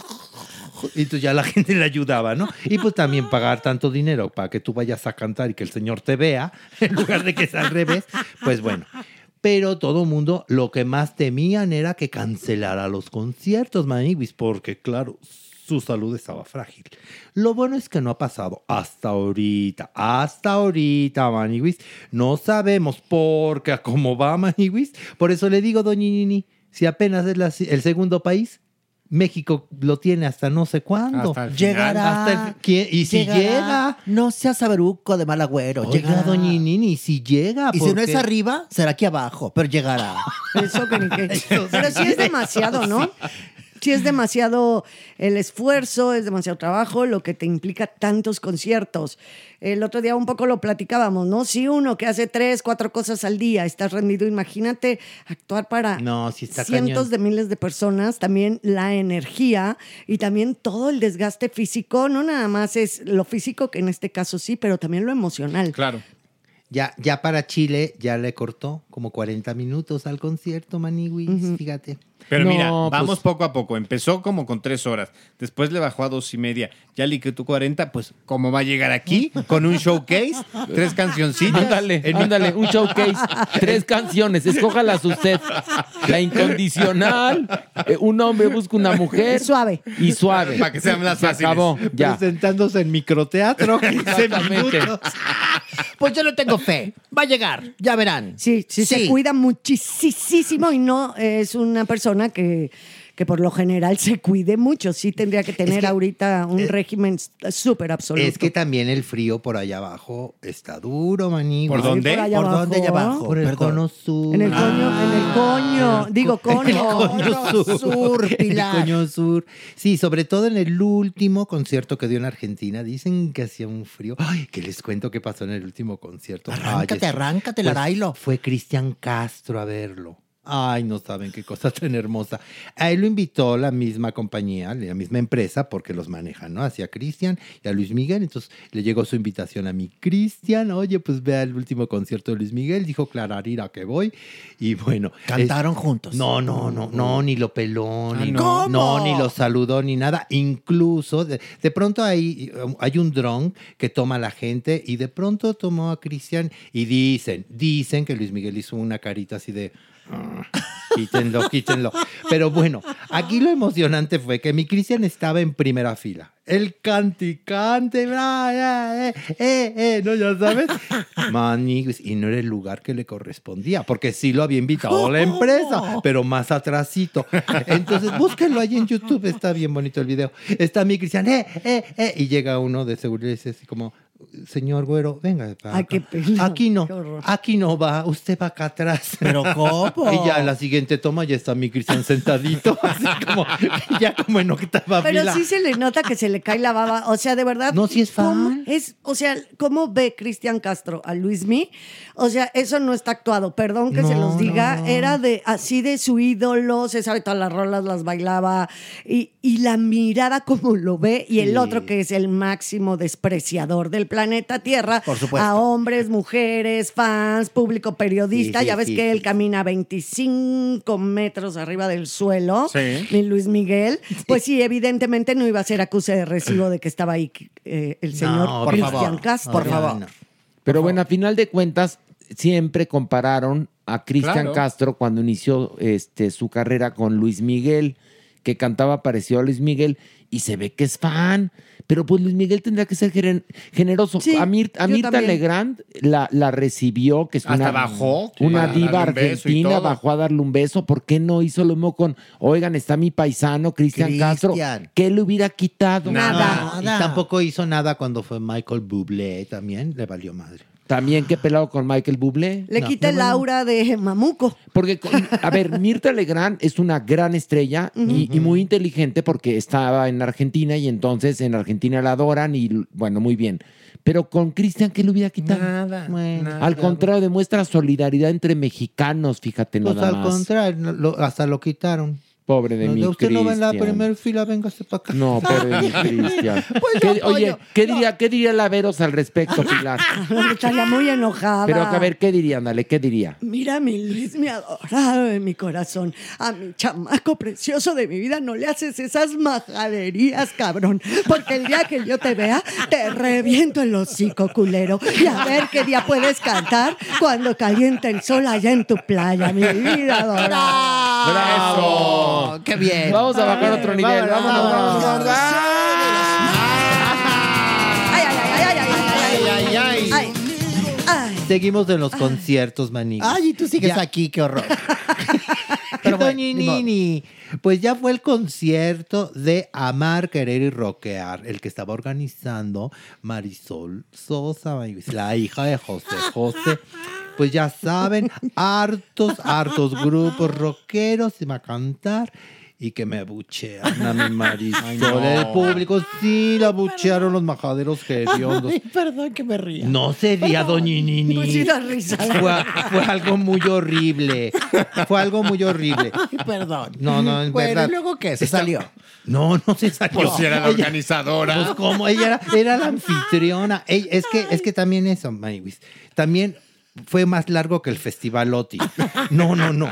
Y entonces ya la gente le ayudaba, ¿no? Y pues también pagar tanto dinero para que tú vayas a cantar y que el Señor te vea, en lugar de que sea al revés, pues bueno. Pero todo el mundo lo que más temían era que cancelara los conciertos, Maniguis, porque claro, su salud estaba frágil. Lo bueno es que no ha pasado hasta ahorita, hasta ahorita, Maniguis. No sabemos por qué, cómo va, Maniguis. Por eso le digo, doña Nini, si apenas es el segundo país, México lo tiene hasta no sé cuándo. Hasta el final. Llegará. Hasta el- ¿quién? y si Llegará. llega. No seas saberuco de mal agüero. Oiga, llegará. doña Nini, si llega. Y si no es arriba, será aquí abajo, pero llegará. Eso que ni qué. Pero sí es demasiado, ¿no? Sí es demasiado el esfuerzo, es demasiado trabajo, lo que te implica tantos conciertos. El otro día un poco lo platicábamos, ¿no? Si uno que hace tres, cuatro cosas al día estás rendido, imagínate actuar para No, sí está cientos cañón. de miles de personas, también la energía y también todo el desgaste físico, no nada más es lo físico, que en este caso sí, pero también lo emocional. Claro. Ya, ya para Chile ya le cortó como 40 minutos al concierto, Maniwis, fíjate. Pero No, mira, pues- vamos poco a poco. Empezó como con tres horas. Después le bajó a dos y media. Ya le quitó 40. Pues, ¿cómo va a llegar aquí? Con un showcase, tres cancioncitas. Ándale, ándale, un showcase, tres canciones, escójalas usted. La incondicional, eh, un hombre busca una mujer. Suave. Y suave. Para que sean más Se fáciles. acabó, ya. Presentándose en microteatro, 15 Exactamente. minutos. Pues yo le tengo fe. Va a llegar, ya verán. Sí, sí, se cuida muchísimo y no es una persona que, que por lo general se cuide mucho. Sí tendría que tener que- ahorita un régimen súper absoluto. Es que también el frío por allá abajo está duro, Maniwis. ¿Por dónde? por allá ¿Por dónde allá abajo? Por el Perdón. cono sur. En el coño, en el coño, digo coño. coño sur. sur, El Pilar. coño sur. Sí, sobre todo en el último concierto que dio en Argentina. Dicen que hacía un frío. Ay, que les cuento qué pasó en el último concierto. Ay, Arráncate, es- arráncate, pues, Larailo. Fue Cristian Castro a verlo. Ay, no saben qué cosa tan hermosa. A él lo invitó la misma compañía, la misma empresa, porque los manejan, ¿no? Hacia Cristian y a Luis Miguel. Entonces le llegó su invitación a mi Cristian. Oye, pues vea el último concierto de Luis Miguel. Dijo Clararira que voy. Y bueno. Cantaron es- juntos. No, no, no, no, ni lo peló, Ah, ni, no. no, ¿Cómo? ni lo saludó, ni nada. Incluso, de, de pronto hay, hay un dron que toma a la gente y de pronto tomó a Cristian y dicen, dicen que Luis Miguel hizo una carita así de... "Ah, quítenlo, quítenlo. Pero bueno, aquí lo emocionante fue que mi Cristian estaba en primera fila. El canticante, eh, eh, eh, ¿no? Ya sabes. Maniguis, y no era el lugar que le correspondía, porque sí lo había invitado la empresa, pero más atrasito. Entonces, búsquenlo ahí en YouTube, está bien bonito el video. Está mi Cristian, eh, eh, eh, y llega uno de seguridad y dice así como, señor Güero, venga. para Ay, acá. Aquí no, aquí no va, usted va acá atrás. Pero ¿cómo? Y ya en la siguiente toma ya está mi Cristian sentadito, así como, ya como en octava Pero fila. sí se le nota que se le cae la baba. O sea, de verdad. No, sí es ¿cómo fan. Es, o sea, ¿cómo ve Cristian Castro a Luis Mi? O sea, eso no está actuado. Perdón que se los diga. no, no. Era de así de su ídolo. Se sabe todas las rolas, las bailaba. Y, y la mirada como lo ve. Y el otro que es el máximo despreciador del planeta Tierra. Por supuesto. A hombres, mujeres, fans, público periodista. Sí, sí, ya ves sí, que él camina 25 metros arriba del suelo. Sí. Mi Luis Miguel. Pues sí, evidentemente no iba a ser acuse de recibo de que estaba ahí eh, el señor No, por Cristian favor. Castro. Por favor. Pero bueno, a final de cuentas, siempre compararon a Cristian Claro. Castro cuando inició este, su carrera con Luis Miguel, que cantaba parecido a Luis Miguel, y se ve que es fan. Pero pues Luis Miguel tendría que ser generoso. Sí, a Mir- a Mirta también. Legrand la, la recibió, que es Hasta una, bajó, una diva argentina, bajó a darle un beso. ¿Por qué no hizo lo mismo con, oigan, está mi paisano Cristian Castro? ¿Qué le hubiera quitado? Nada. Y tampoco hizo nada cuando fue Michael Bublé, también le valió madre. También que pelado con Michael Bublé. Le No, quita el no, aura de Mamuco. Porque, a ver, Mirta Legrand es una gran estrella y, y muy inteligente porque estaba en Argentina y entonces en Argentina la adoran y bueno, muy bien. Pero con Cristian, ¿qué le hubiera quitado? Nada. Bueno, nada. Al contrario, demuestra solidaridad entre mexicanos, fíjate Pues nada al más. contrario, no, lo- hasta lo quitaron. Pobre de No, mi usted no va en la primera fila, véngase para acá. No, pobre de mi Cristian. Pues ¿Qué- yo oye. ¿qué diría, ¿qué diría la Veros al respecto, Pilar? Estaría muy enojada. Pero a ver, ¿qué diría? Ándale, ¿qué diría? Mira, mi Luis, mi adorado de mi corazón. A mi chamaco precioso de mi vida no le haces esas majaderías, cabrón. Porque el día que yo te vea, te reviento el hocico, culero. Y a ver qué día puedes cantar cuando calienta el sol allá en tu playa, mi vida adorada. ¡Bravo! ¡Qué bien! Vamos a bajar otro nivel. Vámonos, vámonos. ay, ay, ay, ay, ay, ay, Seguimos en los conciertos, maní. Ay, y tú sigues aquí, qué horror. Pero pues ya fue el concierto de Amar, Querer y Roquear, el que estaba organizando Marisol Sosa, la hija de José José. Pues ya saben, hartos, hartos grupos rockeros iban a cantar y que me buchean a mi Marisol. no. El público sí la buchearon los majaderos hediondos. Ay, perdón que me ría. No sería Doña Nini. Pues sí da risa. la Fue, fue algo muy horrible. Fue algo muy horrible. Ay, perdón. No, no, en bueno, verdad. ¿y luego qué? ¿Se Está- salió? No, no se salió. Pues si era la Ella- organizadora. Pues como ella era, era la anfitriona. Es que, es que también eso, Maywis. También fue más largo que el Festival Oti. No, no, no.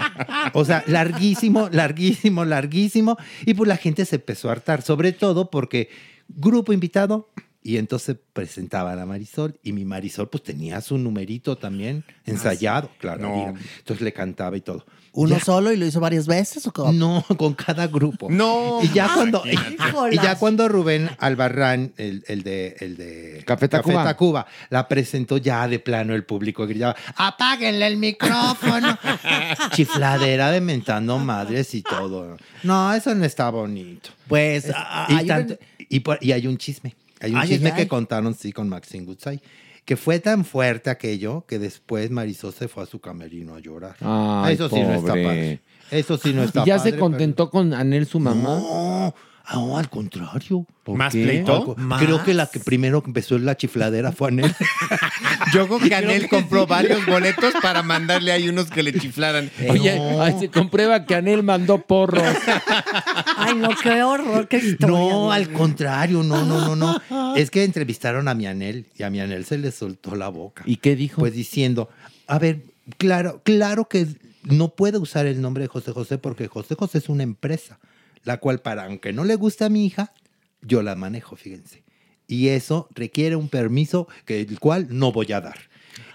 O sea, larguísimo, larguísimo, larguísimo. Y pues la gente se empezó a hartar, sobre todo porque grupo invitado. Y entonces presentaban a Marisol y mi Marisol pues tenía su numerito también ensayado, claro. No. Entonces le cantaba y todo. ¿Uno Ya. solo y lo hizo varias veces o cómo? No, con cada grupo. No. Y ya cuando, y, ya cuando Rubén Albarrán, el, el de, el de Café Tacuba. Tacuba, la presentó ya de plano el público gritaba, apáguenle el micrófono. Chifladera de mentando madres y todo. No, eso no está bonito. Pues, Es- ah, y, ah, yo tanto- pen- y por- y hay un chisme. Hay un Ay, chisme ay, que ay. contaron, sí, con Maxine Goodside. Que fue tan fuerte aquello que después Marisol se fue a su camerino a llorar. Ay, Eso sí no está padre. Eso sí no está ¿Y ya padre, se pero- contentó con Anel, su mamá? No, no, al contrario. ¿Por ¿Más qué? pleito? Creo que la que primero empezó la chifladera fue Anel. Yo creo que Anel compró varios boletos para mandarle ahí unos que le chiflaran. Oye, ay, se comprueba que Anel mandó porros. Ay, no, qué horror, qué historia. No, al contrario, no, no, no, no. Es que entrevistaron a mi Anel y a mi Anel se le soltó la boca. ¿Y qué dijo? Pues diciendo, a ver, claro, claro que no puede usar el nombre de José José porque José José es una empresa, la cual para, aunque no le guste a mi hija, yo la manejo, fíjense. Y eso requiere un permiso que el cual no voy a dar.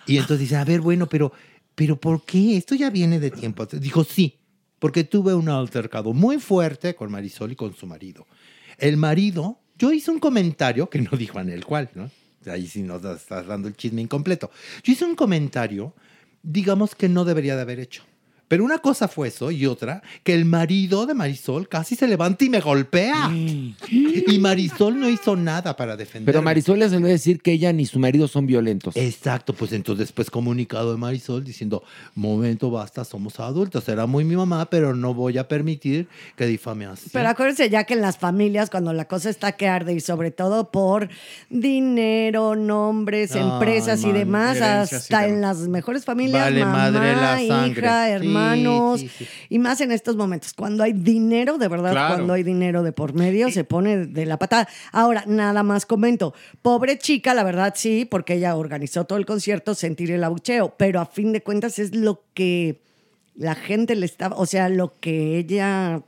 Y entonces dice, a ver, bueno, pero, pero ¿por qué? Esto ya viene de tiempo. Dijo, sí, porque tuve un altercado muy fuerte con Marisol y con su marido. El marido, yo hice un comentario que no dijo en el cual, ¿no? Ahí sí nos estás dando el chisme incompleto. Yo hice un comentario, digamos que no debería de haber hecho. Pero una cosa fue eso y otra, que el marido de Marisol casi se levanta y me golpea. Y Marisol no hizo nada para defender. Pero Marisol le salió a decir que ella ni su marido son violentos. Exacto, pues entonces después comunicado de Marisol diciendo, momento, basta, somos adultos, será muy mi mamá, pero no voy a permitir que difame así. Pero acuérdense ya que en las familias, cuando la cosa está que arde y sobre todo por dinero, nombres, Ay, empresas y demás, y hasta en las mejores familias, Vale mamá, madre la sangre. hija, Sí, hermanos, sí, sí. y más en estos momentos, cuando hay dinero, de verdad, Claro. cuando hay dinero de por medio, se pone de la patada. Ahora, nada más comento, pobre chica, la verdad sí, porque ella organizó todo el concierto, sentir el abucheo, pero a fin de cuentas es lo que la gente le estaba, o sea, lo que ella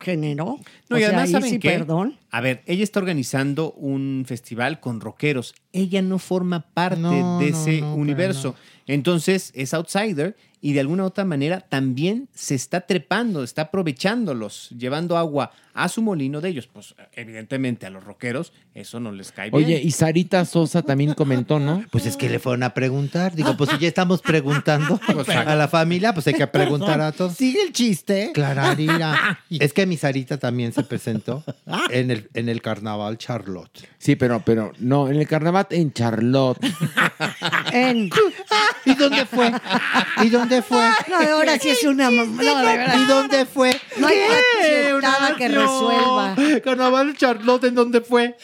generó. No, o y sea, además, ¿saben sí, qué? perdón. A ver, ella está organizando un festival con rockeros. Ella no forma parte No, de no, ese no, universo. Entonces es outsider y de alguna u otra manera también se está trepando, está aprovechándolos, llevando agua a su molino de ellos. Pues evidentemente a los rockeros eso no les cae bien. Oye, y Sarita Sosa también comentó, ¿no? Pues es que le fueron a preguntar. Digo, pues si ya estamos preguntando a la familia, pues hay que preguntar a todos. Sigue el chiste. Clararira. Es que mi Sarita también se presentó en el, en el carnaval Charlotte. Sí, pero, pero no, en el carnaval en Charlotte. En... ¿Y dónde fue? ¿Y dónde fue? No, ahora sí es una... No, de verdad. ¿Y dónde fue? No hay cachetada que resuelva. Carnaval Charlotte, ¿en dónde fue?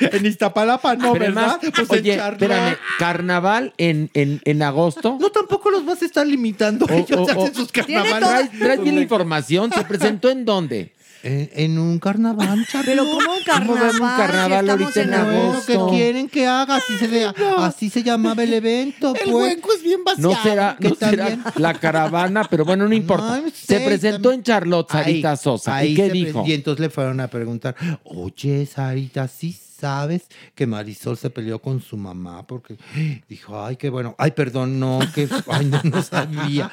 En Iztapalapa, no, Pero ¿verdad? además, Pues oye, en Charlotte. espérame, carnaval en, en, en agosto. No, tampoco los vas a estar limitando. Ellos hacen sus carnavales. ¿Traes, traes bien la información? ¿Se presentó en dónde? En, en un carnaval, Charlotte. Pero ¿cómo un ¿Cómo vemos un carnaval si estamos ahorita en agosto? ¿Qué quieren que haga? Así se, ve- así se llamaba el evento. El pues. hueco es bien vaciado. No será, que no será la caravana, pero bueno, no importa. No Se presentó también- en Charlotte, Sarita Ahí- Sosa. ahí ¿Y qué dijo? Y entonces le fueron a preguntar, oye, Sarita, ¿sí sabes que Marisol se peleó con su mamá? Porque dijo, ay, qué bueno. Ay, perdón, no, que, ay, no, no sabía.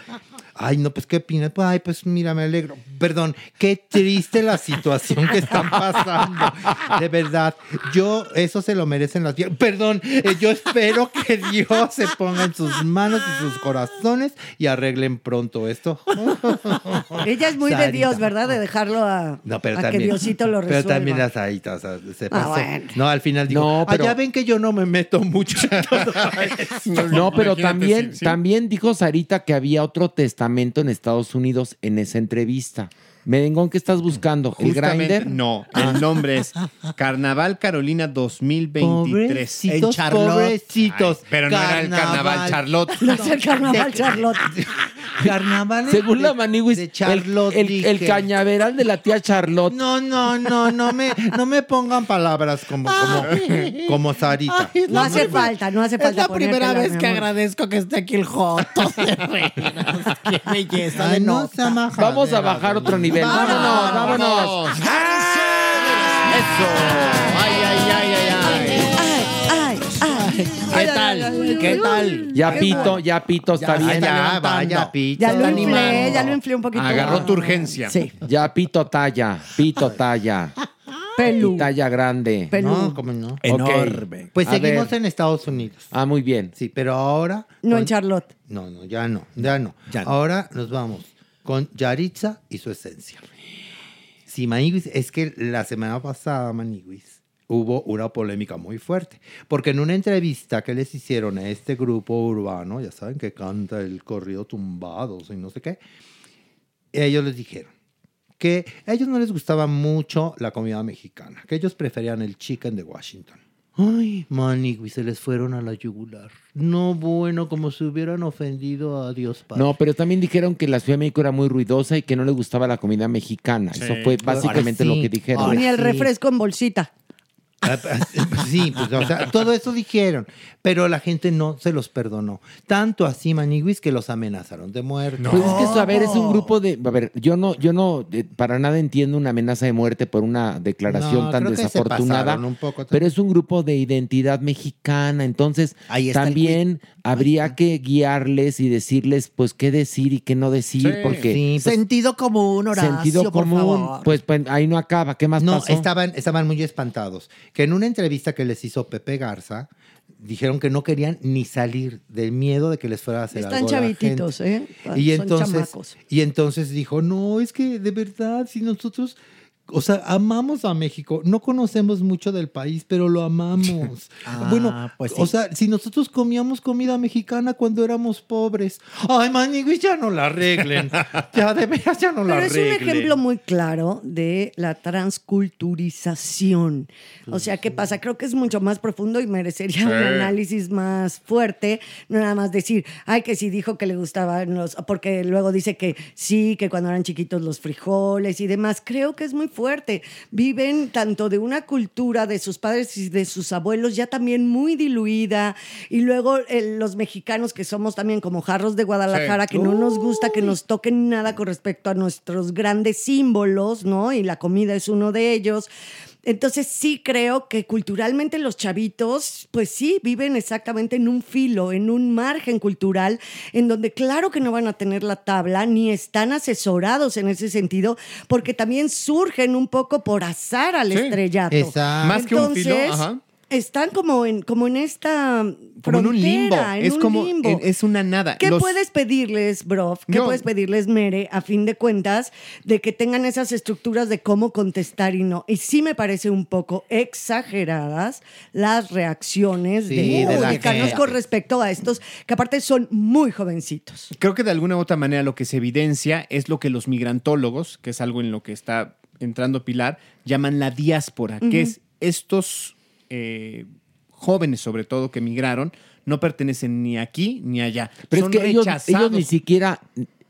Ay, no, pues, ¿qué opinas? Pues, ay, pues, mira, me alegro. Perdón, qué triste la situación que están pasando. De verdad, yo, eso se lo merecen las viejas. Perdón, eh, yo espero que Dios se ponga en sus manos y sus corazones y arreglen pronto esto. Ella es muy de. Dios, ¿verdad? De dejarlo a, No, pero a también. que Diosito lo resuelva. Pero también las Sarita, o sea, se Ah, pasó. bueno. No, al final dijo, No, pero- "Ah, ya ven que yo no me meto mucho en todo esto". No, pero Imagínate también, sí. también dijo Sarita que había otro testamento en Estados Unidos en esa entrevista. Medengón, ¿qué estás buscando? ¿El Justamente, grinder? No, el nombre es Carnaval Carolina 2023. Pobrecitos, En Charlotte. pobrecitos. Ay, pero no era el Carnaval Charlotte. No es el carnaval Charlotte. Carnavales Según de- la Maniguis, de Charlotte, el, el, el dije. cañaveral de la tía Charlotte. No, no, no, no me, no me pongan palabras como, como, como Sarita. Ay, No hace falta, no hace Es falta. la primera ponértela, vez mi que amor. agradezco que esté aquí el Joto. de veras. Qué belleza de no nota. sea majadera, Vamos a bajar otro nivel. Vámonos, vámonos. Eso. Ay, ay, ay, ay, ay. Ay, ay, ¿Qué tal? ¿Qué tal? Ya pito, ya pito, está Ya, bien. Ya, vaya, pito. Ya lo inflé, ya lo inflé un poquito. Agarró tu urgencia. Sí. Ya pito talla, pito talla. Pelú. Y talla grande. Pelú. No, ¿cómo no? Enorme. Pues A seguimos ver. en Estados Unidos. Ah, muy bien. Sí, pero ahora. No en Charlotte. No, no, ya no, ya no. Ya no. Ahora nos vamos con Yaritza y su esencia. Sí, Maniguis, es que la semana pasada, Maniguis, hubo una polémica muy fuerte, porque en una entrevista que les hicieron a este grupo urbano, ya saben que canta el corrido tumbados y no sé qué, ellos les dijeron que a ellos no les gustaba mucho la comida mexicana, que ellos preferían el chicken de Washington. Ay, Manigui, se les fueron a la yugular. No, bueno, como si hubieran ofendido a Dios Padre. No, pero también dijeron que la Ciudad de México era muy ruidosa y que no le gustaba la comida mexicana. Eso fue básicamente sí, lo que dijeron. Ni el refresco en bolsita. Ah, ah, Sí, pues, o sea, todo eso dijeron, pero la gente no se los perdonó. Tanto así, Maniguis, que los amenazaron de muerte. Pues es que eso, a ver, es un grupo de. A ver, yo no, yo no eh, para nada entiendo una amenaza de muerte por una declaración No, tan creo que se desafortunada. pasaron un poco pero es un grupo de identidad mexicana. Entonces, también habría que guiarles y decirles, pues, qué decir y qué no decir, porque Sí, pues, Sentido común, Horacio, sentido por común, favor. pues, pues, ahí no acaba. ¿Qué más no, pasó? estaban, estaban muy espantados. Que en una entrevista que les hizo Pepe Garza, dijeron que no querían ni salir del miedo de que les fuera a hacer Están algo la chavititos. ¿eh? Y Son entonces, chamacos. y entonces dijo, no, es que de verdad, si nosotros, o sea, amamos a México, no conocemos mucho del país, pero lo amamos. Ah, bueno, pues sí. o sea, si nosotros comíamos comida mexicana cuando éramos pobres, ay, maniguis, ya no la arreglen. ya, de veras, ya no la Pero es un arreglen. ejemplo muy claro de la transculturización. O sea, ¿qué pasa? Creo que es mucho más profundo y merecería un análisis más fuerte. No nada más decir, ay, que sí dijo que le gustaban los. Porque luego dice que sí, que cuando eran chiquitos los frijoles y demás. Creo que es muy fuerte. Viven tanto de una cultura de sus padres y de sus abuelos ya también muy diluida. Y luego eh, los mexicanos que somos también como jarros de Guadalajara, Sí. que no nos gusta que nos toquen nada con respecto a nuestros grandes símbolos, ¿no? Y la comida es uno de ellos. Entonces sí creo que culturalmente los chavitos, pues sí, viven exactamente en un filo, en un margen cultural, en donde claro que no van a tener la tabla, ni están asesorados en ese sentido, porque también surgen un poco por azar al Sí. estrellato. Exacto. Más que un filo, ajá. Están como en, como en esta Como en un limbo. frontera, en es un como. limbo. en- es una nada. ¿Qué Los- puedes pedirles, bro? ¿Qué No. puedes pedirles, Mere, a fin de cuentas, de que tengan esas estructuras de cómo contestar y no? Y sí me parece un poco exageradas las reacciones Sí, de, de mexicanos con respecto a estos, que aparte son muy jovencitos. Creo que de alguna u otra manera lo que se evidencia es lo que los migrantólogos, que es algo en lo que está entrando Pilar, llaman la diáspora, que es estos eh, jóvenes, sobre todo, que migraron, no pertenecen ni aquí ni allá. Pero Son es que ellos, rechazados. ellos ni siquiera.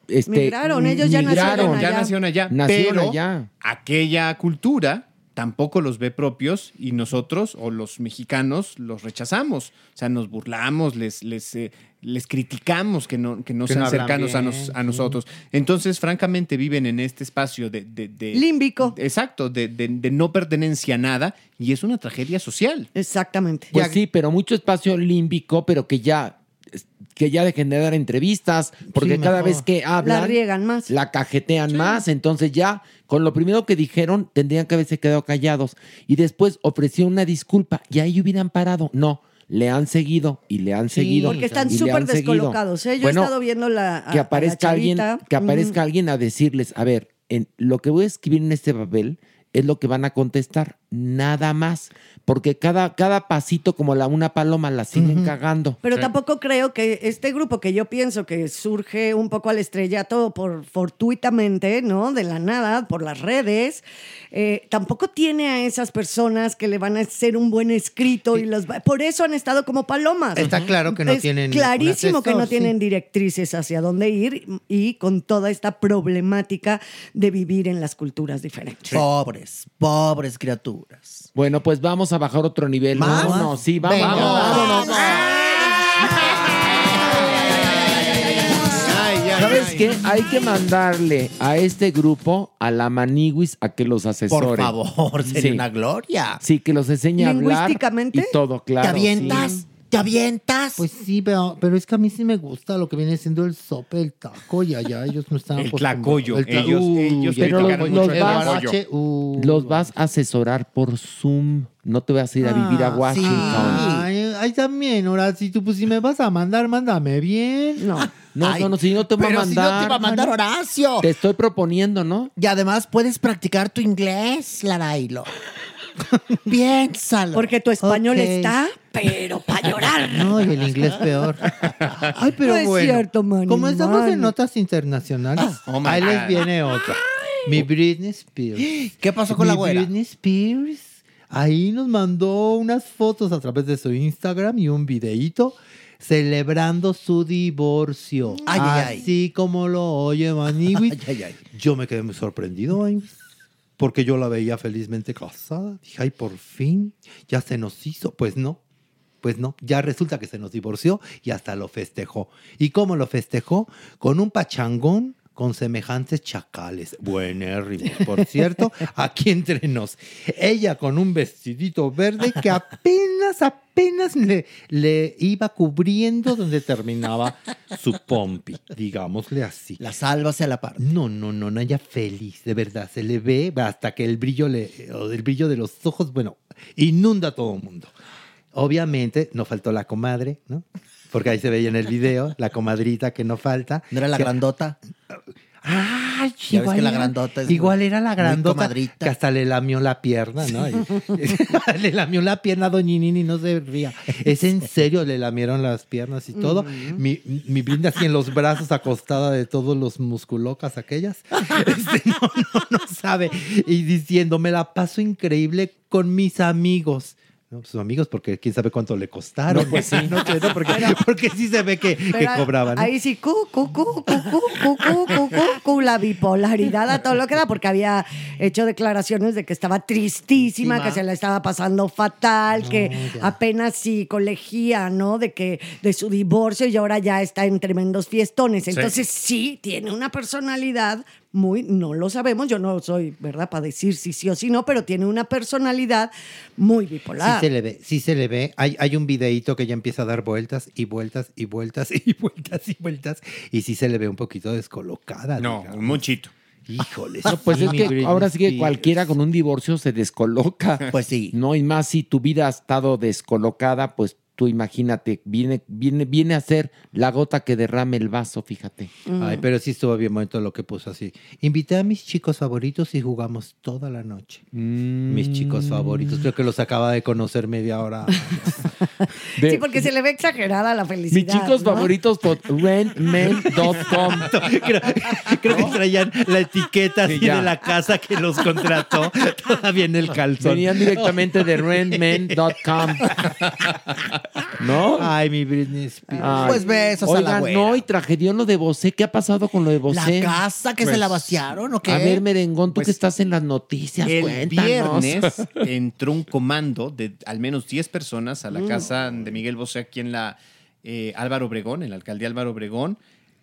Este, Migraron, ellos ya nacieron ya allá. nacieron allá. Nacieron pero allá. aquella cultura tampoco los ve propios y nosotros o los mexicanos los rechazamos. O sea, nos burlamos, les, les, eh, les criticamos que no, que no Que sean no cercanos a, nos- a nosotros. Entonces, francamente, viven en este espacio de... de- de- Límbico. Exacto, de, de- de no pertenencia a nada y es una tragedia social. Exactamente. Pues sí, pero mucho espacio límbico, pero que ya que ya dejen de dar entrevistas, porque Sí, cada mejor. vez que hablan La riegan más. la cajetean más, entonces ya con lo primero que dijeron tendrían que haberse quedado callados y después ofrecieron una disculpa y ahí hubieran parado. No, le han seguido y le han seguido. Porque están súper descolocados. ¿eh? Yo Bueno, he estado viendo la. a- que la aparezca alguien, que aparezca alguien a decirles, a ver, en lo que voy a escribir en este papel es lo que van a contestar, nada más, porque cada, cada pasito como la una paloma la siguen cagando. Pero tampoco creo que este grupo que yo pienso que surge un poco al estrellato por fortuitamente, ¿no? De la nada, por las redes, eh, tampoco tiene a esas personas que le van a hacer un buen escrito y los va- por eso han estado como palomas. Está claro que no Es tienen clarísimo que no tienen sí. directrices hacia dónde ir y con toda esta problemática de vivir en las culturas diferentes. Pobres, pobres criaturas. Bueno, pues vamos a bajar otro nivel. ¿Más? No, no, sí, vamos. Venga. vámonos. ¿Sabes qué? Hay que mandarle a este grupo, a la Maniguis, a que los asesore. Por favor, sería una gloria. Sí, que los enseñe a hablar. Lingüísticamente, Y todo, claro. ¿Te avientas? sí. ¿Te avientas? Pues sí, pero, pero es que a mí sí me gusta lo que viene siendo el sope, el taco y allá ellos no están El tlacoyo. El tla- Ellos- Uy, ellos Pero los, los vas, uh. los vas a asesorar por Zoom. No te vas a ir a vivir a Ah, Washington. Ay, ay, también, ahora si tú pues si me vas a mandar, mándame bien. No. No, Ay, no, no, si no te voy a pero si no mandar. te va a mandar Horacio. Te estoy proponiendo, ¿no? Y además puedes practicar tu inglés, Larailo. Piénsalo. Porque tu español está, pero para llorar. No, y el inglés peor. Ay, pero No es bueno. cierto, Manny, Como estamos en notas internacionales, Oh my ahí les viene otra. Mi Britney Spears. ¿Qué pasó con la Mi güera? Britney Spears. Ahí nos mandó unas fotos a través de su Instagram y un videíto celebrando su divorcio. Ay, ay, ay. Así como lo oye Maniwis. Ay, ay, ay. Yo me quedé muy sorprendido, ay, porque yo la veía felizmente casada. Dije, ay, por fin, ya se nos hizo. Pues no, pues no, ya resulta que se nos divorció y hasta lo festejó. ¿Y cómo lo festejó? Con un pachangón con semejantes chacales. Buenérrimos, por cierto, aquí entre nos. Ella con un vestidito verde que apenas, apenas le, le iba cubriendo donde terminaba su pompi, digámosle así. La salva hacia la par. No, no, no, no, ella feliz, de verdad. Se le ve hasta que el brillo, le, o el brillo de los ojos, bueno, inunda a todo el mundo. Obviamente, no faltó la comadre, ¿no? Porque ahí se veía en el video, la comadrita que no falta. ¿No era la Que- grandota? Ves igual que la era- grandota es Igual muy- era la grandota que hasta le lamió la pierna, ¿no? Le lamió la pierna a Doñinini y no se ría. Es en serio, le lamieron las piernas y todo. Mi, mi brinda así en los brazos acostada de todos los musculocas aquellas. Este, no, no, no sabe. Y diciendo, me la paso increíble con mis amigos. No, sus amigos, porque quién sabe cuánto le costaron. Pues sí. No, no, porque, sí se ve que, cobraban. Ahí sí, cu, cu, cu, cu, cu cu cu cu cu la bipolaridad a todo lo que da, porque había hecho declaraciones de que estaba tristísima, que se la estaba pasando fatal, que apenas sí colegía, ¿no? De que de su divorcio y ahora ya está en tremendos fiestones. Entonces sí tiene una personalidad muy, no lo sabemos, yo no soy, ¿verdad? Para decir si sí o si no, pero tiene una personalidad muy bipolar. Sí se le ve, sí se le ve. Hay, hay un videíto que ya empieza a dar vueltas y vueltas y vueltas y vueltas y vueltas. Y sí se le ve un poquito descolocada. No, digamos. un muchito. Híjole. No, pues sí, es que ahora sí que cualquiera con un divorcio se descoloca. Pues sí. No, y más si tu vida ha estado descolocada, pues tú imagínate, viene, viene, viene a ser la gota que derrame el vaso, fíjate. Ay, pero sí estuvo bien bonito lo que puso así. Invité a mis chicos favoritos y jugamos toda la noche. Mis chicos favoritos. Creo que los acaba de conocer media hora. Sí, porque se le ve exagerada la felicidad. Mis chicos ¿no? favoritos rentmen.com. creo, creo que traían la etiqueta así de la casa que los contrató todavía en el calzón. Venían directamente de rentmen.com. ¿No? Ay, mi Britney Spears. Ay. Pues besos a la Oigan, güera. no, y tragedió lo de Bosé. ¿Qué ha pasado con lo de ¿La Bosé? casa que se Pues, la vaciaron o qué? A ver, Merengón, tú Pues, que estás en las noticias, El cuéntanos. viernes entró un comando de al menos 10 personas a la Mm. Casa de Miguel Bosé aquí en la eh, Álvaro Obregón, en la alcaldía Álvaro Obregón.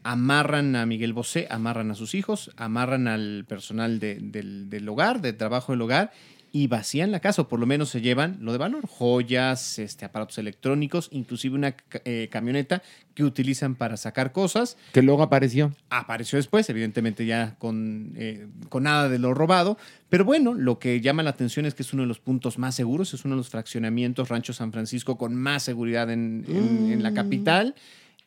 Amarran a Miguel Bosé, amarran a sus hijos, amarran al personal de- del, del hogar, de trabajo del hogar y vacían la casa, o por lo menos se llevan lo de valor, joyas, este, aparatos electrónicos, inclusive una eh, camioneta que utilizan para sacar cosas. Que luego apareció. Apareció después, evidentemente ya con, eh, con nada de lo robado. Pero bueno, lo que llama la atención es que es uno de los puntos más seguros, es uno de los fraccionamientos Rancho San Francisco con más seguridad en, en- en la capital.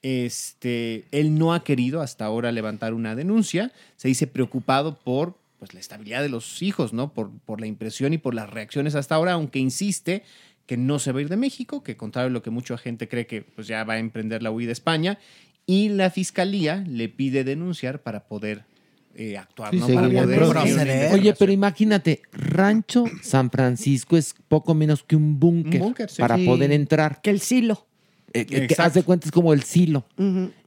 Este, él no ha querido hasta ahora levantar una denuncia. Se dice preocupado por pues, la estabilidad de los hijos, ¿no? Por, por la impresión y por las reacciones hasta ahora, aunque insiste que no se va a ir de México, que contrario a lo que mucha gente cree que pues, ya va a emprender la huida a España. Y la fiscalía le pide denunciar para poder eh, actuar, Sí, ¿no? Para poder. Oye, pero imagínate, Rancho San Francisco es poco menos que un búnker Un búnker, sí. para poder entrar. Que el silo. Eh, que haz de cuenta es como el silo.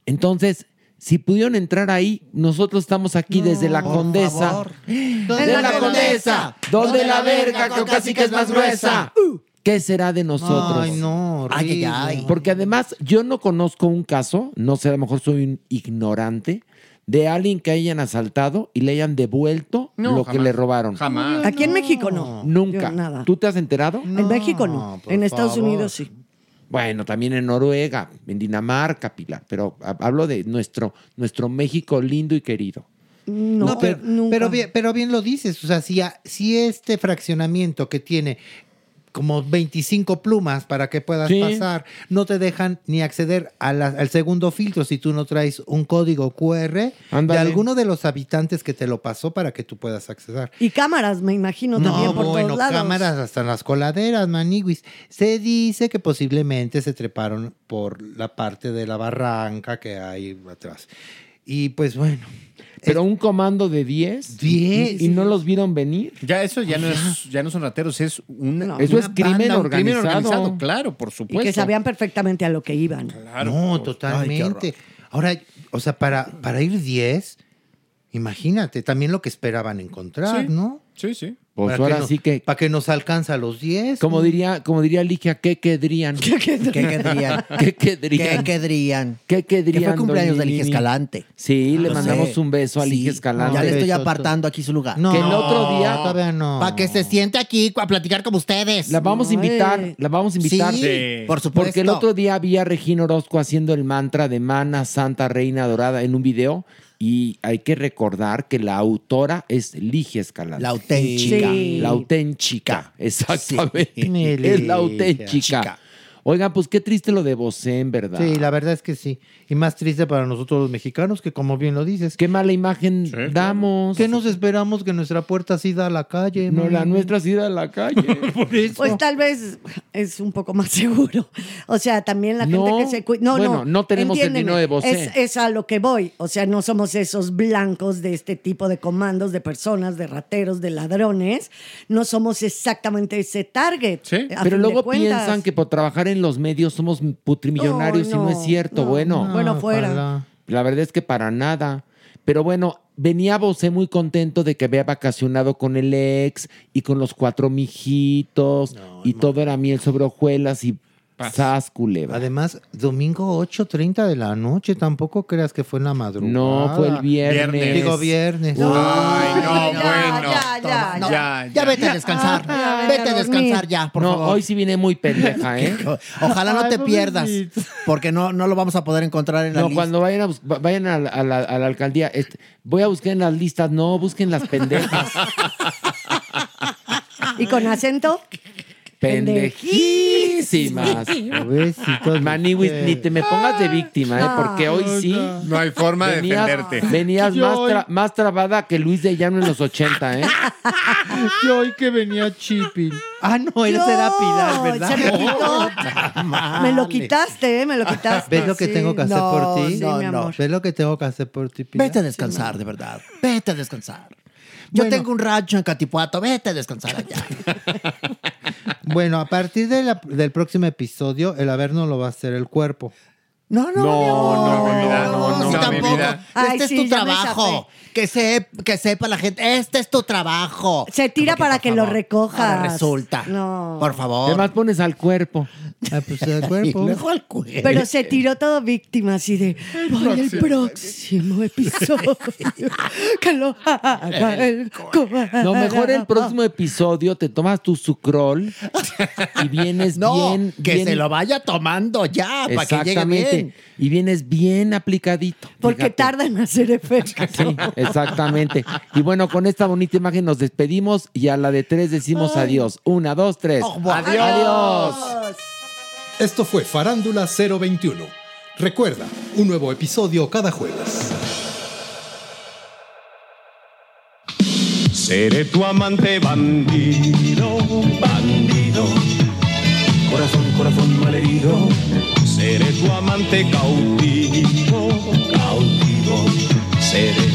Entonces, si pudieron entrar ahí, nosotros estamos aquí desde la Condesa. favor. ¡Desde la, la Condesa! ¿Dónde la verga con casi que es más gruesa? ¿Qué será de nosotros? Ay, no. Ay, ay, horrible. ay. Porque además yo no conozco un caso, no sé, a lo mejor soy un ignorante, de alguien que hayan asaltado y le hayan devuelto No, lo que le robaron. Jamás. Aquí en México no. Nunca. Yo nada. ¿Tú te has enterado? en México no. En Estados favor. Unidos sí. Bueno, también en Noruega, en Dinamarca, Pilar, pero ha- hablo de nuestro, nuestro México lindo y querido. No, No, pero, nunca. pero bien, pero bien lo dices. O sea, si, a- si este fraccionamiento que tiene como 25 plumas para que puedas Sí. pasar, no te dejan ni acceder a la- al segundo filtro si tú no traes un código QR de alguno de los habitantes que te lo pasó para que tú puedas acceder. Y cámaras, me imagino, también por bueno, todos lados. cámaras hasta en las coladeras, maniguis. Se dice que posiblemente se treparon por la parte de la barranca que hay atrás. Y pues bueno. Pero un comando de 10 10. y, y no los vieron venir. Ya eso ya no es, ya no son rateros, es una, No. Eso una es crimen banda, un crimen organizado. organizado, claro, por Y supuesto. que sabían perfectamente a lo que iban. Claro. no, totalmente. Ahora, o sea, para, para ir 10, imagínate también lo que esperaban encontrar, Sí. ¿no? Sí, sí. Pues Para ahora que no- sí que, Para que nos alcanza a los 10. como diría, como diría Ligia, ¿qué quedrían? ¿Qué querrían? ¿Qué quedrían? ¿Qué querrían? ¿Qué Que quedrían? fue cumpleaños de Ligia? Escalante. Sí, le Lo mandamos sé. un beso a Sí. Ligia Escalante. Ya le estoy apartando aquí su lugar. No, Que el otro día- todavía no. Para que se siente aquí a platicar con ustedes. La vamos a invitar, la vamos a invitar. Sí, Sí. por supuesto. Porque el otro día vi a Regina Orozco haciendo el mantra de Mana Santa Reina Dorada en un video y hay que recordar que la autora es Ligia Escalante. La auténtica. Sí. La auténtica, exactamente. Sí. Es la auténtica. Oigan, pues qué triste lo de Bosé, en verdad. Sí, la verdad es que sí. Y más triste para nosotros los mexicanos, que como bien lo dices. Qué mala imagen damos. ¿Qué nos esperamos que nuestra puerta sí da a la calle? No, la nuestra sí da a la calle. Por eso. Pues tal vez es un poco más seguro. O sea, también la No, gente que se cuida. No, bueno, no. no tenemos el vino de Bosé. Es, es a lo que voy. O sea, no somos esos blancos de este tipo de comandos, de personas, de rateros, de ladrones. No somos exactamente ese target. fin Pero luego piensan que por trabajar en los medios somos putrimillonarios No, y no es cierto. no, bueno, no. Bueno, fuera. La verdad es que para nada. Pero bueno, venía Bosé muy contento de que había vacacionado con el ex y con los cuatro mijitos y todo era miel sobre hojuelas y sas culebra. Además, domingo 8.30 de la noche, tampoco creas que fue en la madrugada. No, fue el viernes. Viernes. Digo viernes. Ay, no, bueno. Ya, ya, No, Ya, ya vete a descansar. Ya, vete a ya, descansar ya, por no, favor. hoy sí viene muy pendeja, ¿eh? Ojalá no Ay, te pierdas, porque no, no lo vamos a poder encontrar en la No, lista. cuando vayan a, vayan a, la- a la, a la alcaldía, este, voy a buscar en las listas, no, busquen las pendejas. ¿Y con acento? Pendejísimas. Maniwis, ni te me pongas de víctima, ¿eh? Porque hoy sí. No hay forma de Venías, defenderte. venías Yo más, tra- más trabada que Luis de Llano en los 80, ¿eh? Y hoy que venía Chipping. Ah, no, esa era Pilar, ¿verdad? Se me quitó. Me lo quitaste, ¿eh? Me lo quitaste. ¿Ves lo que Sí. tengo que hacer No, por ti? Sí, no, mi no. amor. ¿Ves lo que tengo que hacer por ti, Pilar? Vete a descansar, de verdad. Vete a descansar. Yo Bueno. tengo un rancho en Catipuato. Vete a descansar allá. Bueno, a partir de la- del próximo episodio, el averno lo va a hacer el cuerpo. No, no, No, mi amor. no, no, no, tampoco. vida. Ay, Este sí, es tu ya me trabajo. Que, se, que sepa la gente. Este es tu trabajo. Se tira Como para que lo favor, recojas. ahora resulta. No. Por favor. Además pones al cuerpo. Ah, pues Y cuerpo. luego al cuerpo. Pero se tiró todo víctima, así de. Voy el próximo episodio. que lo haga el cobarde". No, mejor el próximo episodio te tomas tu sucrol y vienes No, bien. que bien- se lo vaya tomando ya, para que llegue Exactamente. bien. Y vienes bien aplicadito. Porque fíjate. tarda en hacer efecto. Sí, exactamente. Y bueno, con esta bonita imagen nos despedimos y a la de tres decimos adiós. Una, dos, tres. Adiós. Adiós. Esto fue Farándula 021. Recuerda, un nuevo episodio cada jueves. Seré tu amante bandido, bandido. Corazón, corazón malherido. Seré tu amante cautivo, cautivo. Seré